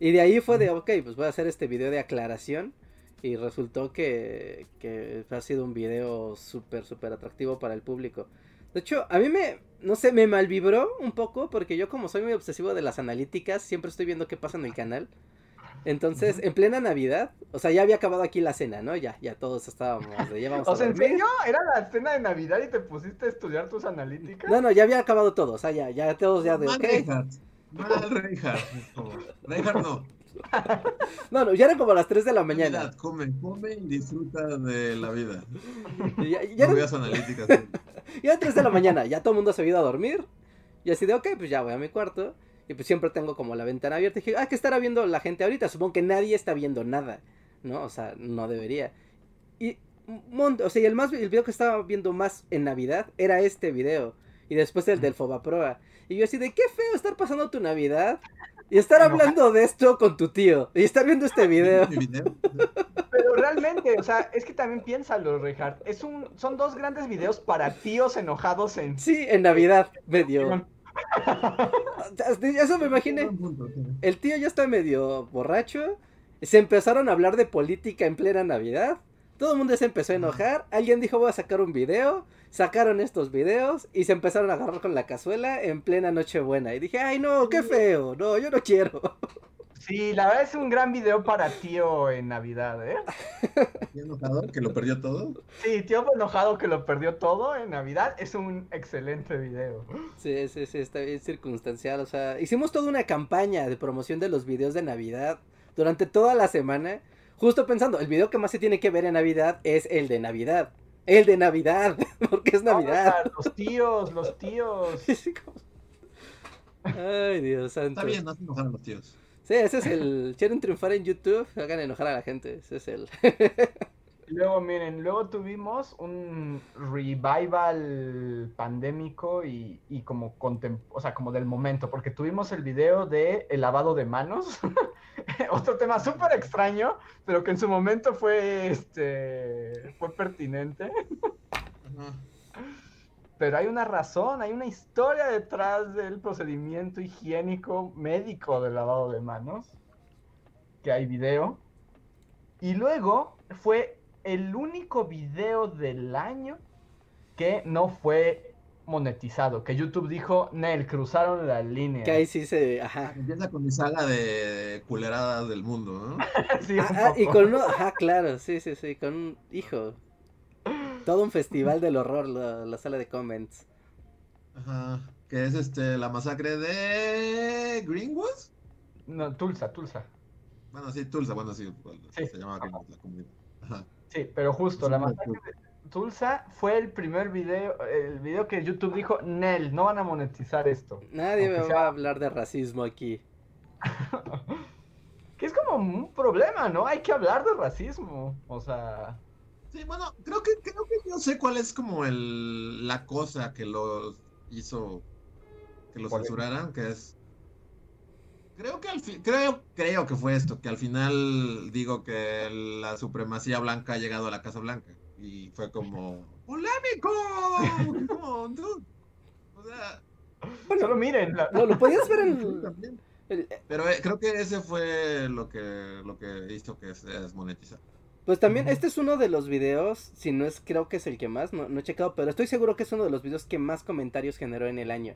Y de ahí fue de, ok, pues voy a hacer este video de aclaración. Y resultó que, que ha sido un video súper, súper atractivo para el público. De hecho, a mí me, no sé, me malvibró un poco porque yo como soy muy obsesivo de las analíticas, siempre estoy viendo qué pasa en el canal. Entonces, en plena Navidad, o sea, ya había acabado aquí la cena, ¿no? Ya, ya todos estábamos, ya vamos
O sea, ¿en serio? ¿Era la cena de Navidad y te pusiste a estudiar tus analíticas?
No, no, ya había acabado todo, o sea, ya, ya todos ya de,
Mal Reinhardt, mal Reinhardt, Reinhardt no.
no, no, ya eran como las 3 de la mañana. Navidad,
come, come y disfruta de la vida. Ya, ya no eran... analíticas.
ya eran 3 de la mañana, ya todo el mundo se ha ido a dormir. Y así de, ok, pues ya voy a mi cuarto. Y pues siempre tengo como la ventana abierta. Y dije, ah, ¿qué estará viendo la gente ahorita? Supongo que nadie está viendo nada, ¿no? O sea, no debería. Y, o sea, y el, más, el video que estaba viendo más en Navidad era este video. Y después el del Fobaproa. Y yo así de, qué feo estar pasando tu Navidad. Y estar hablando de esto con tu tío. Y estar viendo este video.
Pero realmente, o sea, es que también piénsalo, Richard. Es un, son dos grandes videos para tíos enojados en...
Sí, en Navidad, medio. Eso me imaginé. El tío ya está medio borracho. Se empezaron a hablar de política en plena Navidad. Todo el mundo se empezó a enojar. Alguien dijo voy a sacar un video. Sacaron estos videos y se empezaron a agarrar con la cazuela en plena Nochebuena. Y dije, ay no, qué feo. No, yo no quiero.
Sí, la verdad es un gran video para tío en Navidad, ¿eh?
¿Tío enojado que lo perdió todo?
Sí, tío enojado que lo perdió todo en Navidad es un excelente video.
Sí, sí, sí, está bien circunstancial. O sea, hicimos toda una campaña de promoción de los videos de Navidad durante toda la semana. Justo pensando, el video que más se tiene que ver en Navidad es el de Navidad. El de Navidad, porque es Navidad.
los tíos, los tíos.
Ay, Dios santo.
Está bien, no se enojan los tíos.
Sí, ese es el. Quieren triunfar en YouTube, hagan enojar a la gente. Ese es el.
luego, miren, luego tuvimos un revival pandémico y, y como o sea, como del momento, porque tuvimos el video de el lavado de manos. Otro tema súper extraño, pero que en su momento fue este fue pertinente. Pero hay una razón, hay una historia detrás del procedimiento higiénico médico del lavado de manos. Que hay video. Y luego fue el único video del año que no fue monetizado. Que YouTube dijo, Nel, cruzaron la línea.
Que ahí sí se. Ajá.
Empieza con mi saga de culeradas del mundo, ¿no?
sí, ah, y con uno. Ajá, claro, sí, sí, sí. Con un hijo. Todo un festival del horror, la, sala de comments.
Ajá. Que es este la masacre de Greenwood.
No, Tulsa, Tulsa.
Bueno, sí, Tulsa, bueno, sí, se llamaba Greenwood la comunidad.
Ajá. Sí, pero justo, la masacre de Tulsa fue el primer video, el video que YouTube dijo, Nel, no van a monetizar esto.
Nadie me va a hablar de racismo aquí.
que es como un problema, ¿no? Hay que hablar de racismo. O sea,
Sí, bueno, creo que, creo que yo sé cuál es como el, la cosa que lo hizo que lo censuraran, que es creo que al fin, creo, creo que fue esto, que al final digo que la supremacía blanca ha llegado a la Casa Blanca. Y fue como ¡Polémico! como,
o sea, bueno, solo miren.
Lo, podías ver en. El-
Pero eh, creo que ese fue lo que, lo que hizo que se desmonetizara.
Pues también, este es uno de los videos, si no es, creo que es el que más, no, no he checado, pero estoy seguro que es uno de los videos que más comentarios generó en el año.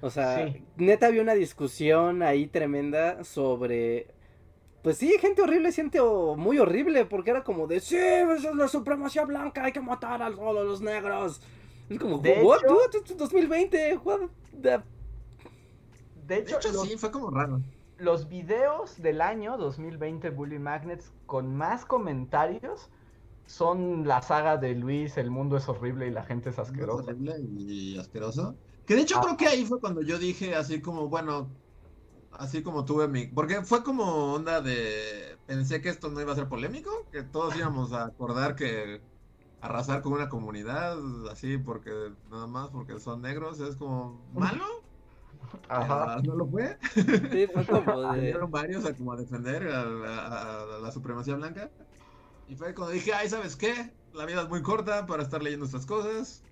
O sea,
Sí.
neta había una discusión ahí tremenda sobre... Pues sí, gente horrible, gente o- muy horrible, porque era como de, sí, esa es la supremacía blanca, hay que matar a todos los negros. Es como,
De
what,
hecho-
dude? Esto es 2020, what the-
De
De
hecho,
hecho,
los,
sí, fue como raro.
Los videos del año 2020 Bully Magnets con más comentarios son la saga de Luis, el mundo es horrible y la gente es asquerosa.
Horrible y asqueroso. Que de hecho
Ah.
creo que ahí fue cuando yo dije así como, bueno, así como tuve mi... Porque fue como onda de... Pensé que esto no iba a ser polémico, que todos íbamos a acordar que arrasar con una comunidad así porque nada más porque son negros es como malo.
Ajá.
No lo fue.
Sí, fue como de...
Varios a como a defender a, a- a la supremacía blanca. Y fue cuando dije, ay, ¿sabes qué? La vida es muy corta para estar leyendo estas cosas.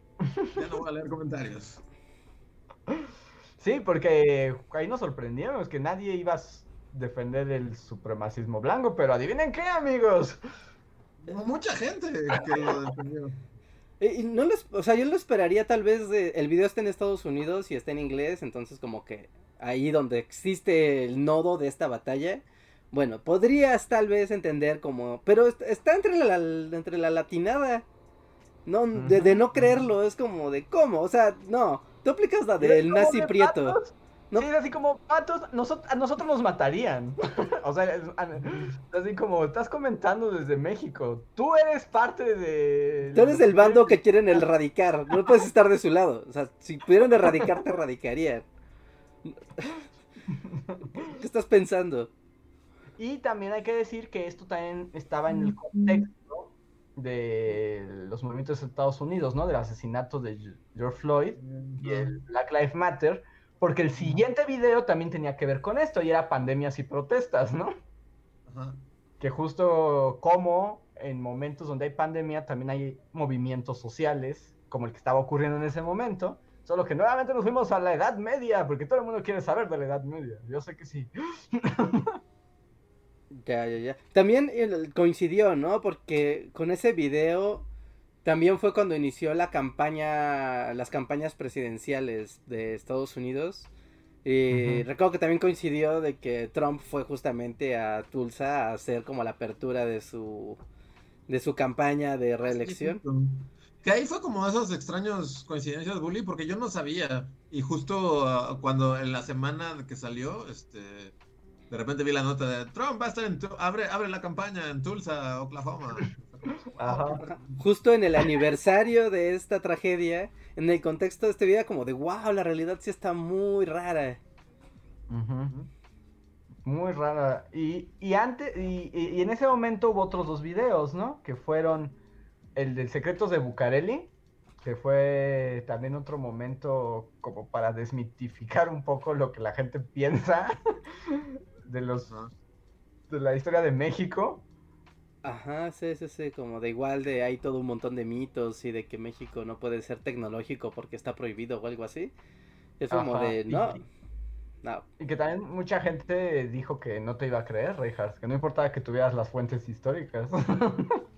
Ya no voy a leer comentarios.
Sí, porque ahí nos sorprendimos que nadie iba a defender el supremacismo blanco, pero adivinen qué, amigos.
Mucha gente que lo defendió.
Eh, Y no les, o sea, yo lo esperaría tal vez de, el video está en Estados Unidos y está en inglés, entonces como que ahí donde existe el nodo de esta batalla, bueno, podrías tal vez entender como, pero est- está entre la, entre la latinada, no, de, de no creerlo, es como de cómo, o sea, no, tú aplicas la del nazi prieto. No.
Sí, es así como, patos, nosot- a nosotros nos matarían. o sea, es- a- así como, estás comentando desde México. Tú eres parte de...
tú eres del bando que quieren erradicar, no puedes estar de su lado, o sea, si pudieran erradicar te erradicarían. ¿Qué estás pensando?
Y también hay que decir que esto también estaba en el contexto de los movimientos de Estados Unidos, ¿no? Del asesinato de George Floyd y el Black Lives Matter, porque el siguiente video también tenía que ver con esto y era pandemias y protestas, ¿no?
Ajá.
Que justo como en momentos donde hay pandemia también hay movimientos sociales, como el que estaba ocurriendo en ese momento, solo que nuevamente nos fuimos a la Edad Media, porque todo el mundo quiere saber de la Edad Media, yo sé que sí.
Ya, ya, ya. También coincidió, ¿no? Porque con ese video también fue cuando inició la campaña, las campañas presidenciales de Estados Unidos. Y
Ujú.
recuerdo que también coincidió de que Trump fue justamente a Tulsa a hacer como la apertura de su de su campaña de reelección.
Que ahí fue como esos extraños coincidencias, Bully, porque yo no sabía. Y justo ah, cuando en la semana que salió, este, de repente vi la nota de Trump va a estar en Tu- abre, abre la campaña en Tulsa, Oklahoma.
Ajá.
Justo en el aniversario de esta tragedia, en el contexto de este video como de wow, la realidad sí está muy rara.
Muy rara. Y, y antes, y, y- y en ese momento hubo otros dos videos, ¿no? Que fueron el de Secretos de Bucareli, que fue también otro momento como para desmitificar un poco lo que la gente piensa de los de la historia de México.
Ajá, sí, sí, sí, como de igual de hay todo un montón de mitos y de que México no puede ser tecnológico porque está prohibido o algo así. Es como
Ajá,
de,
y-
no,
Y que también mucha gente dijo que no te iba a creer, Reinhardt, que no importaba que tuvieras las fuentes históricas.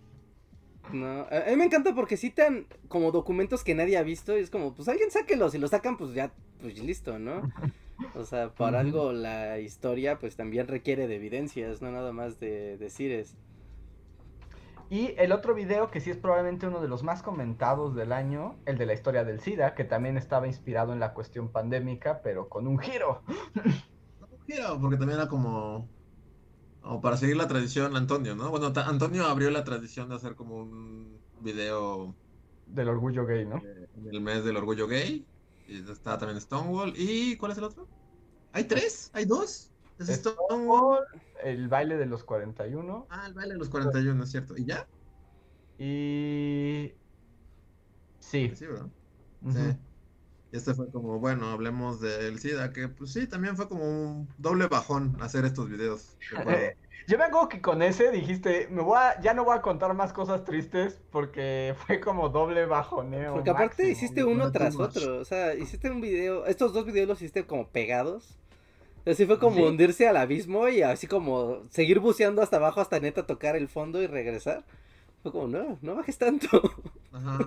no. A mí me encanta porque citan como documentos que nadie ha visto y es como, pues alguien sáquelos y los sacan, pues ya, pues listo, ¿no? O sea, por algo la historia pues también requiere de evidencias, no nada más de decires.
Y el otro video, que sí es probablemente uno de los más comentados del año, el de la historia del SIDA, que también estaba inspirado en la cuestión pandémica, pero con un giro.
Giro, porque también era como, como para seguir la tradición Antonio, ¿no? Bueno, Antonio abrió la tradición de hacer como un video
Del orgullo gay, ¿no?
en el mes del orgullo gay. Y está también Stonewall. ¿Y cuál es el otro? ¿Hay tres? ¿Hay dos? Es Stonewall.
Stonewall, el baile de los 41
Ah, el baile de los 41, es cierto. ¿Y ya?
y... Sí.
Sí, ¿verdad?
ujú.
Sí. Y este fue como, bueno, hablemos del SIDA, que pues sí, también fue como un doble bajón hacer estos videos.
Yo me acuerdo que con ese dijiste, me voy a, ya no voy a contar más cosas tristes porque fue como doble bajoneo.
Porque aparte
máximo.
hiciste
no
uno tras otro, o sea, hiciste un video, estos dos videos los hiciste como pegados. Así fue como
Sí.
hundirse al abismo y así como seguir buceando hasta abajo hasta neta tocar el fondo y regresar. Fue como, no, no bajes tanto.
Ajá.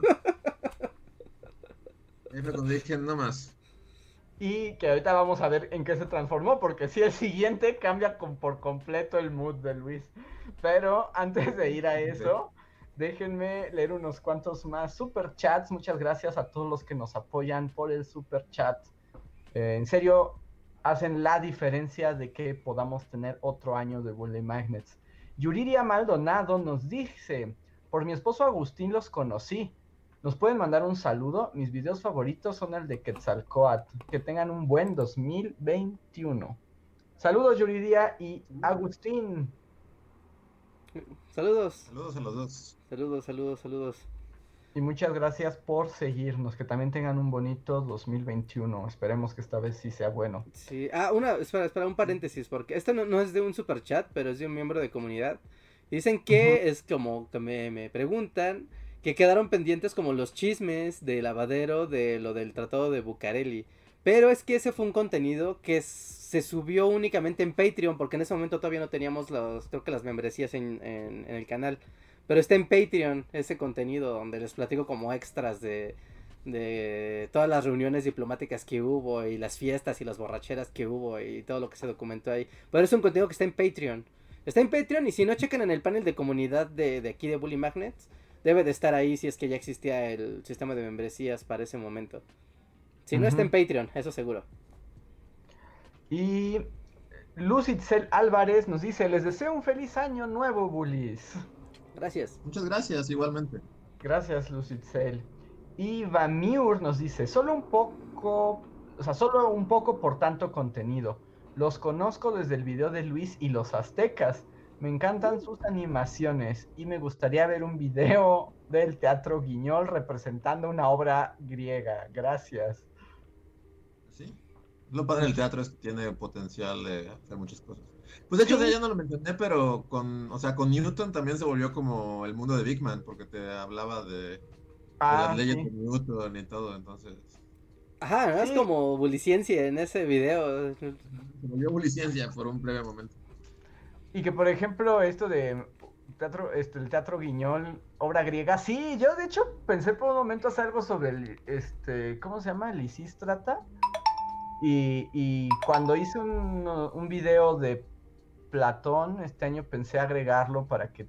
Ahí fue cuando dije, no más.
Y que ahorita vamos a ver en qué se transformó, porque si el siguiente cambia con, por completo el mood de Luis. Pero antes de ir a eso, déjenme leer unos cuantos más super chats. Muchas gracias a todos los que nos apoyan por el super chat. Eh, en serio, hacen la diferencia de que podamos tener otro año de Bully Magnets. Yuriria Maldonado nos dice, por mi esposo Agustín los conocí. Nos pueden mandar un saludo. Mis videos favoritos son el de Quetzalcoatl. Que tengan un buen 2021. Saludos Yuridia y Agustín.
Saludos,
Saludos a los dos.
saludos, saludos, saludos.
Y muchas gracias por seguirnos. Que también tengan un bonito 2021. Esperemos que esta vez sí sea bueno.
Sí, ah, una, espera, espera, un paréntesis, porque esto no, no es de un super chat, pero es de un miembro de comunidad. Dicen que es como que me, me preguntan que quedaron pendientes como los chismes de lavadero de lo del tratado de Bucareli. Pero es que ese fue un contenido que se subió únicamente en Patreon, porque en ese momento todavía no teníamos los, creo que las membresías en, en- en el canal. Pero está en Patreon ese contenido donde les platico como extras de, de todas las reuniones diplomáticas que hubo y las fiestas y las borracheras que hubo y todo lo que se documentó ahí. Pero es un contenido que está en Patreon. Está en Patreon y si no chequen en el panel de comunidad de, de aquí de Bully Magnets, debe de estar ahí si es que ya existía el sistema de membresías para ese momento. Si no está en. Patreon, eso seguro.
Y Lucitzel Álvarez nos dice, les deseo un feliz año nuevo, bullies.
Gracias.
Muchas gracias, igualmente.
Gracias, Lucitzel. Y Vamiur nos dice, solo un poco, o sea, solo un poco por tanto contenido. Los conozco desde el video de Luis y los aztecas. Me encantan sus animaciones y me gustaría ver un video del Teatro Guiñol representando una obra griega. Gracias.
Sí. Lo padre del teatro es que tiene potencial de hacer muchas cosas. Pues de hecho, o sea, ya no lo mencioné, pero con, o sea, con Newton también se volvió como el mundo de Big Man, porque te hablaba de, de
Ah,
las leyes
sí.
de Newton y todo, entonces
Ajá, ¿no? es
Sí.
como buliciencia en ese video.
se volvió buliciencia por un breve momento.
Y que por ejemplo esto de teatro, este, el teatro Guiñol, obra griega, sí, yo de hecho pensé por un momento hacer algo sobre el, este, ¿cómo se llama? Lisístrata. Y, y cuando hice un, un video de Platón, este año pensé agregarlo para que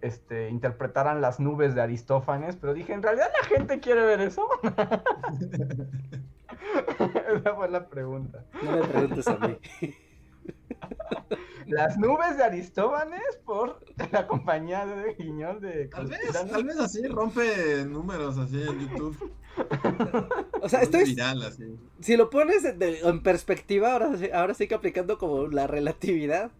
este, interpretaran las nubes de Aristófanes, pero dije, ¿en realidad la gente quiere ver eso? Esa fue la pregunta.
No me preguntes a mí.
Las nubes de Aristófanes por la compañía de Guiñol de
Tal vez, tal vez así rompe números así en YouTube.
O sea,
Es
estoy,
viral así.
si lo pones de- de- en perspectiva, ahora, sí- ahora sí que aplicando como la relatividad.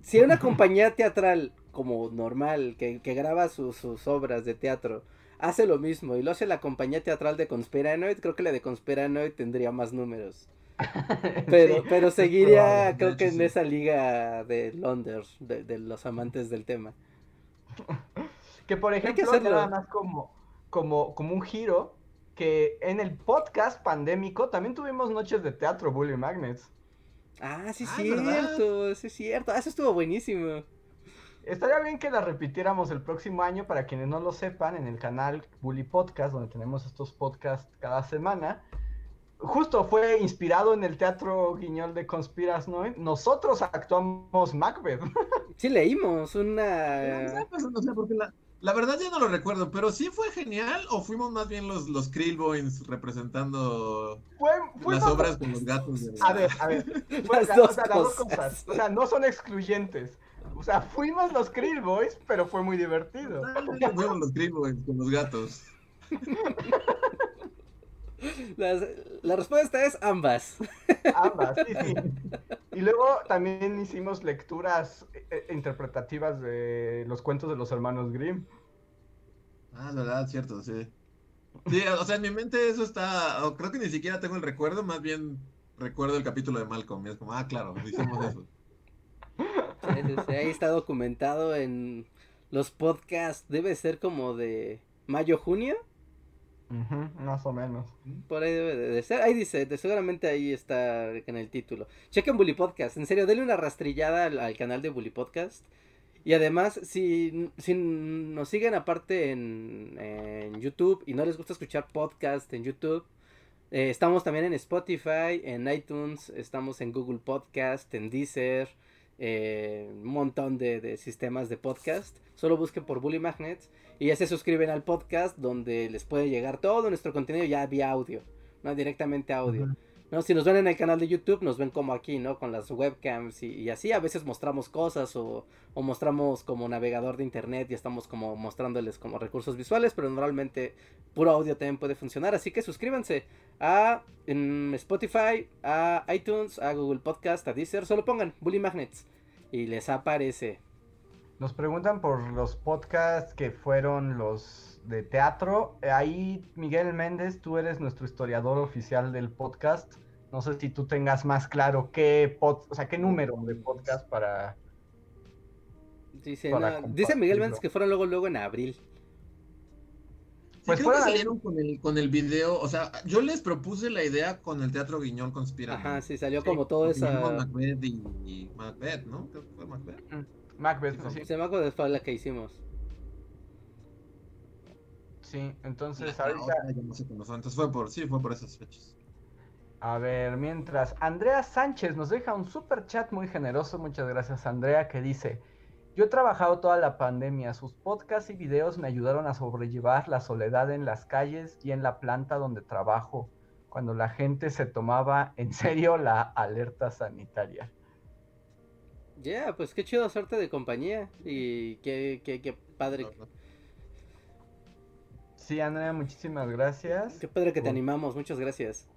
Si una compañía teatral como normal, que, que graba sus- sus obras de teatro, hace lo mismo y lo hace la compañía teatral de Conspiranoid, creo que la de Conspiranoid tendría más números. Pero,
Sí,
pero seguiría,
probable,
creo que en
sí.
esa liga de Londres, de, de los amantes del tema.
Que por
que
ejemplo,
hacerlo.
nada más como, como, como un giro, que en el podcast pandémico también tuvimos noches de teatro Bully Magnets.
Ah, sí, es
Ah, ¿verdad?
cierto, sí, es cierto. Ah, eso estuvo buenísimo.
Estaría bien que la repitiéramos el próximo año para quienes no lo sepan en el canal Bully Podcast, donde tenemos estos podcasts cada semana. Justo fue inspirado en el teatro Guiñol de Conspiranoid. Nosotros actuamos Macbeth.
Sí, leímos una...
Pues, porque la, la verdad ya no lo recuerdo, pero sí fue genial o fuimos más bien los, los Krillboins representando
Fue, fue
las
más-
obras con los gatos. de
A ver, a ver. fue
Las
la-
dos
o sea, las dos
cosas.
O sea, no son excluyentes. O sea, fuimos los Krill Boys, pero fue muy divertido.
Fuimos los Krillboins con los gatos.
La respuesta es ambas.
Ambas, sí, sí. Y luego también hicimos lecturas eh, eh, interpretativas de los cuentos de los hermanos Grimm.
Ah, es verdad, cierto, sí. Sí, o sea, en mi mente eso está, o creo que ni siquiera tengo el recuerdo, más bien recuerdo el capítulo de Malcolm, y es como, ah, claro, hicimos eso.
Sí, sí, sí, Ahí está documentado en los podcasts. Debe ser como de
Ujú, más o menos.
Por ahí debe de ser. Ahí dice, seguramente ahí está en el título. Chequen Bully Podcast. En serio, denle una rastrillada al, al canal de Bully Podcast. Y además, si, si nos siguen aparte en, en YouTube y no les gusta escuchar podcast en YouTube, eh, estamos también en Spotify, en iTunes, estamos en Google Podcast, en Deezer, eh, un montón de, de sistemas de podcast. Solo busquen por Bully Magnets y ya se suscriben al podcast donde les puede llegar todo nuestro contenido ya vía audio, no directamente audio. ¿no? Si nos ven en el canal de YouTube, nos ven como aquí, ¿no? Con las webcams y, y así. A veces mostramos cosas o, o mostramos como navegador de internet y estamos como mostrándoles como recursos visuales, pero normalmente puro audio también puede funcionar. Así que suscríbanse a en Spotify, a iTunes, a Google Podcast, a Deezer. Solo pongan Bully Magnets y les aparece.
Nos preguntan por los podcasts que fueron los de teatro. Ahí, Miguel Méndez, tú eres nuestro historiador oficial del podcast. No sé si tú tengas más claro qué pod, o sea, qué número de podcast para.
Dice,
Para
no, dice Miguel. Méndez que fueron luego luego en abril.
Sí,
Pues
creo que salieron con el, con el video, o sea, yo les propuse la idea con el Teatro Guiñol Conspira.
Ajá, sí, salió
Sí,
como todo esa...
Macbeth y, y Macbeth, ¿no? Creo que fue Macbeth.
Macbeth,
Sí.
Se me acuerdo fue la que hicimos.
Sí, entonces ahorita.
entonces fue por, sí, fue por esas fechas.
A ver, mientras Andrea Sánchez nos deja un super chat muy generoso, muchas gracias Andrea, que dice, yo he trabajado toda la pandemia, sus podcasts y videos me ayudaron a sobrellevar la soledad en las calles y en la planta donde trabajo, cuando la gente se tomaba en serio la alerta sanitaria.
Ya, pues qué chido suerte de compañía y qué, qué, qué padre,
Sí, Andrea, muchísimas gracias.
qué padre que te animamos, muchas gracias.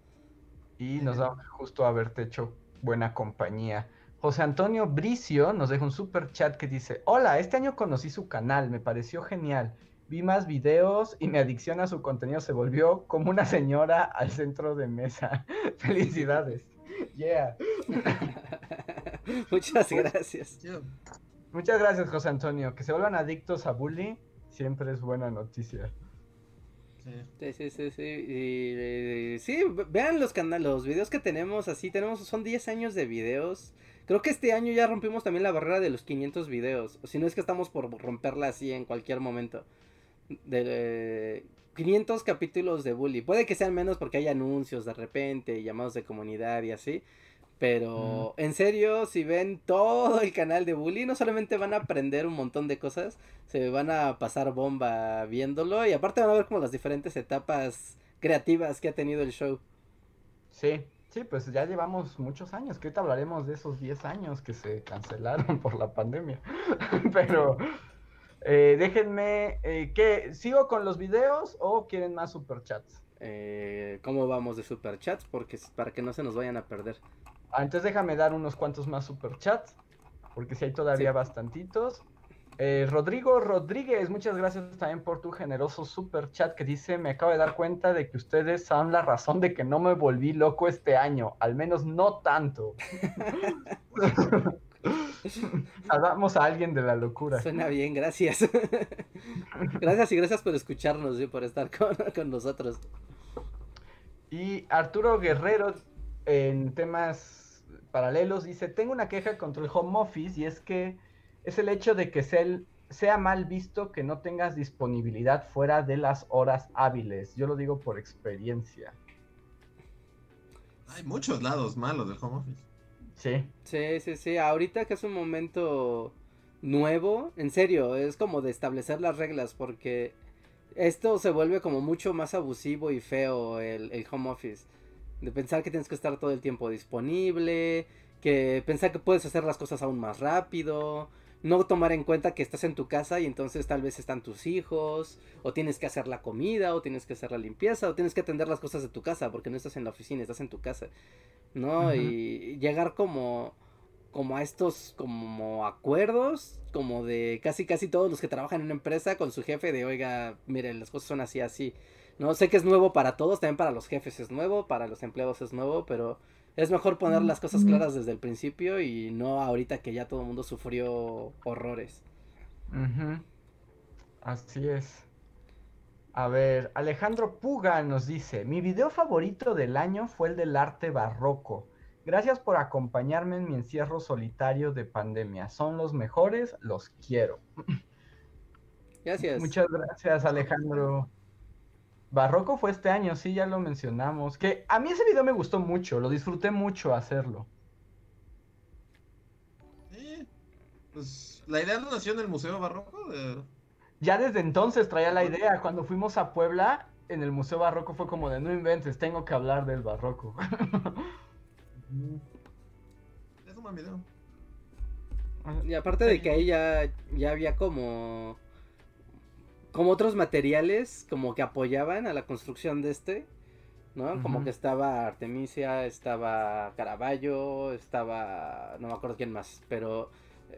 Y nos da justo haberte hecho buena compañía. José Antonio Bricio nos deja un super chat que dice: Hola, este año conocí su canal, me pareció genial. Vi más videos y mi adicción a su contenido se volvió como una señora al centro de mesa. Felicidades. Yeah.
muchas gracias.
Muchas gracias, José Antonio. Que se vuelvan adictos a bully siempre es buena noticia.
Sí.
Sí, sí, sí, sí. Y, eh, sí, ve- vean los canales, los videos que tenemos así, tenemos, son 10 años de videos. Creo que este año ya rompimos también la barrera de los 500 videos. O si no es que estamos por romperla así en cualquier momento. De, eh, 500 capítulos de Bully. Puede que sean menos porque hay anuncios de repente, llamados de comunidad y así. Pero en serio, si ven todo el canal de Bully, no solamente van a aprender un montón de cosas, se van a pasar bomba viéndolo y aparte van a ver como las diferentes etapas creativas que ha tenido el show.
Sí, sí, pues ya llevamos muchos años, que ahorita hablaremos de esos 10 años que se cancelaron por la pandemia. Pero eh, déjenme, eh, ¿qué? ¿Sigo con los videos o quieren más superchats?
Eh, ¿Cómo vamos de superchats? Porque para que no se nos vayan a perder.
Ah, entonces déjame dar unos cuantos más superchats, porque si hay todavía
Sí.
bastantitos. Eh, Rodrigo Rodríguez, muchas gracias también por tu generoso superchat que dice, me acabo de dar cuenta de que ustedes son la razón de que no me volví loco este año, al menos no tanto. Salvamos a alguien de la locura.
Suena bien, gracias. gracias y gracias por escucharnos y por estar con, con nosotros.
Y Arturo Guerrero, en temas paralelos, dice, tengo una queja contra el home office y es que es el hecho de que sea, el- sea mal visto que no tengas disponibilidad fuera de las horas hábiles. Yo lo digo por experiencia.
Hay muchos lados malos del home office.
Sí.
Sí, sí, sí. Ahorita que es un momento nuevo, en serio, es como de establecer las reglas porque esto se vuelve como mucho más abusivo y feo el, el home office. De pensar que tienes que estar todo el tiempo disponible, que pensar que puedes hacer las cosas aún más rápido, no tomar en cuenta que estás en tu casa y entonces tal vez están tus hijos, o tienes que hacer la comida, o tienes que hacer la limpieza, o tienes que atender las cosas de tu casa, porque no estás en la oficina, estás en tu casa, ¿no? Y llegar como, como a estos, como acuerdos, como de casi casi todos los que trabajan en una empresa con su jefe de, oiga, mire, las cosas son así, así. No sé que es nuevo para todos, también para los jefes es nuevo, para los empleados es nuevo, pero es mejor poner las cosas claras desde el principio y no ahorita que ya todo el mundo sufrió horrores.
Así es. A ver, Alejandro Puga nos dice, mi video favorito del año fue el del arte barroco. Gracias por acompañarme en mi encierro solitario de pandemia. Son los mejores, los quiero.
Gracias.
Muchas gracias, Alejandro. Barroco fue este año, sí, ya lo mencionamos. Que a mí ese video me gustó mucho, lo disfruté mucho hacerlo.
Sí, pues la idea no nació en el Museo Barroco. De...
Ya desde entonces traía la idea. Cuando fuimos a Puebla, en el Museo Barroco fue como de no inventes, tengo que hablar del barroco.
es un buen video.
Y aparte de que ahí ya, ya había como como otros materiales como que apoyaban a la construcción de este, ¿no? Como que estaba Artemisia, estaba Caravaggio, estaba no me acuerdo quién más, pero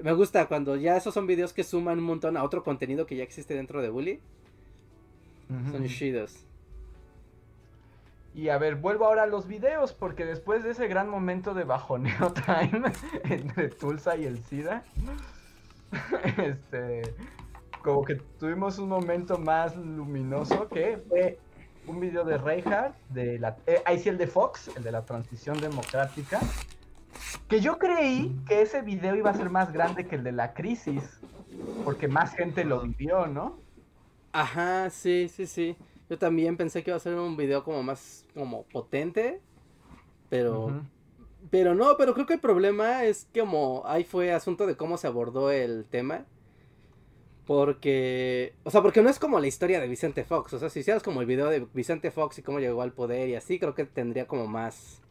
me gusta cuando ya esos son videos que suman un montón a otro contenido que ya existe dentro de Bully. Son chidos.
Y a ver, vuelvo ahora a los videos, porque después de ese gran momento de bajoneo time entre Tulsa y el SIDA, este, como que tuvimos un momento más luminoso que fue un video de Reinhardt, de la, eh, ahí sí el de Fox, el de la transición democrática, que yo creí que ese video iba a ser más grande que el de la crisis, porque más gente lo vivió, ¿no?
Ajá, sí, sí, sí. Yo también pensé que iba a ser un video como más como potente, pero pero no, pero creo que el problema es que como ahí fue asunto de cómo se abordó el tema. Porque, o sea, porque no es como la historia de Vicente Fox. O sea, si hicieras como el video de Vicente Fox y cómo llegó al poder y así, creo que tendría como más,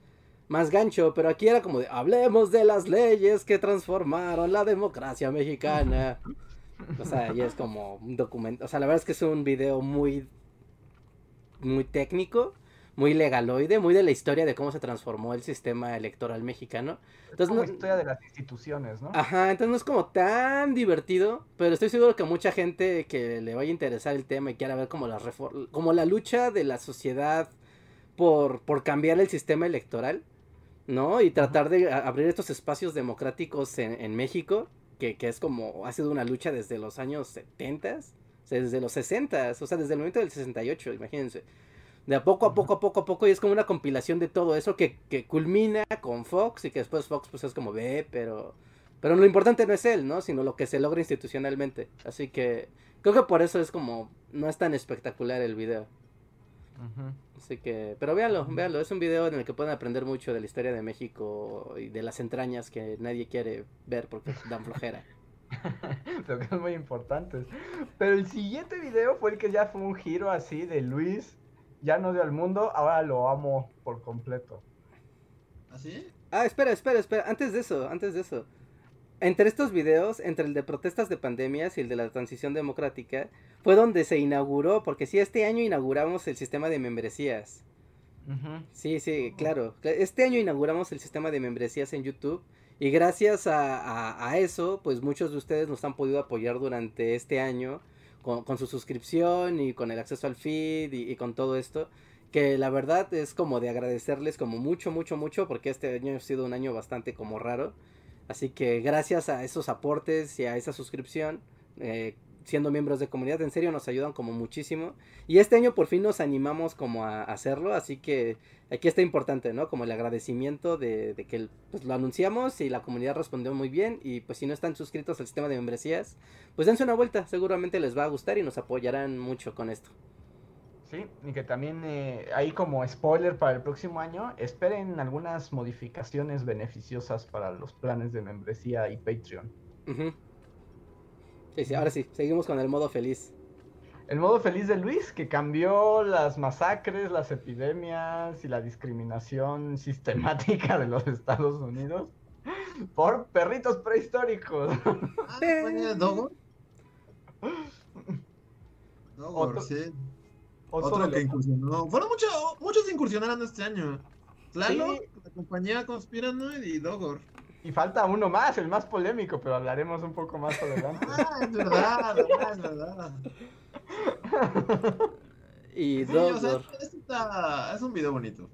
más gancho. Pero aquí era como de, hablemos de las leyes que transformaron la democracia mexicana. O sea, y es como un documento. O sea, la verdad es que es un video muy, muy técnico muy legaloide, muy de la historia de cómo se transformó el sistema electoral mexicano.
Entonces, como no, historia de las instituciones, ¿no?
Ajá, entonces no es como tan divertido, pero estoy seguro que mucha gente que le vaya a interesar el tema y quiera ver como la como la lucha de la sociedad por, por cambiar el sistema electoral, ¿no? Y tratar de abrir estos espacios democráticos en, en México, que, que, es como, ha sido una lucha desde los años 70, o sea, desde los 60, o sea, desde el momento del 68, imagínense de a poco a poco a poco a poco y es como una compilación de todo eso que, que culmina con Fox y que después Fox pues es como ve, pero pero lo importante no es él, ¿no? Sino lo que se logra institucionalmente. Así que creo que por eso es como no es tan espectacular el video. Así que, pero véanlo, véanlo, es un video en el que pueden aprender mucho de la historia de México y de las entrañas que nadie quiere ver porque dan flojera.
Pero que es muy importante. Pero el siguiente video fue el que ya fue un giro así de Luis ya no dio al mundo, ahora lo amo por completo.
¿Así?
¿Ah, espera, espera, espera. Antes de eso, antes de eso. Entre estos videos, entre el de protestas de pandemias y el de la transición democrática, fue donde se inauguró, porque sí, este año inauguramos el sistema de membresías. Sí, sí, claro. Este año inauguramos el sistema de membresías en YouTube. Y gracias a, eso, pues muchos de ustedes nos han podido apoyar durante este año con, su suscripción y con el acceso al feed y, con todo esto. Que la verdad es como de agradecerles como mucho, mucho, mucho, porque este año ha sido un año bastante como raro. Así que gracias a esos aportes y a esa suscripción, eh, siendo miembros de comunidad, en serio nos ayudan como muchísimo. Y este año por fin nos animamos como a hacerlo, así que aquí está importante, ¿no? Como el agradecimiento de, que pues, lo anunciamos y la comunidad respondió muy bien. Y pues si no están suscritos al sistema de membresías, pues dense una vuelta, seguramente les va a gustar y nos apoyarán mucho con esto.
Sí, y que también eh, ahí como spoiler para el próximo año, esperen algunas modificaciones beneficiosas para los planes de membresía y Patreon.
Sí, sí, ahora sí, seguimos con el modo feliz.
El modo feliz de Luis, que cambió las masacres, las epidemias y la discriminación sistemática de los Estados Unidos por perritos prehistóricos.
Ah, Dogor? Dogor, sí. Otro, que incursionó. Fueron muchos, muchos incursionaron este año. Claro, la compañía Conspiranoid y Dogor.
Y falta uno más, el más polémico, pero hablaremos un poco más adelante.
ah, es verdad, es verdad.
y
sí, o sea, está, es un video bonito.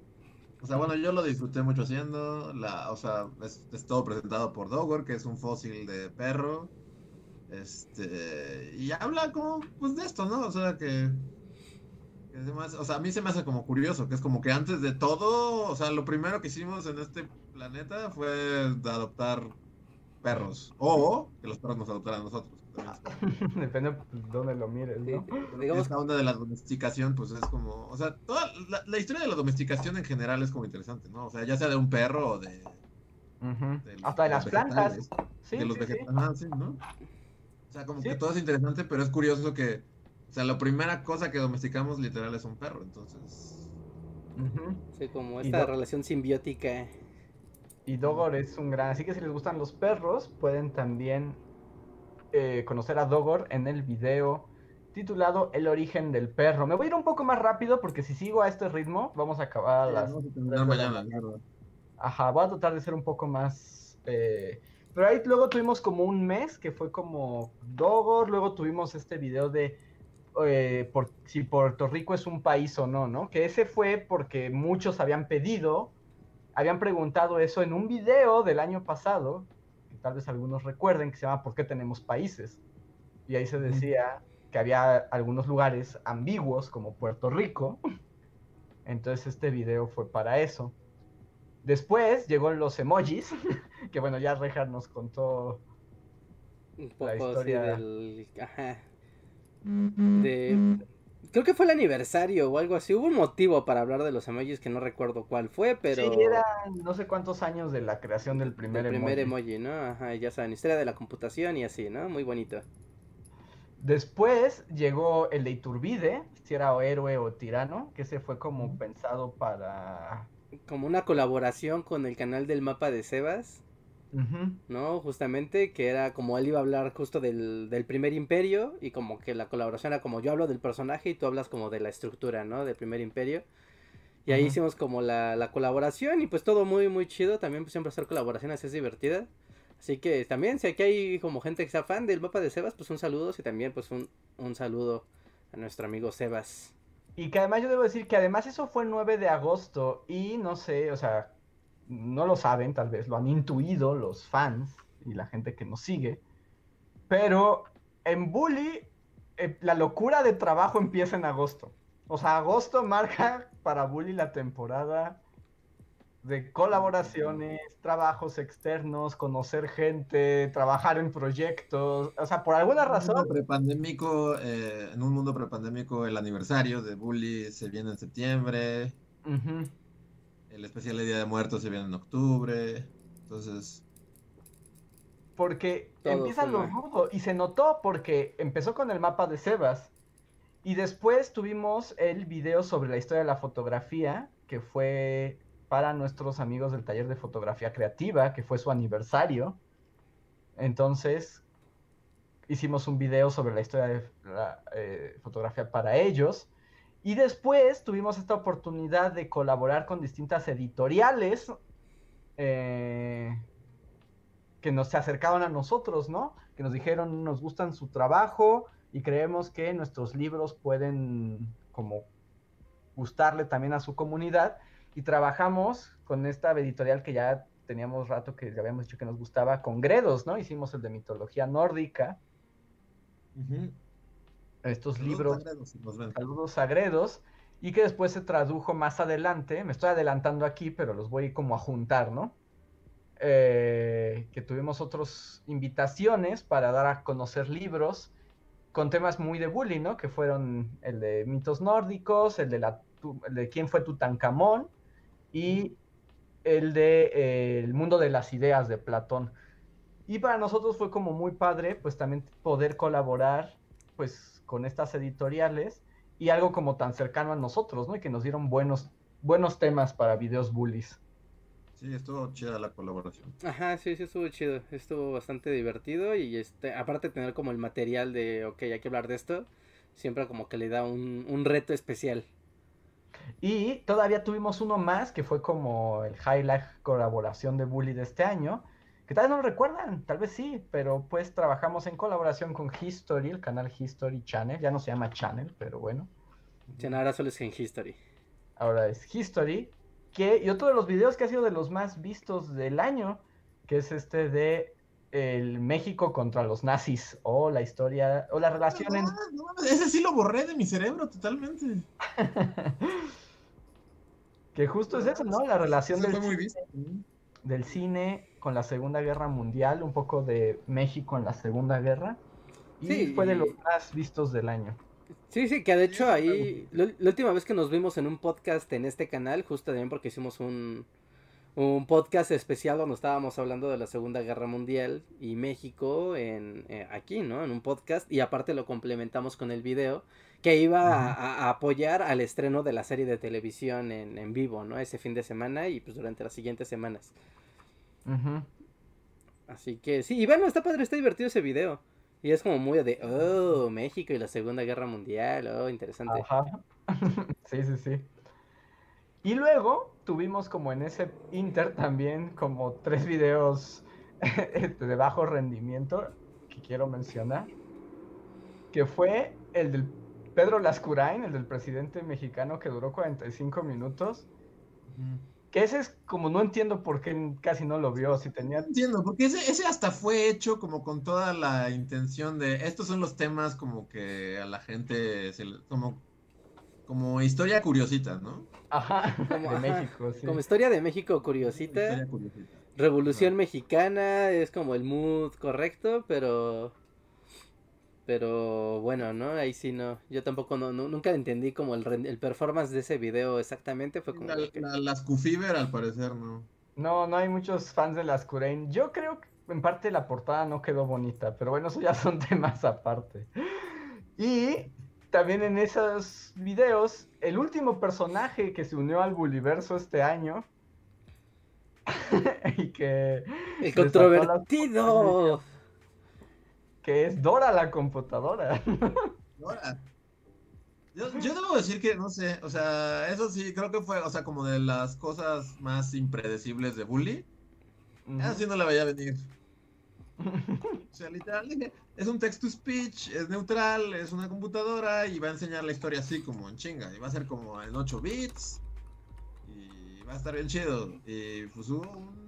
O sea, bueno, yo lo disfruté mucho haciendo. La, o sea, es, todo presentado por Dogor, que es un fósil de perro. Este. Y habla como, pues de esto, ¿no? O sea, que. Que además, o sea, a mí se me hace como curioso, que es como que antes de todo, o sea, lo primero que hicimos en este planeta fue adoptar perros. O que los perros nos adoptaran a nosotros.
Depende de dónde lo mires, ¿no?
Digamos... Esta onda de la domesticación, pues es como, o sea, toda la, la, historia de la domesticación en general es como interesante, ¿no? O sea, ya sea de un perro o de...
Uh -huh. de Hasta de las plantas.
Sí, de los sí, vegetales, sí. ¿no? O sea, como que todo es interesante, pero es curioso que, o sea, la primera cosa que domesticamos literal es un perro, entonces...
Uh -huh. Sí, como esta relación simbiótica.
Y Dogor es un gran... Así que si les gustan los perros, pueden también eh, conocer a Dogor en el video titulado El origen del perro. Me voy a ir un poco más rápido porque si sigo a este ritmo vamos a acabar a las...
No, mañana, claro.
Ajá, voy a tratar de ser un poco más... Eh... Pero ahí luego tuvimos como un mes que fue como Dogor, luego tuvimos este video de eh, por, si Puerto Rico es un país o no, ¿no? Que ese fue porque muchos habían pedido, habían preguntado eso en un video del año pasado, tal vez algunos recuerden, que se llama ¿Por qué tenemos países? Y ahí se decía que había algunos lugares ambiguos como Puerto Rico. Entonces este video fue para eso. Después llegó los emojis, que bueno, ya Rejar nos contó
un poco la historia del... Ajá. De... Creo que fue el aniversario o algo así. Hubo un motivo para hablar de los emojis que no recuerdo cuál fue, pero.
Sí, era no sé cuántos años de la creación del primer
el primer emoji. emoji, ¿no? Ajá, ya saben, historia de la computación y así, ¿no? Muy bonito.
Después llegó el de Iturbide, si era o héroe o tirano, que ese fue como pensado para.
Como una colaboración con el canal del mapa de Sebas. Uh -huh. ¿no? Justamente, que era como él iba a hablar justo del, del, primer imperio y como que la colaboración era como yo hablo del personaje y tú hablas como de la estructura, ¿no? Del primer imperio. Y ahí uh -huh. hicimos como la, la, colaboración y pues todo muy, muy chido. También pues siempre hacer colaboraciones es divertida. Así que también, si aquí hay como gente que sea fan del mapa de Sebas, pues un saludo y también pues un, un saludo a nuestro amigo Sebas.
Y que además yo debo decir que además eso fue el 9 de agosto y no sé, o sea, no lo saben, tal vez lo han intuido los fans y la gente que nos sigue, pero en Bully eh, la locura de trabajo empieza en agosto. O sea, agosto marca para Bully la temporada de colaboraciones, trabajos externos, conocer gente, trabajar en proyectos, o sea, por alguna razón...
Prepandémico, eh, en un mundo prepandémico el aniversario de Bully se viene en septiembre. Uh -huh. El especial de Día de Muertos se viene en octubre. Entonces.
Porque Todo empieza lo rudo. Y se notó porque empezó con el mapa de Sebas. Y después tuvimos el video sobre la historia de la fotografía. Que fue para nuestros amigos del taller de fotografía creativa. Que fue su aniversario. Entonces. Hicimos un video sobre la historia de la eh, fotografía para ellos. Y después tuvimos esta oportunidad de colaborar con distintas editoriales eh, que nos se acercaban a nosotros, ¿no? Que nos dijeron, nos gustan su trabajo y creemos que nuestros libros pueden como gustarle también a su comunidad. Y trabajamos con esta editorial que ya teníamos rato que ya habíamos dicho que nos gustaba, con Gredos, ¿no? Hicimos el de mitología nórdica. Uh estos saludos libros, sagredos, saludos sagredos, y que después se tradujo más adelante, me estoy adelantando aquí, pero los voy como a juntar, ¿no? Eh, que tuvimos otras invitaciones para dar a conocer libros con temas muy de bullying, ¿no? Que fueron el de mitos nórdicos, el de, la, el de quién fue Tutankamón y el de eh, el mundo de las ideas de Platón. Y para nosotros fue como muy padre, pues también poder colaborar, pues con estas editoriales y algo como tan cercano a nosotros, ¿no? Y que nos dieron buenos, buenos temas para videos bullies.
Sí, estuvo chida la colaboración.
Ajá, sí, sí, estuvo chido. Estuvo bastante divertido y este, aparte de tener como el material de, ok, hay que hablar de esto, siempre como que le da un, un reto especial.
Y todavía tuvimos uno más que fue como el highlight colaboración de Bully de este año, que tal vez no lo recuerdan, tal vez sí, pero pues trabajamos en colaboración con History, el canal History Channel, ya no se llama Channel, pero bueno.
Ya ahora solo es en History.
Ahora es History, que, y otro de los videos que ha sido de los más vistos del año, que es este de el México contra los nazis o la historia o la relación en...
Ah, no ese sí lo borré de mi cerebro totalmente.
que justo es eso, ¿no? La relación
Eso
del,
fue muy
cine-
visto.
del cine con la Segunda Guerra Mundial, un poco de México en la Segunda Guerra. Y
Sí,
fue de los más vistos del año.
Sí, sí, que de hecho ahí, la, la última vez que nos vimos en un podcast en este canal, justo también porque hicimos un, un podcast especial donde estábamos hablando de la Segunda Guerra Mundial y México en, eh, aquí, ¿no? En un podcast y aparte lo complementamos con el video que iba a apoyar al estreno de la serie de televisión en, en vivo, ¿no? Ese fin de semana y pues durante las siguientes semanas.
Ujú.
Así que sí, y bueno, está padre, está divertido ese video. Y es como muy de, oh, México y la Segunda Guerra Mundial, oh, interesante.
Ajá. sí, sí, sí. Y luego tuvimos como en ese Inter también como tres videos de bajo rendimiento que quiero mencionar. Que fue el del Pedro Lascurain, el del presidente mexicano que duró 45 minutos.
Ujú.
Que ese es como no entiendo por qué casi no lo vio, si tenía...
No entiendo, porque ese, ese hasta fue hecho como con toda la intención de estos son los temas como que a la gente se le- como como historia curiosita, ¿no?
Ajá,
Como,
de
ajá,
México, sí.
Como historia de México curiosita,
Historia curiosita.
Revolución Mexicana, es como el mood correcto, pero... Pero bueno, ¿no? Ahí sí no. Yo tampoco no, no- nunca entendí como el, el performance de ese video exactamente. Fue como...
La-
que-
la- las Cufiver al parecer, ¿no?
No, no hay muchos fans de las Curain. Yo creo que en parte la portada no quedó bonita, pero bueno, eso ya son temas aparte. Y también en esos videos, el último personaje que se unió al Buliverso este año y que,
El controvertido.
Que es Dora la computadora.
Ahora, yo, yo debo decir que, no sé, o sea, eso sí, creo que fue, o sea, como de las cosas más impredecibles de Bully. Así no la veía venir. O sea, literal, es un text to speech, es neutral, es una computadora y va a enseñar la historia así como en chinga. Y va a ser como en 8 bits. Y va a estar bien chido. Y pues un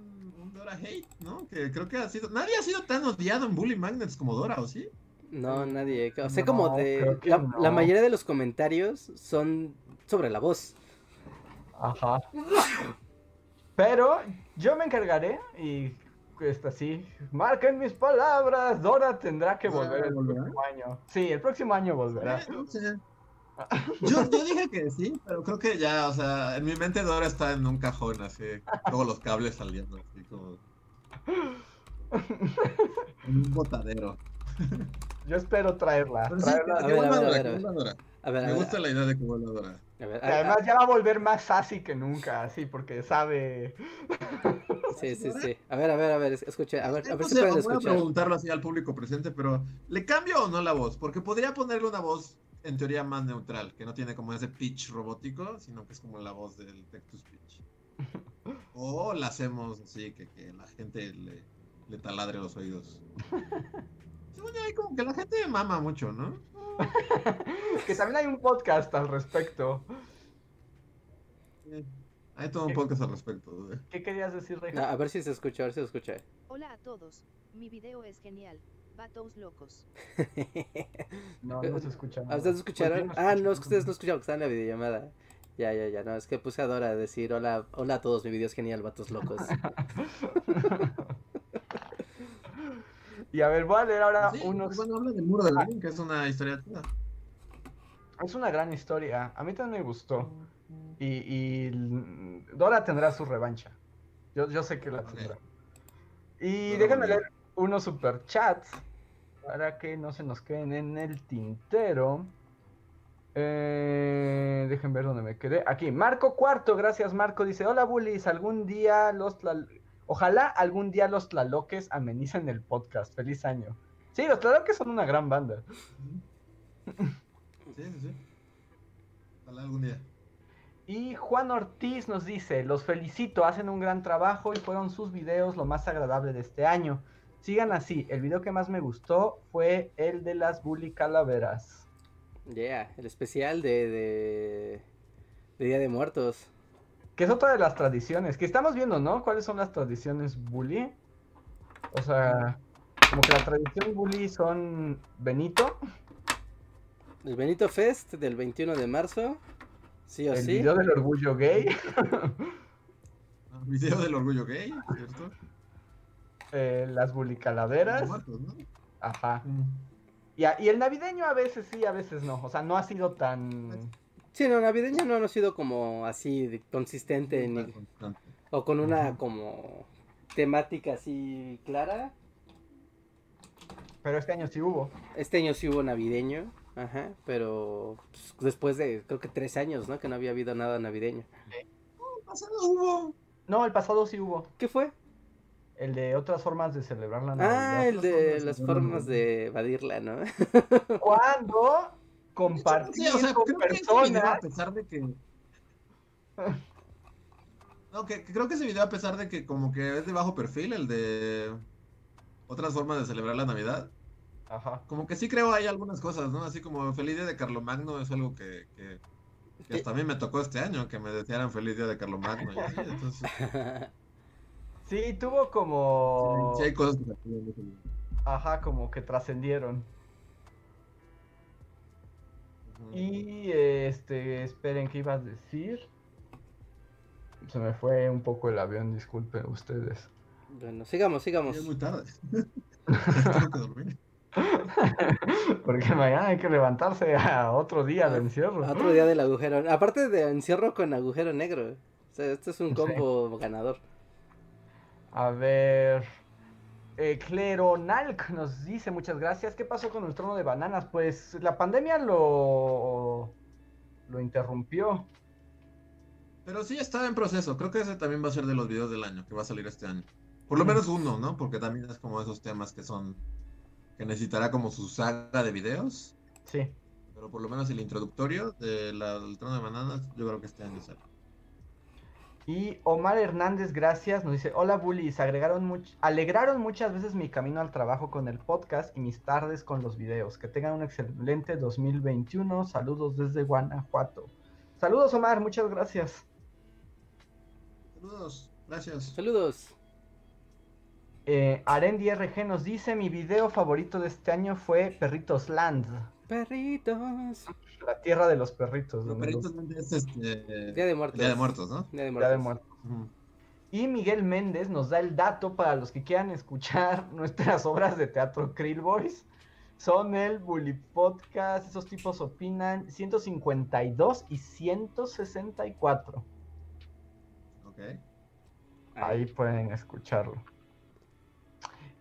Dora hate, ¿no? Que creo que ha sido. Nadie ha sido tan odiado en Bully Magnets como Dora, ¿o sí?
No, nadie. O sea,
No,
como de... La,
no.
la mayoría de los comentarios son sobre la voz.
Ajá. Pero yo me encargaré y está así. Marquen mis palabras. Dora tendrá que
¿Dora
volver el
volverá?
próximo año. Sí, el próximo año volverá.
Eh, no sé. Yo, yo dije que sí, pero creo que ya, o sea, en mi mente Dora está en un cajón, así, todos los cables saliendo, así como. En un botadero.
Yo espero traerla.
Sí,
A ver, a ver, ver, a. A
Me gusta la idea de que vuelva Dora.
a ver,
además
a-
ya va a volver más sassy que nunca, así, porque sabe.
sí, sí, sí. A ver, a ver, a ver, es- escucha, a ver, a
No
ver si
sé,
pueden
voy a
escuchar.
preguntarlo así al público presente, pero ¿le cambio o no la voz? Porque podría ponerle una voz en teoría más neutral, que no tiene como ese pitch robótico, sino que es como la voz del text to speech. O la hacemos así, que, que la gente le, le taladre los oídos. Hay como que la gente mama mucho, ¿no?
que también hay un podcast al respecto.
Sí. Hay todo un podcast al respecto. ¿eh?
¿Qué querías decir,
No,
Reja?
a ver si se escucha, a ver si se escucha.
Hola a todos, mi video es genial. Vatos locos.
No, no se escucha.
¿Ah,
nada.
¿Ustedes escucharon?
¿Por qué no
Ah, no, es que ustedes no escucharon, que está en la videollamada. Ya, ya, ya, no, es que puse a Dora a decir hola, hola a todos, mi video es genial, vatos locos.
y a ver, voy a leer ahora
Sí,
unos.
Bueno, habla del muro de Berlín, que es una historia chida.
Es una gran historia. A mí también me gustó. Y, Dora tendrá su revancha. Yo, yo sé que la tendrá. Y déjenme leer unos superchats para que no se nos queden en el tintero. Eh, dejen ver dónde me quedé. Aquí, Marco Cuarto, gracias Marco. Dice, hola bullies, algún día los tlal- Ojalá algún día los tlaloques amenicen el podcast. Feliz año. Sí, los tlaloques son una gran banda.
Sí, sí, sí. Ojalá algún día.
Y Juan Ortiz nos dice, los felicito, hacen un gran trabajo y fueron sus videos lo más agradable de este año. Sigan así, el video que más me gustó fue el de las bully calaveras.
Yeah, el especial de, de, de Día de Muertos.
Que es otra de las tradiciones, que estamos viendo, ¿no? ¿Cuáles son las tradiciones bully? O sea, como que la tradición bully son Benito,
El Benito Fest del 21 de marzo. Sí o
el
sí.
video del orgullo gay,
Ah, Video del orgullo gay, ¿cierto?
eh, las bully calaveras,
Muertos, ¿no?
ajá. Y, a- y el navideño a veces sí, a veces no. O sea, no ha sido tan.
Sí, no, navideño no ha sido como así de consistente ni- o con una como temática así clara.
Pero este año sí hubo.
Este año sí hubo navideño, ajá, pero pues, después de creo que tres años, ¿no? Que no había habido nada navideño.
Pasado hubo.
No, el pasado sí hubo.
¿Qué fue?
El de otras formas de celebrar la Navidad.
Ah, el de las formas de evadirla, ¿no?
Sí,
compartir
o sea,
con
creo que ese video, a
personas.
pesar de que. No, que, que creo que ese video, a pesar de que como que es de bajo perfil, el de otras formas de celebrar la Navidad,
Ajá.
como que sí creo hay algunas cosas, ¿no? Así como Feliz Día de Carlomagno es algo que, que, que hasta a mí me tocó este año, que me desearan Feliz Día de Carlomagno. y así, entonces,
Sí, tuvo como.
sí hay cosas que.
Ajá, como que trascendieron. Y este, esperen, ¿qué ibas a decir? Se me fue un poco el avión, disculpen ustedes.
bueno, sigamos, sigamos.
Es muy tarde. Tengo que dormir.
Porque mañana hay que levantarse a otro día de encierro.
Otro día del agujero. Aparte de encierro con agujero negro. O sea, este es un
Sí.
combo ganador.
A ver. Eh, Cleronalc nos dice muchas gracias. ¿Qué pasó con el trono de bananas? Pues la pandemia lo. lo interrumpió.
Pero sí está en proceso. Creo que ese también va a ser de los videos del año, que va a salir este año. Por lo menos uno, ¿no? Porque también es como esos temas que son. que necesitará como su saga de videos.
Sí.
Pero por lo menos el introductorio de del trono de bananas, yo creo que este año sale.
Y Omar Hernández, gracias, nos dice, hola bullies, agregaron much- alegraron muchas veces mi camino al trabajo con el podcast y mis tardes con los videos. Que tengan un excelente 2021. Saludos desde Guanajuato. Saludos Omar, muchas gracias.
Saludos, gracias.
Saludos.
Eh, Arendi RG nos dice, mi video favorito de este año fue Perritos Land,
Perritos.
la tierra de los perritos. Los-
perito es este.
Día de muertos.
Día de Muertos, ¿no?
Día de
Día de
muertos.
Y Miguel Méndez nos da el dato para los que quieran escuchar nuestras obras de teatro Krill Boys. Son el Bully Podcast, esos tipos opinan 152 y 164.
Ok.
Ahí pueden escucharlo.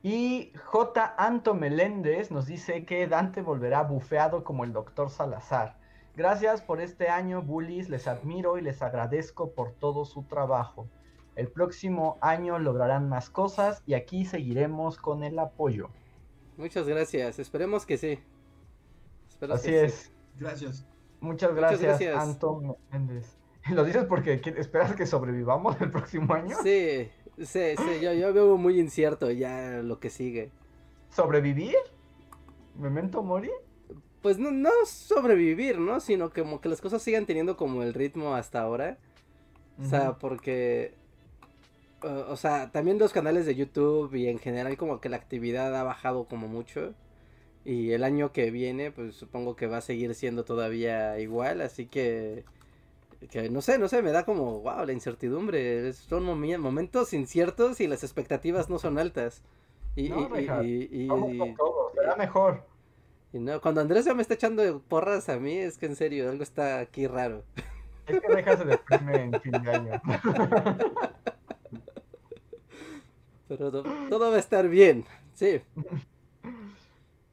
Y J. Anto Meléndez nos dice que Dante volverá bufeado como el doctor Salazar. Gracias por este año, bullies. Les admiro y les agradezco por todo su trabajo. El próximo año lograrán más cosas y aquí seguiremos con el apoyo.
Muchas gracias. Esperemos que sí. Espero
Así
que
es.
sí.
Gracias.
Muchas
Muchas
gracias,
gracias.
Anto Meléndez. ¿Lo dices porque esperas que sobrevivamos el próximo año?
Sí, sí, sí. Yo, yo veo muy incierto ya lo que sigue.
¿Sobrevivir? ¿Memento mori?
Pues no, no sobrevivir, ¿no? Sino que como que las cosas sigan teniendo como el ritmo hasta ahora. O sea, porque... uh, o sea, también los canales de YouTube y en general como que la actividad ha bajado como mucho. Y el año que viene, pues supongo que va a seguir siendo todavía igual. Así que... Que no sé, no sé, me da como, wow, la incertidumbre. Son momentos inciertos y las expectativas no son altas. Y,
No,
y- y-
Richard,
y- y-
Vamos con todo, será mejor.
y no, cuando Andrés ya me está echando porras a mí, es que en serio, algo está aquí raro.
Es que deja se deprime en fin de año.
Pero to- todo va a estar bien, sí.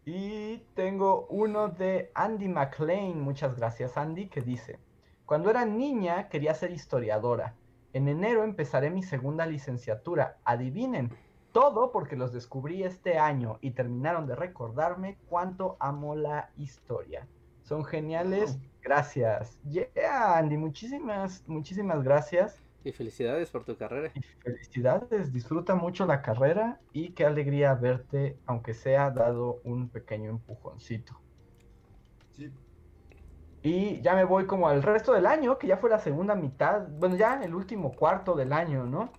Y tengo uno de Andy McLean, muchas gracias Andy, que dice, cuando era niña quería ser historiadora. En enero empezaré mi segunda licenciatura. Adivinen, todo porque los descubrí este año y terminaron de recordarme cuánto amo la historia. Son geniales, gracias. Yeah, Andy, muchísimas, muchísimas gracias.
Y felicidades por tu carrera.
Y felicidades, disfruta mucho la carrera y qué alegría verte, aunque sea dado un pequeño empujoncito.
Sí.
Y ya me voy como al resto del año, que ya fue la segunda mitad, bueno, ya en el último cuarto del año, ¿no?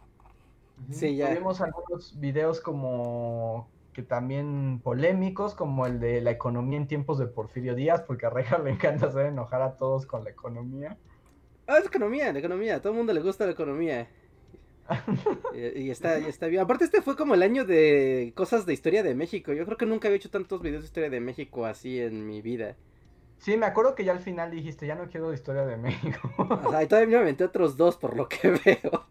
Sí, ya.
Tuvimos algunos videos como que también polémicos, como el de la economía en tiempos de Porfirio Díaz, porque a Reja le encanta hacer enojar a todos con la economía.
Ah, es economía, la economía. A todo el mundo le gusta la economía. y, y está, y está bien. Aparte, este fue como el año de cosas de historia de México. Yo creo que nunca había hecho tantos videos de historia de México así en mi vida.
Sí, me acuerdo que ya al final dijiste, ya no quiero de historia de México.
Y todavía me aventé otros dos por lo que veo.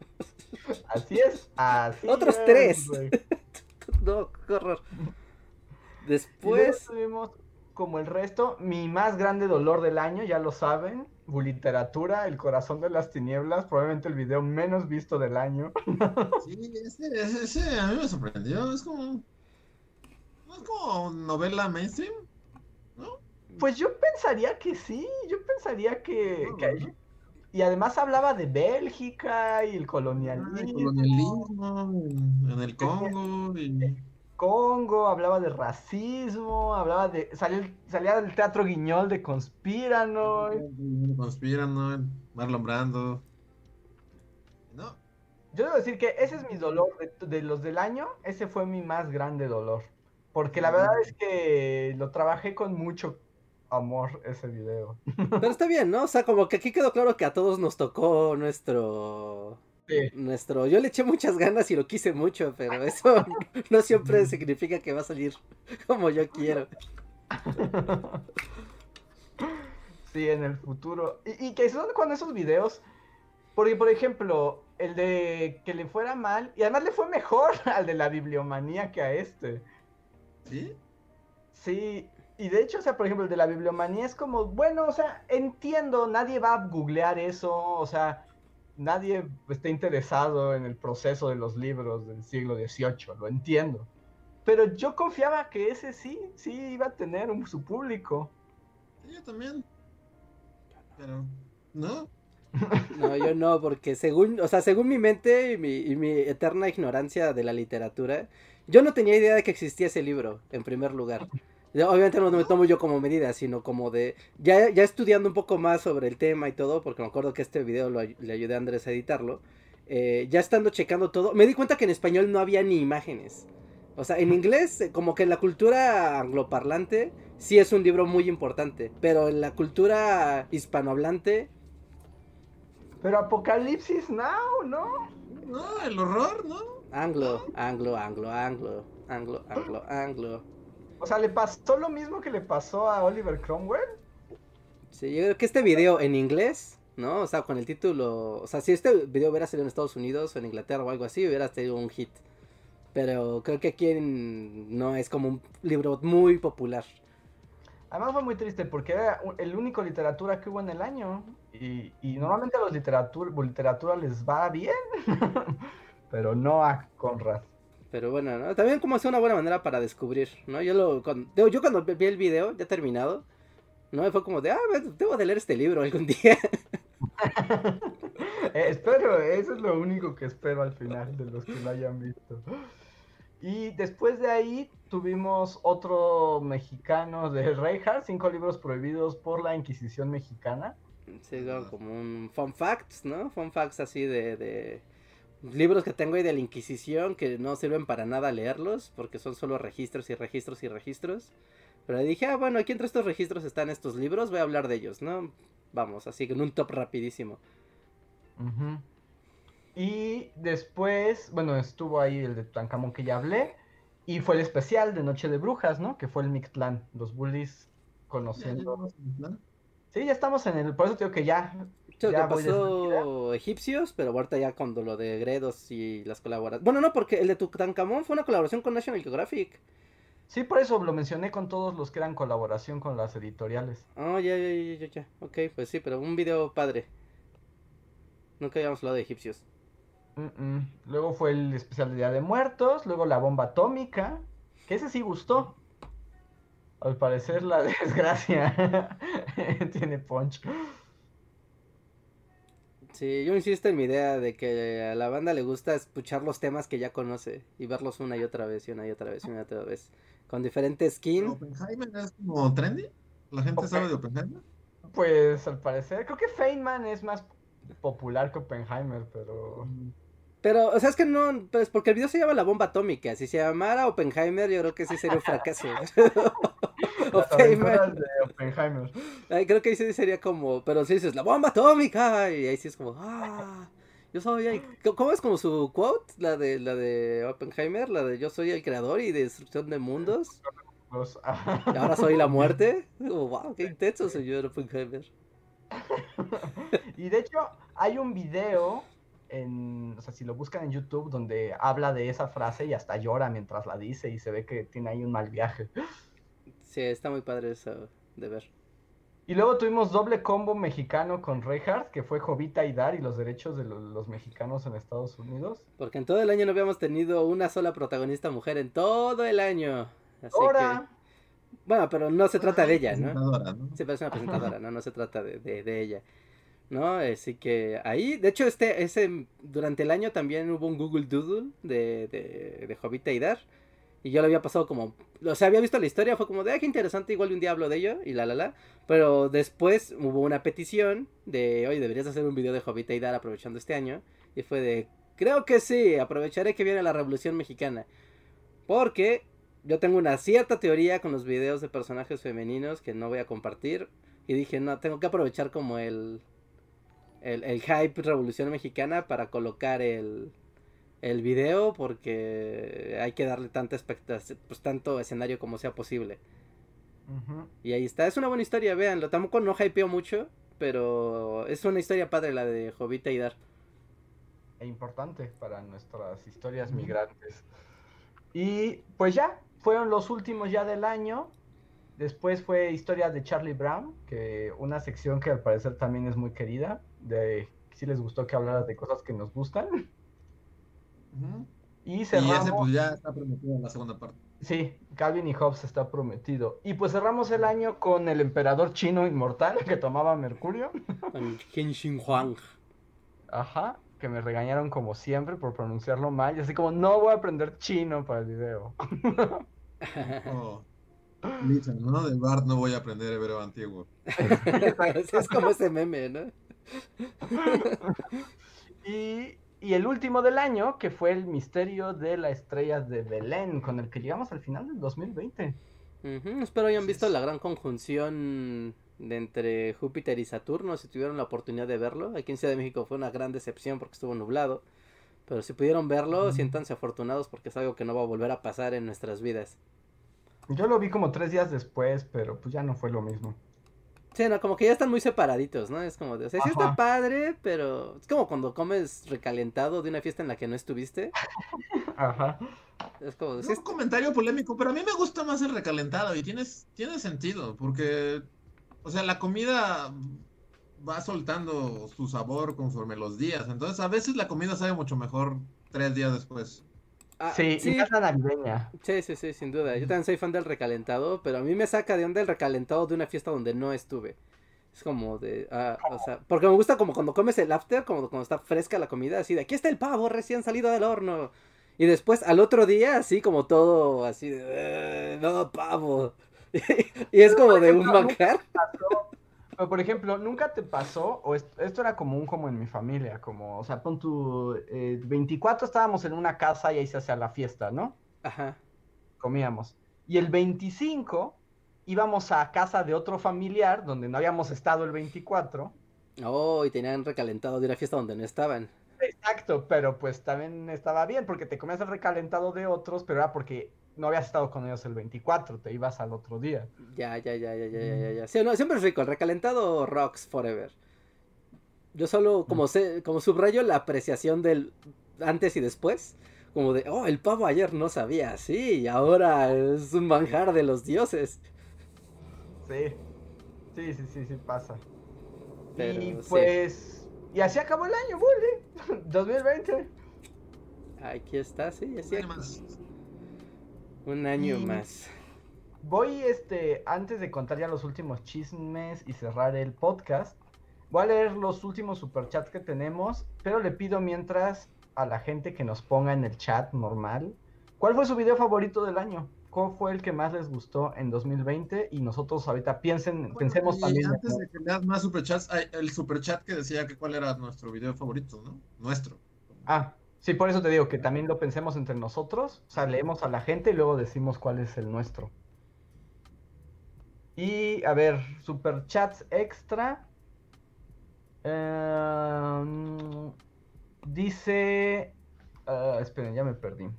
Así es, así
Otros
es,
tres. no, qué horror.
Y
Después,
tuvimos como el resto, mi más grande dolor del año, ya lo saben, literatura, El corazón de las tinieblas, probablemente el video menos visto del año.
Sí, ese, ese, ese a mí me sorprendió. Es como. No es como novela mainstream.
Pues yo pensaría que sí, yo pensaría que, Y además hablaba de Bélgica y el colonialismo,
colonialismo en, el Congo. Y...
Congo, hablaba de racismo, hablaba de... Salía, salía del teatro Guiñol de Conspiranoid.
Conspiran, ¿no? Marlon Brando. No,
Yo debo decir que ese es mi dolor de, de los del año, ese fue mi más grande dolor. Porque la verdad es que lo trabajé con mucho amor ese video.
pero está bien, ¿no? O sea, como que aquí quedó claro que a todos nos tocó nuestro
Sí.
nuestro. Yo le eché muchas ganas y lo quise mucho, pero eso no siempre significa que va a salir como yo quiero.
Sí, en el futuro. Y, y que son con esos videos. Porque, por ejemplo, el de que le fuera mal. Y además le fue mejor al de la bibliomanía que a este.
¿sí?
Sí. Y de hecho, o sea, por ejemplo, el de la bibliomanía es como, bueno, o sea, entiendo, nadie va a googlear eso, o sea, nadie está interesado en el proceso de los libros del siglo XVIII, lo entiendo. Pero yo confiaba que ese sí, sí iba a tener un- su público.
Sí, yo también. Pero, ¿no?
No, yo no, porque según, o sea, según mi mente y mi, y mi eterna ignorancia de la literatura, yo no tenía idea de que existía ese libro, en primer lugar. Obviamente no me tomo yo como medida, sino como de, ya, ya estudiando un poco más sobre el tema y todo, porque me acuerdo que este video lo le ayudé a Andrés a editarlo, eh, ya estando checando todo, me di cuenta que en español no había ni imágenes. O sea, en inglés, eh, como que en la cultura angloparlante, sí es un libro muy importante, pero en la cultura hispanohablante,
Pero Apocalipsis Now, ¿no?
No, el horror, ¿no?
Anglo, anglo, anglo, anglo, anglo, anglo, anglo.
O sea, le pasó lo mismo que le pasó a Oliver Cromwell.
Sí, yo creo que este video en inglés, ¿no? O sea, con el título, o sea, si este video hubiera salido en Estados Unidos o en Inglaterra o algo así, hubiera sido un hit. Pero creo que aquí en- no es como un libro muy popular.
Además fue muy triste porque era el único literatura que hubo en el año. Y, y normalmente a los literatura, literatura les va bien. Pero no a Conrad.
Pero bueno, ¿no? También como es una buena manera para descubrir, ¿no? Yo lo cuando, yo cuando vi el video ya terminado, ¿no? Fue como de, ah, debo de leer este libro algún día.
Eh, espero, eso es lo único que espero al final de los que lo hayan visto. Y después de ahí tuvimos otro mexicano de Reinhardt, cinco libros prohibidos por la Inquisición mexicana.
Sí, como un fun facts, ¿no? Fun facts así de, de libros que tengo ahí de la Inquisición que no sirven para nada leerlos porque son solo registros y registros y registros. Pero dije, ah, bueno, aquí entre estos registros están estos libros, voy a hablar de ellos, ¿no? Vamos, así que en un top rapidísimo.
Y después, bueno, estuvo ahí el de Tutankamón que ya hablé. Y fue el especial de Noche de Brujas, ¿no? Que fue el Mictlán, los bullies conociendo. Sí, ya estamos en el. Por eso te digo que ya.
Creo
Ya
que pasó egipcios, pero ahorita ya cuando lo de Gredos y las colaboraciones. Bueno, no, porque el de Tutankamón fue una colaboración con National Geographic.
Sí, por eso lo mencioné con todos los que eran colaboración con las editoriales.
Oh, ya, ya, ya, ya, ya. Ok, pues sí, pero un video padre. Nunca habíamos hablado de egipcios.
Mm, mm. Luego fue el especial de Día de Muertos. Luego la bomba atómica. Que ese sí gustó. Al parecer la desgracia tiene punch.
Sí, yo insisto en mi idea de que a la banda le gusta escuchar los temas que ya conoce y verlos una y otra vez y una y otra vez y una y otra vez. Con diferentes skin.
¿Oppenheimer es como trendy? ¿La gente sabe de Oppenheimer?
Pues al parecer, creo que Feynman es más popular que Oppenheimer, pero.
Pero, o sea, es que no, pues porque el video se llama La Bomba Atómica. Si se llamara Oppenheimer, yo creo que sí sería un fracaso.
De Oppenheimer.
Ay, creo que ahí sí sería como, pero si dices La Bomba Atómica, y ahí sí es como, ah, yo soy. ¿Cómo es como su quote? La de, la de Oppenheimer, la de yo soy el creador y destrucción de mundos. Y ahora soy la muerte. Como, wow, qué intenso, señor Oppenheimer.
Y de hecho, hay un video, en, o sea, si lo buscan en YouTube, donde habla de esa frase y hasta llora mientras la dice y se ve que tiene ahí un mal viaje.
Sí, está muy padre eso de ver.
Y luego tuvimos doble combo mexicano con Reinhardt, que fue Jovita y Dar y los derechos de lo- los mexicanos en Estados Unidos.
Porque en todo el año no habíamos tenido una sola protagonista mujer en todo el año. Así
Ahora,
que... Bueno, pero no se trata de ella, ¿no?
¿no?
Sí, pero es una presentadora, ¿no? No se trata de, de, de ella. ¿No? Así que ahí, de hecho, este, ese, durante el año también hubo un Google Doodle de, de, de Jovita y Dar. Y yo lo había pasado como, o sea, había visto la historia, fue como de, ah, qué interesante, igual un día hablo de ello, y la, la, la. Pero después hubo una petición de, oye, deberías hacer un video de Jovita y Dar aprovechando este año. Y fue de, creo que sí, aprovecharé que viene la Revolución Mexicana. Porque yo tengo una cierta teoría con los videos de personajes femeninos que no voy a compartir. Y dije, no, tengo que aprovechar como el, el, el hype Revolución Mexicana para colocar el, el video porque hay que darle tanta pues tanto escenario como sea posible. Y ahí está, es una buena historia, véanlo. Tampoco no hypeo mucho, pero es una historia padre la de Jovita y Dar.
e importante para nuestras historias migrantes. Y pues ya, fueron los últimos ya del año. Después fue historia de Charlie Brown, que una sección que al parecer también es muy querida, de si les gustó que hablara de cosas que nos gustan. Y
Y
cerramos,
ese pues ya está prometido en la segunda parte.
sí, Calvin y Hobbes está prometido. Y pues cerramos el año con el emperador chino inmortal que tomaba mercurio.
Con Kenshin Huang.
Ajá, que me regañaron como siempre por pronunciarlo mal. Y así como, no voy a aprender chino para el video.
Oh, ¿no? De Bart no voy a aprender hebreo antiguo.
es como ese meme, ¿no?
Y, y el último del año, que fue el misterio de la estrella de Belén, con el que llegamos al final del 2020.
Ujú, Espero hayan visto la gran conjunción de entre Júpiter y Saturno, si tuvieron la oportunidad de verlo. Aquí en Ciudad de México fue una gran decepción porque estuvo nublado. Pero si pudieron verlo, siéntanse afortunados porque es algo que no va a volver a pasar en nuestras vidas.
Yo lo vi como tres días después, pero pues ya no fue lo mismo.
Sí, no, como que ya están muy separaditos, ¿no? Es como de, o sea, sí está padre, pero es como cuando comes recalentado de una fiesta en la que no estuviste.
Ajá.
Es como,
Es
sí,
un comentario polémico, pero a mí me gusta más el recalentado y tienes, tiene sentido, porque, o sea, la comida va soltando su sabor conforme los días, entonces a veces la comida sabe mucho mejor tres días después.
Ah,
Sí,
sí,
y navideña.
Sí, sí, sí, sin duda. Yo también soy fan del recalentado, pero a mí me saca de onda el recalentado de una fiesta donde no estuve. Es como de, ah, o sea, porque me gusta como cuando comes el after, como cuando está fresca la comida, así de, aquí está el pavo recién salido del horno. Y después al otro día, así como todo, así de, "Eh, no, pavo. y es como de un manjar.
Pero, por ejemplo, ¿nunca te pasó? O est- esto era común como en mi familia, como, o sea, pon tu eh, 24 estábamos en una casa y ahí se hacía la fiesta, ¿no?
Ajá.
comíamos. Y el 25 íbamos a casa de otro familiar donde no habíamos estado el 24.
Oh, y tenían recalentado de una fiesta donde no estaban.
Exacto, pero pues también estaba bien porque te comías el recalentado de otros, pero era porque no habías estado con ellos el 24, te ibas al otro día.
Ya, ya, ya, ya, ya, ya, ya, ya. Sí, no, siempre es rico, el recalentado rocks forever. Yo solo como sé, como subrayo la apreciación del antes y después, como de, oh, el pavo ayer no sabía así, y ahora es un manjar de los dioses.
Sí, sí, sí, sí, sí pasa.
Pero,
y
sí.
pues, y así acabó el año, Bully, 2020.
Aquí está, sí, cierto.
más.
Un año
Y-
más.
Voy, este, antes de contar ya los últimos chismes y cerrar el podcast, voy a leer los últimos superchats que tenemos, pero le pido mientras a la gente que nos ponga en el chat normal, ¿cuál fue su video favorito del año? ¿Cuál fue el que más les gustó en 2020? Y nosotros ahorita piensen,
Bueno,
pensemos
y
también.
antes de que leas más superchats, el superchat que decía que cuál era nuestro video favorito, ¿no? Nuestro.
Ah, Sí, por eso te digo que también lo pensemos entre nosotros, o sea, leemos a la gente y luego decimos cuál es el nuestro. Y a ver, superchats extra. Em, dice. ah, esperen, ya me perdí.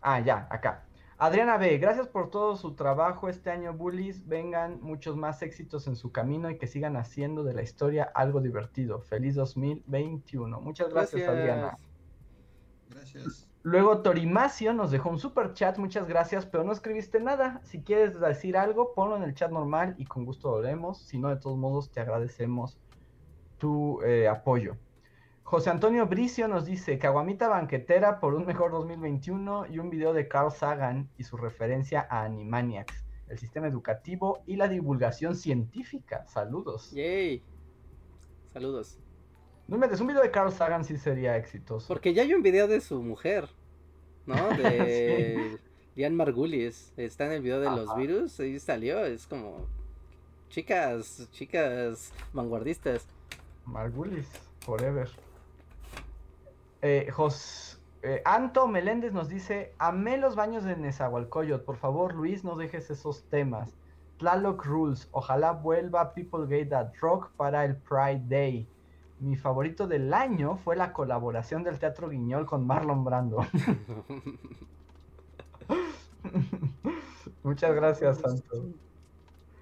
Ah, ya, acá. Adriana B, gracias por todo su trabajo este año, Bullies. Vengan muchos más éxitos en su camino y que sigan haciendo de la historia algo divertido. Feliz 2021. Muchas gracias, Adriana.
Gracias.
Luego Torimacio nos dejó un super chat, muchas gracias, pero no escribiste nada. Si quieres decir algo, ponlo en el chat normal y con gusto lo leemos. Si no, de todos modos, te agradecemos tu eh, apoyo. José Antonio Bricio nos dice, Caguamita banquetera por un mejor 2021 y un video de Carl Sagan y su referencia a Animaniacs, el sistema educativo y la divulgación científica. Saludos.
Yay. Saludos.
No me un video de Carl Sagan sí sería exitoso.
Porque ya hay un video de su mujer, ¿no? De Diane Margulis. Está en el video de los virus. Ahí salió. Es como. Chicas, chicas vanguardistas.
Margulis, forever. Eh, Jos- eh, Anto Meléndez nos dice, amé los baños de Nezahualcóyotl, por favor Luis no dejes esos temas. Tlaloc Rules, ojalá vuelva People Gay That Rock para el Pride Day. Mi favorito del año fue la colaboración del Teatro Guiñol con Marlon Brando. Muchas gracias, Santo.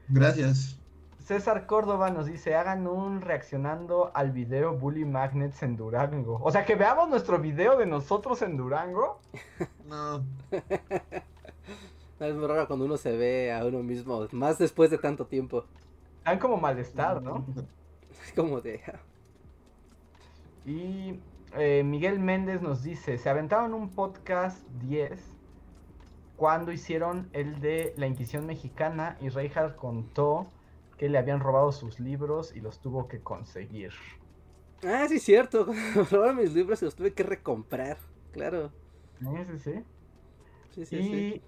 Gracias.
César Córdoba nos dice, hagan un reaccionando al video Bully Magnets en Durango. O sea, que veamos nuestro video de nosotros en Durango.
No.
Es muy raro cuando uno se ve a uno mismo, más después de tanto tiempo.
Dan como malestar, ¿no?
Es como de.
Y eh, Miguel Méndez nos dice, se aventaron un podcast 10 cuando hicieron el de la Inquisición Mexicana y Reinhardt contó que le habían robado sus libros y los tuvo que conseguir.
Ah, sí, cierto. Robaron mis libros y los tuve que recomprar. Claro.
Sí, sí, sí.
Sí, sí,
y
sí.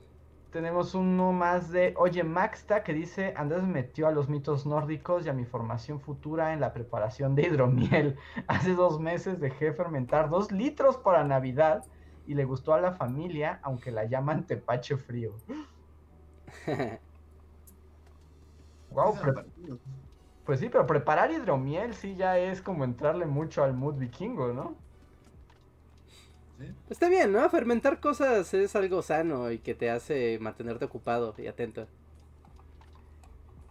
Tenemos uno más de Oye Maxta que dice Andrés me metió a los mitos nórdicos y a mi formación futura en la preparación de hidromiel. Hace dos meses dejé fermentar dos litros para Navidad y le gustó a la familia, aunque la llaman tepache frío. Wow, pues sí, pero preparar hidromiel sí ya es como entrarle mucho al mood vikingo, ¿no?
Sí.
Está bien, ¿no? Fermentar cosas es algo sano y que te hace mantenerte ocupado y atento.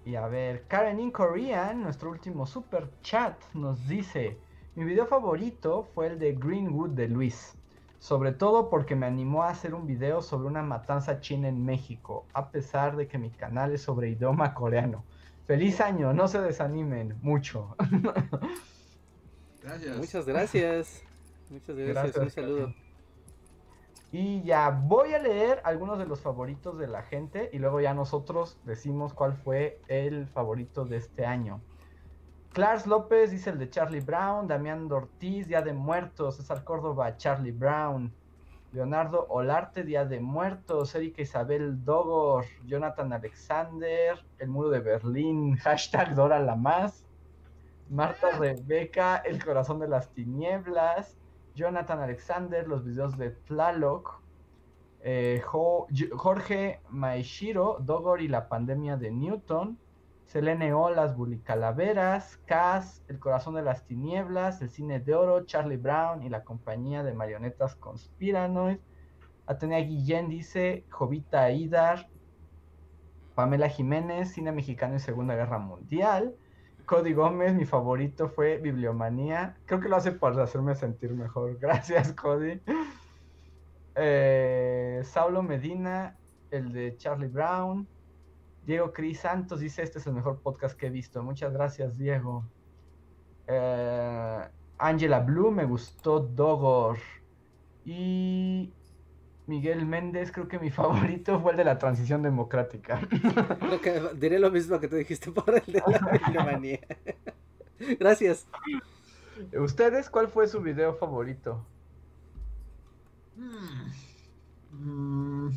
Y a ver, Karen in Korean, nuestro último super chat, nos dice: Mi video favorito fue el de Greenwood de Luis. Sobre todo porque me animó a hacer un video sobre una matanza china en México, a pesar de que mi canal es sobre idioma coreano. Feliz año, no se desanimen mucho.
Gracias.
Muchas gracias. Muchas gracias.
Gracias,
Un saludo.
Y ya voy a leer algunos de los favoritos de la gente y luego ya nosotros decimos cuál fue el favorito de este año. Clars López dice el de Charlie Brown, Damián Ortiz, Día de Muertos, César Córdoba, Charlie Brown, Leonardo Olarte, Día de Muertos, Erika Isabel Dogor, Jonathan Alexander, El Muro de Berlín, hashtag Dora la Más, Marta Rebeca, El Corazón de las Tinieblas, Jonathan Alexander, los videos de Tlaloc, eh, Jorge Maeshiro, Dogor y la pandemia de Newton, Selene O, las Bulicalaveras, Cass, El corazón de las tinieblas, El cine de oro, Charlie Brown y la compañía de marionetas Conspiranoid, Atenea Guillén dice, Jovita Idar, Pamela Jiménez, cine mexicano y Segunda Guerra Mundial, Cody Gómez, mi favorito fue Bibliomanía. Creo que lo hace para hacerme sentir mejor. Gracias, Cody. Eh, Saulo Medina, el de Charlie Brown. Diego Cris Santos dice: Este es el mejor podcast que he visto. Muchas gracias, Diego. Eh, Angela Blue, me gustó Dogor. Y Miguel Méndez, creo que mi favorito fue el de la transición democrática.
Lo que, diré lo mismo que tú dijiste por el de la bibliomanía. Gracias.
¿Ustedes cuál fue su video favorito?
Mm. Mm.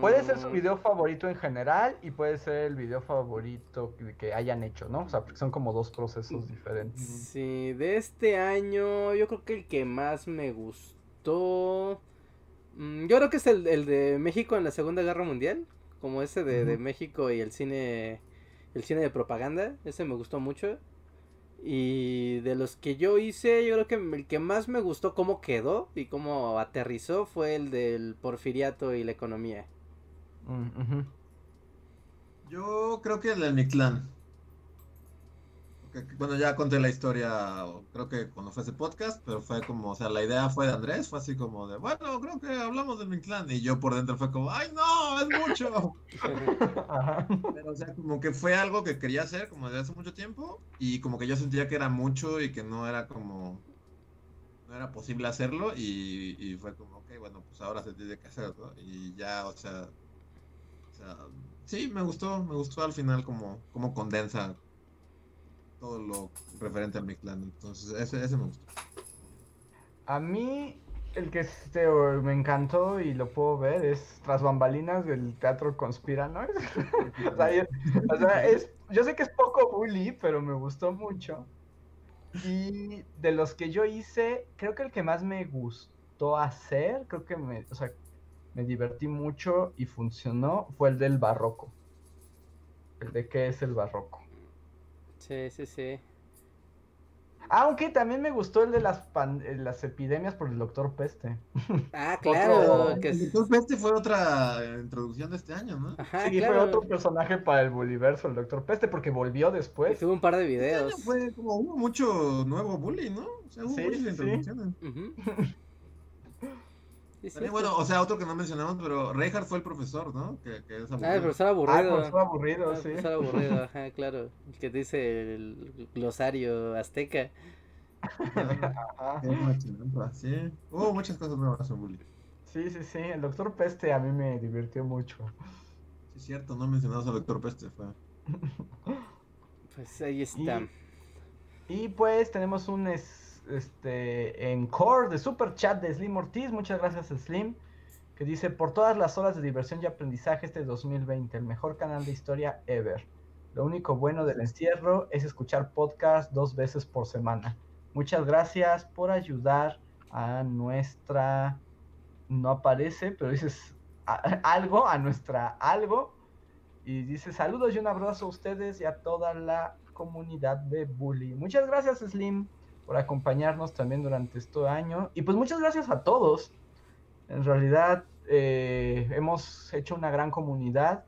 Puede ser su video favorito en general y puede ser el video favorito que, que hayan hecho, ¿no? O sea, porque son como dos procesos diferentes.
Sí, de este año yo creo que el que más me gustó... mm, Yo creo que es el, el de México en la Segunda Guerra Mundial, como ese de, de. México y el cine, el cine de propaganda, ese me gustó mucho. Y de los que yo hice, yo creo que el que más me gustó cómo quedó y cómo aterrizó fue el del porfiriato y la economía.
Mm.
Yo creo que el del Mictlán. Porque, bueno, ya conté la historia, creo que cuando fue ese podcast, pero fue como, o sea, la idea fue de Andrés, fue así como de, bueno, creo que hablamos del Mictlán. Y yo por dentro fue como, ¡ay, no! ¡Es mucho!
Ajá.
Pero, o sea, como que fue algo que quería hacer como desde hace mucho tiempo y como que yo sentía que era mucho y que no era como, no era posible hacerlo y, y fue como, ok, bueno, pues ahora se tiene que hacer, ¿no? Y ya, o sea, o sea, sí, me gustó, me gustó al final como, como condensa todo lo referente al Mictlán, entonces ese, ese me gustó.
A mí, el que me encantó y lo puedo ver es Tras Bambalinas del Teatro sea, yo, o sea, es, yo sé que es poco bully, pero me gustó mucho. Y de los que yo hice, creo que el que más me gustó hacer, creo que me, o sea, me divertí mucho y funcionó, fue el del barroco. El de qué es el barroco.
Sí, sí, sí.
Aunque también me gustó el de las, pan- eh, las epidemias por el doctor Peste.
Ah,
Otro-
claro. que
El Doctor Peste fue otra introducción de este año, ¿no?
Ajá,
sí,
claro.
fue otro personaje para el Buliverso, el Doctor Peste, porque volvió
Y
después.
tuvo un par de
Este
videos.
año fue como hubo mucho nuevo bully, ¿no? O sea, hubo
Sí,
muchas
sí,
introducciones.
Sí,
También, bueno, o sea, otro que no mencionamos, pero Reinhardt fue el profesor, ¿no? Que, que es
Ah, el
aburrido.
profesor
Ah,
aburrido.
pues fue aburrido,
Ah,
sí.
profesor aburrido, ajá, claro. El que dice el glosario azteca.
Ajá.
Sí. Hubo muchas cosas nuevas en bully.
Sí, sí, sí. El Doctor Peste a mí me divirtió mucho.
Sí, es cierto, no mencionamos al doctor Peste. Fue.
Pues ahí está.
Y pues tenemos un es- este encore de super chat de Slim Ortiz. Muchas gracias, Slim. Que dice: Por todas las horas de diversión y aprendizaje este 2020, el mejor canal de historia ever. Lo único bueno del encierro es escuchar podcast dos veces por semana. Muchas gracias por ayudar a nuestra. No aparece, pero dices algo, a nuestra algo. Y dice saludos y un abrazo a ustedes y a toda la comunidad de Bully. Muchas gracias Slim por acompañarnos también durante este año. Y pues muchas gracias a todos. En realidad eh, hemos hecho una gran comunidad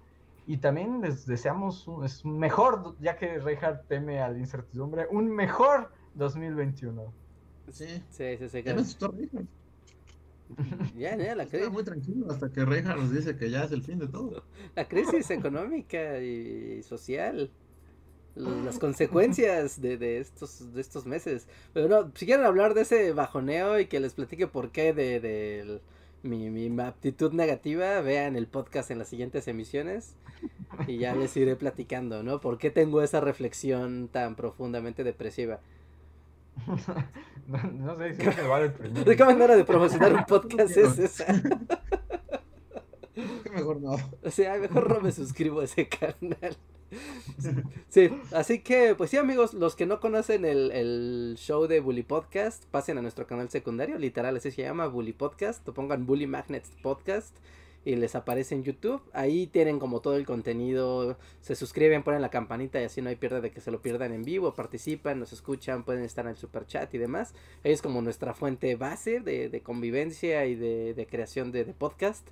y también les deseamos un, es mejor, ya que Reinhardt teme a la incertidumbre, un mejor 2021.
Sí.
Sí, sí, sí.
Ya
claro. Ya, ya, la,
Estaba
cri-
muy tranquilo hasta que Reinhardt nos dice que ya es el fin de todo.
la crisis económica y social. Las consecuencias de, de estos de estos meses. Pero no, si quieren hablar de ese bajoneo y que les platique por qué de, de el- mi, mi aptitud negativa, vean el podcast en las siguientes emisiones y ya les iré platicando, ¿no? ¿Por qué tengo esa reflexión tan profundamente depresiva?
no, no sé si se va a deprimir.
¿De qué manera de promocionar un podcast es esa?
Mejor no.
O sea, mejor no me suscribo a ese canal. Sí, así que, pues sí, amigos, los que no conocen el, el show de Bully Podcast, pasen a nuestro canal secundario, literal, así se llama Bully Podcast, o pongan Bully Magnets Podcast y les aparece en YouTube. Ahí tienen como todo el contenido, se suscriben, ponen la campanita y así no hay pierde de que se lo pierdan en vivo, participan, nos escuchan, pueden estar en el super chat y demás. Es como nuestra fuente base de, de convivencia y de, de creación de podcast.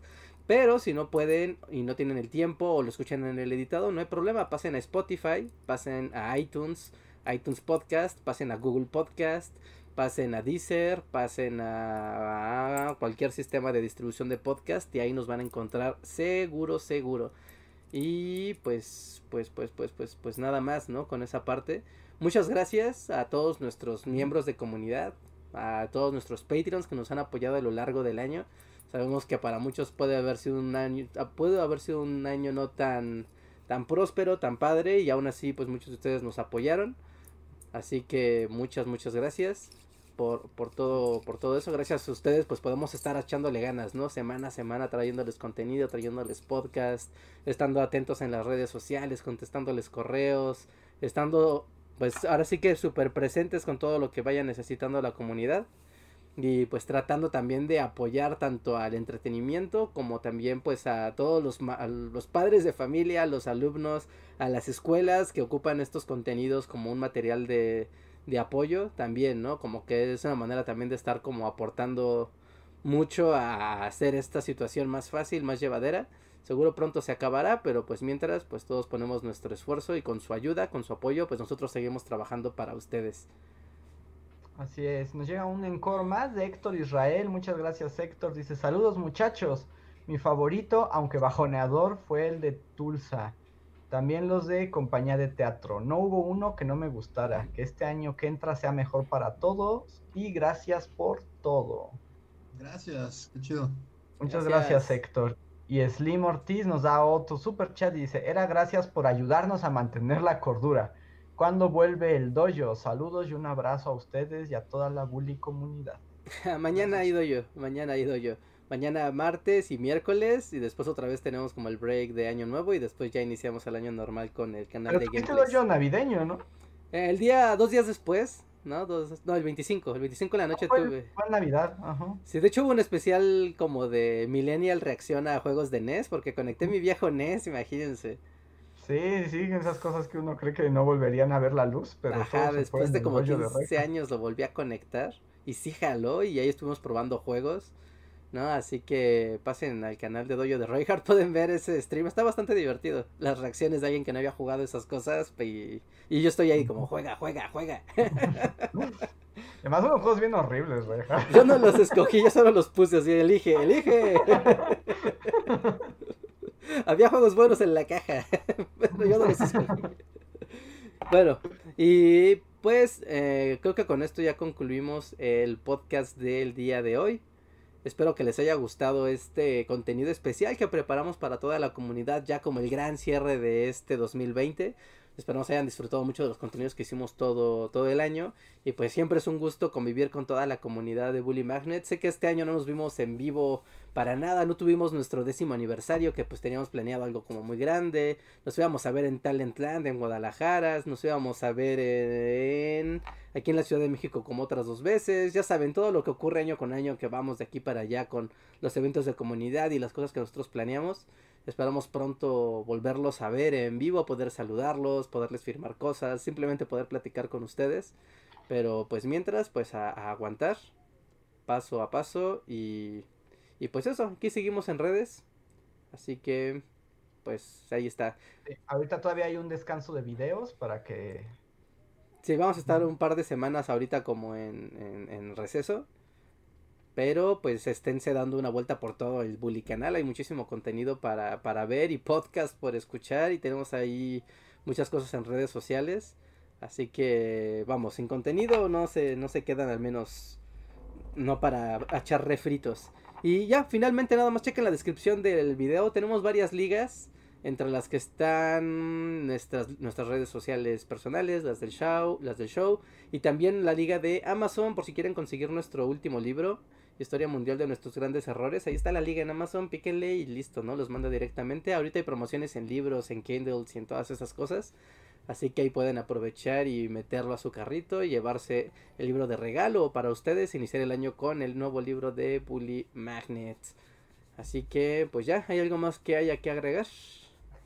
Pero si no pueden y no tienen el tiempo o lo escuchan en el editado, no hay problema. Pasen a Spotify, pasen a iTunes, iTunes Podcast, pasen a Google Podcast, pasen a Deezer, pasen a, cualquier sistema de distribución de podcast y ahí nos van a encontrar seguro, seguro. Y pues, pues, pues, pues, pues, pues nada más, ¿no? Con esa parte. Muchas gracias a todos nuestros miembros de comunidad, a todos nuestros Patreons que nos han apoyado a lo largo del año. Sabemos que para muchos puede haber sido un año, ah, puede haber sido un año no tan, tan próspero, tan padre, y aún así, pues muchos de ustedes nos apoyaron. Así que muchas, muchas gracias. por, por todo, por todo eso. Gracias a ustedes, pues podemos estar echándole ganas, ¿no? Semana a semana trayéndoles contenido, trayéndoles podcast, estando atentos en las redes sociales, contestándoles correos, estando, pues ahora sí que súper presentes con todo lo que vaya necesitando la comunidad. Y pues tratando también de apoyar tanto al entretenimiento como también pues a todos los, a los padres de familia, a los alumnos, a las escuelas que ocupan estos contenidos como un material de, de apoyo también, ¿no? Como que es una manera también de estar como aportando mucho a hacer esta situación más fácil, más llevadera. Seguro pronto se acabará, pero pues mientras pues todos ponemos nuestro esfuerzo y con su ayuda, con su apoyo, pues nosotros seguimos trabajando para ustedes.
Así es, nos llega un encore más de Héctor Israel. Muchas gracias, Héctor. Dice: Saludos, muchachos. Mi favorito, aunque bajoneador, fue el de Tulsa. También los de compañía de teatro. No hubo uno que no me gustara. Que este año que entra sea mejor para todos. Y gracias por todo.
Gracias, qué chido.
Muchas
Gracias.
gracias, Héctor. Y Slim Ortiz nos da otro super chat y dice, era gracias por ayudarnos a mantener la cordura. ¿Cuándo vuelve el dojo? Saludos y un abrazo a ustedes y a toda la bully comunidad.
mañana he ido yo, mañana he ido yo. Mañana martes y miércoles y después otra vez tenemos como el break de año nuevo y después ya iniciamos el año normal con el canal
Pero
de
tuviste
gameplays.
dojo navideño, ¿no?
Eh, El día, dos días después, ¿no? Dos, no, el 25, el 25 de la noche
Fue,
tuve...
fue Navidad, ajá.
Sí, de hecho hubo un especial como de Millennial reacción a juegos de NES porque conecté mi viejo NES, imagínense.
Sí, sí, esas cosas que uno cree que no volverían a ver la luz, pero
Ajá, después de como
dojo de
15
Reinhardt.
años lo volví a conectar y sí jaló y ahí estuvimos probando juegos, ¿no? Así que pasen al canal de Dojo de Reinhardt, pueden ver ese stream, está bastante divertido. Las reacciones de alguien que no había jugado esas cosas y, y yo estoy ahí como juega, juega, juega.
Además son juegos bien horribles, Reinhardt.
Yo no los escogí, yo solo los puse así, elige, elige. Había juegos buenos en la caja, pero yo no los escogí. Bueno, y pues eh, creo que con esto ya concluimos el podcast del día de hoy. Espero que les haya gustado este contenido especial que preparamos para toda la comunidad ya como el gran cierre de este 2020. Esperamos hayan disfrutado mucho de los contenidos que hicimos todo, todo el año. Y pues siempre es un gusto convivir con toda la comunidad de Bully Magnet. Sé que este año no nos vimos en vivo para nada. No tuvimos nuestro décimo aniversario que pues teníamos planeado algo como muy grande. Nos íbamos a ver en Talentland, en Guadalajara. Nos íbamos a ver en... Aquí en la Ciudad de México como otras dos veces. Ya saben, todo lo que ocurre año con año que vamos de aquí para allá con los eventos de comunidad y las cosas que nosotros planeamos. Esperamos pronto volverlos a ver en vivo, poder saludarlos, poderles firmar cosas, simplemente poder platicar con ustedes. Pero pues mientras, pues a, a aguantar paso a paso y, y pues eso, aquí seguimos en redes. Así que pues ahí está.
Ahorita todavía hay un descanso de videos para que...
Sí, vamos a estar un par de semanas ahorita como en, en, en receso. Pero pues esténse dando una vuelta por todo el Bully canal. Hay muchísimo contenido para, para ver y podcast por escuchar. Y tenemos ahí muchas cosas en redes sociales. Así que vamos, sin contenido no se, no se quedan al menos no para echar refritos. Y ya, finalmente nada más chequen la descripción del video. Tenemos varias ligas. Entre las que están nuestras, nuestras redes sociales personales, las del show, las del show, y también la liga de Amazon por si quieren conseguir nuestro último libro, Historia Mundial de Nuestros Grandes Errores. Ahí está la liga en Amazon, píquenle y listo, ¿no? Los manda directamente. Ahorita hay promociones en libros, en Kindles y en todas esas cosas. Así que ahí pueden aprovechar y meterlo a su carrito y llevarse el libro de regalo para ustedes. Iniciar el año con el nuevo libro de Bully Magnet. Así que, pues ya, ¿hay algo más que haya que agregar?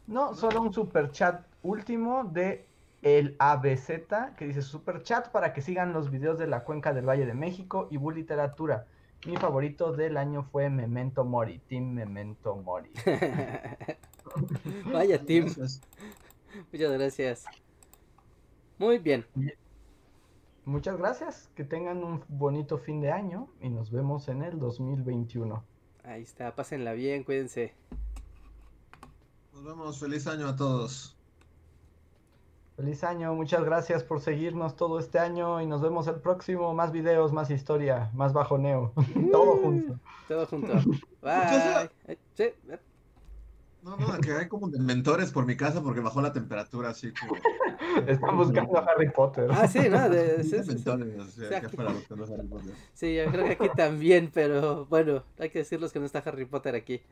No, solo un super chat último de el ABZ que dice super chat para que sigan los videos de la Cuenca del Valle de México y Bull Literatura. Mi favorito del año fue Memento Mori, Team Memento Mori.
Vaya, Tim.
Gracias.
Muchas gracias. Muy bien.
Muchas gracias, que tengan un bonito fin de año y nos vemos en el 2021.
Ahí está, pásenla bien, cuídense.
Nos vemos, feliz año a todos.
Feliz año, muchas gracias por seguirnos todo este año y nos vemos el próximo. Más videos, más historia, más bajoneo. todo junto.
Todo junto. Bye. Eh, sí.
No, no, que hay como de mentores por mi casa porque bajó la temperatura así como.
Están buscando a Harry Potter.
Ah, sí, ¿no? De, sí,
de
sí, sí.
mentores, o sea,
sea,
que
aquí-
para los que no saben Potter.
Sí, yo creo que aquí también, pero bueno, hay que decirles que no está Harry Potter aquí.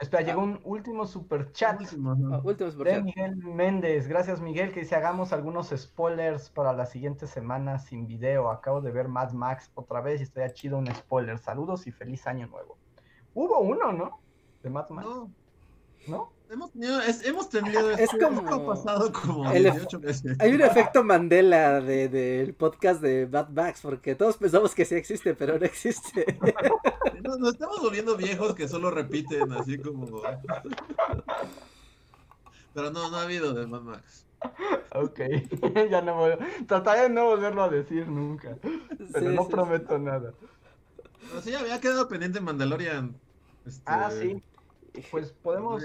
Espera, llegó un último super chat
Último, ¿no?
Ah, último
de. Miguel Méndez. Gracias, Miguel, que dice hagamos algunos spoilers para la siguiente semana sin video. Acabo de ver Mad Max otra vez y estaría chido un spoiler. Saludos y feliz año nuevo. Hubo uno, ¿no? De Mad Max,
No,
¿no?
hemos tenido, es- hemos tenido
Es
esto,
como-
esto pasado como
el ef-
18 veces.
Hay un efecto Mandela de- del podcast de Bad Max, porque todos pensamos que sí existe, pero no existe.
Nos, nos estamos volviendo viejos que solo repiten así como. Pero no, no ha habido de Mad Max.
Ok, ya no voy. Trataré de no volverlo a decir nunca. Pero
Sí,
no
sí,
prometo nada.
Pero sí, había quedado pendiente Mandalorian. Este,
Ah, sí. Pues podemos,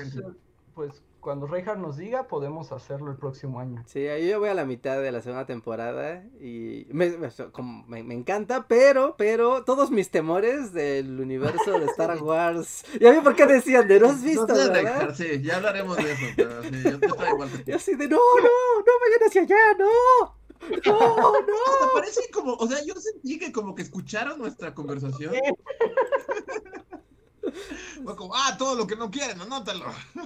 pues cuando Reinhardt nos diga, podemos hacerlo el próximo año.
Sí, yo ya voy a la mitad de la segunda temporada y me, me- como me- me encanta, pero, pero todos mis temores del universo de Star Wars. Ya vi por qué decían de no has visto,
No sí, ya hablaremos de eso, pero sí, yo, yo estaba igual que tú.
Y así de no, no, no vayan hacia allá, no. No, no.
Hasta parece como, o sea, yo sentí que como que escucharon nuestra conversación. Fue como, ah, todo lo que no quieren, anótalo.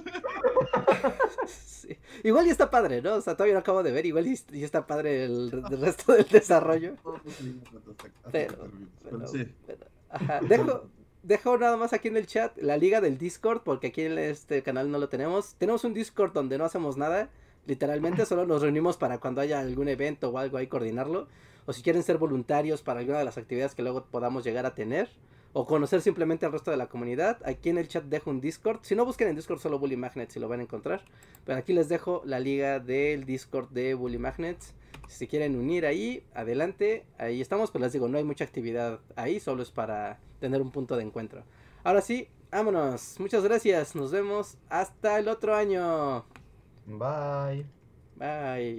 Sí. Igual ya está padre, ¿no? O sea, todavía no acabo de ver, igual y y está padre el, el resto del desarrollo. Pero,
Pero
pero-
sí.
pero- ajá. Dejo, dejo nada más aquí en el chat la liga del Discord, porque aquí en este canal no lo tenemos. Tenemos un Discord donde no hacemos nada, literalmente solo nos reunimos para cuando haya algún evento o algo ahí coordinarlo. O si quieren ser voluntarios para alguna de las actividades que luego podamos llegar a tener. O conocer simplemente al resto de la comunidad. Aquí en el chat dejo un Discord. Si no busquen en Discord solo Bully Magnets y lo van a encontrar. Pero aquí les dejo la liga del Discord de Bully Magnets. Si se quieren unir ahí, adelante. Ahí estamos, pero les digo, no hay mucha actividad ahí, solo es para tener un punto de encuentro. Ahora sí, vámonos. Muchas gracias. Nos vemos hasta el otro año.
Bye.
Bye.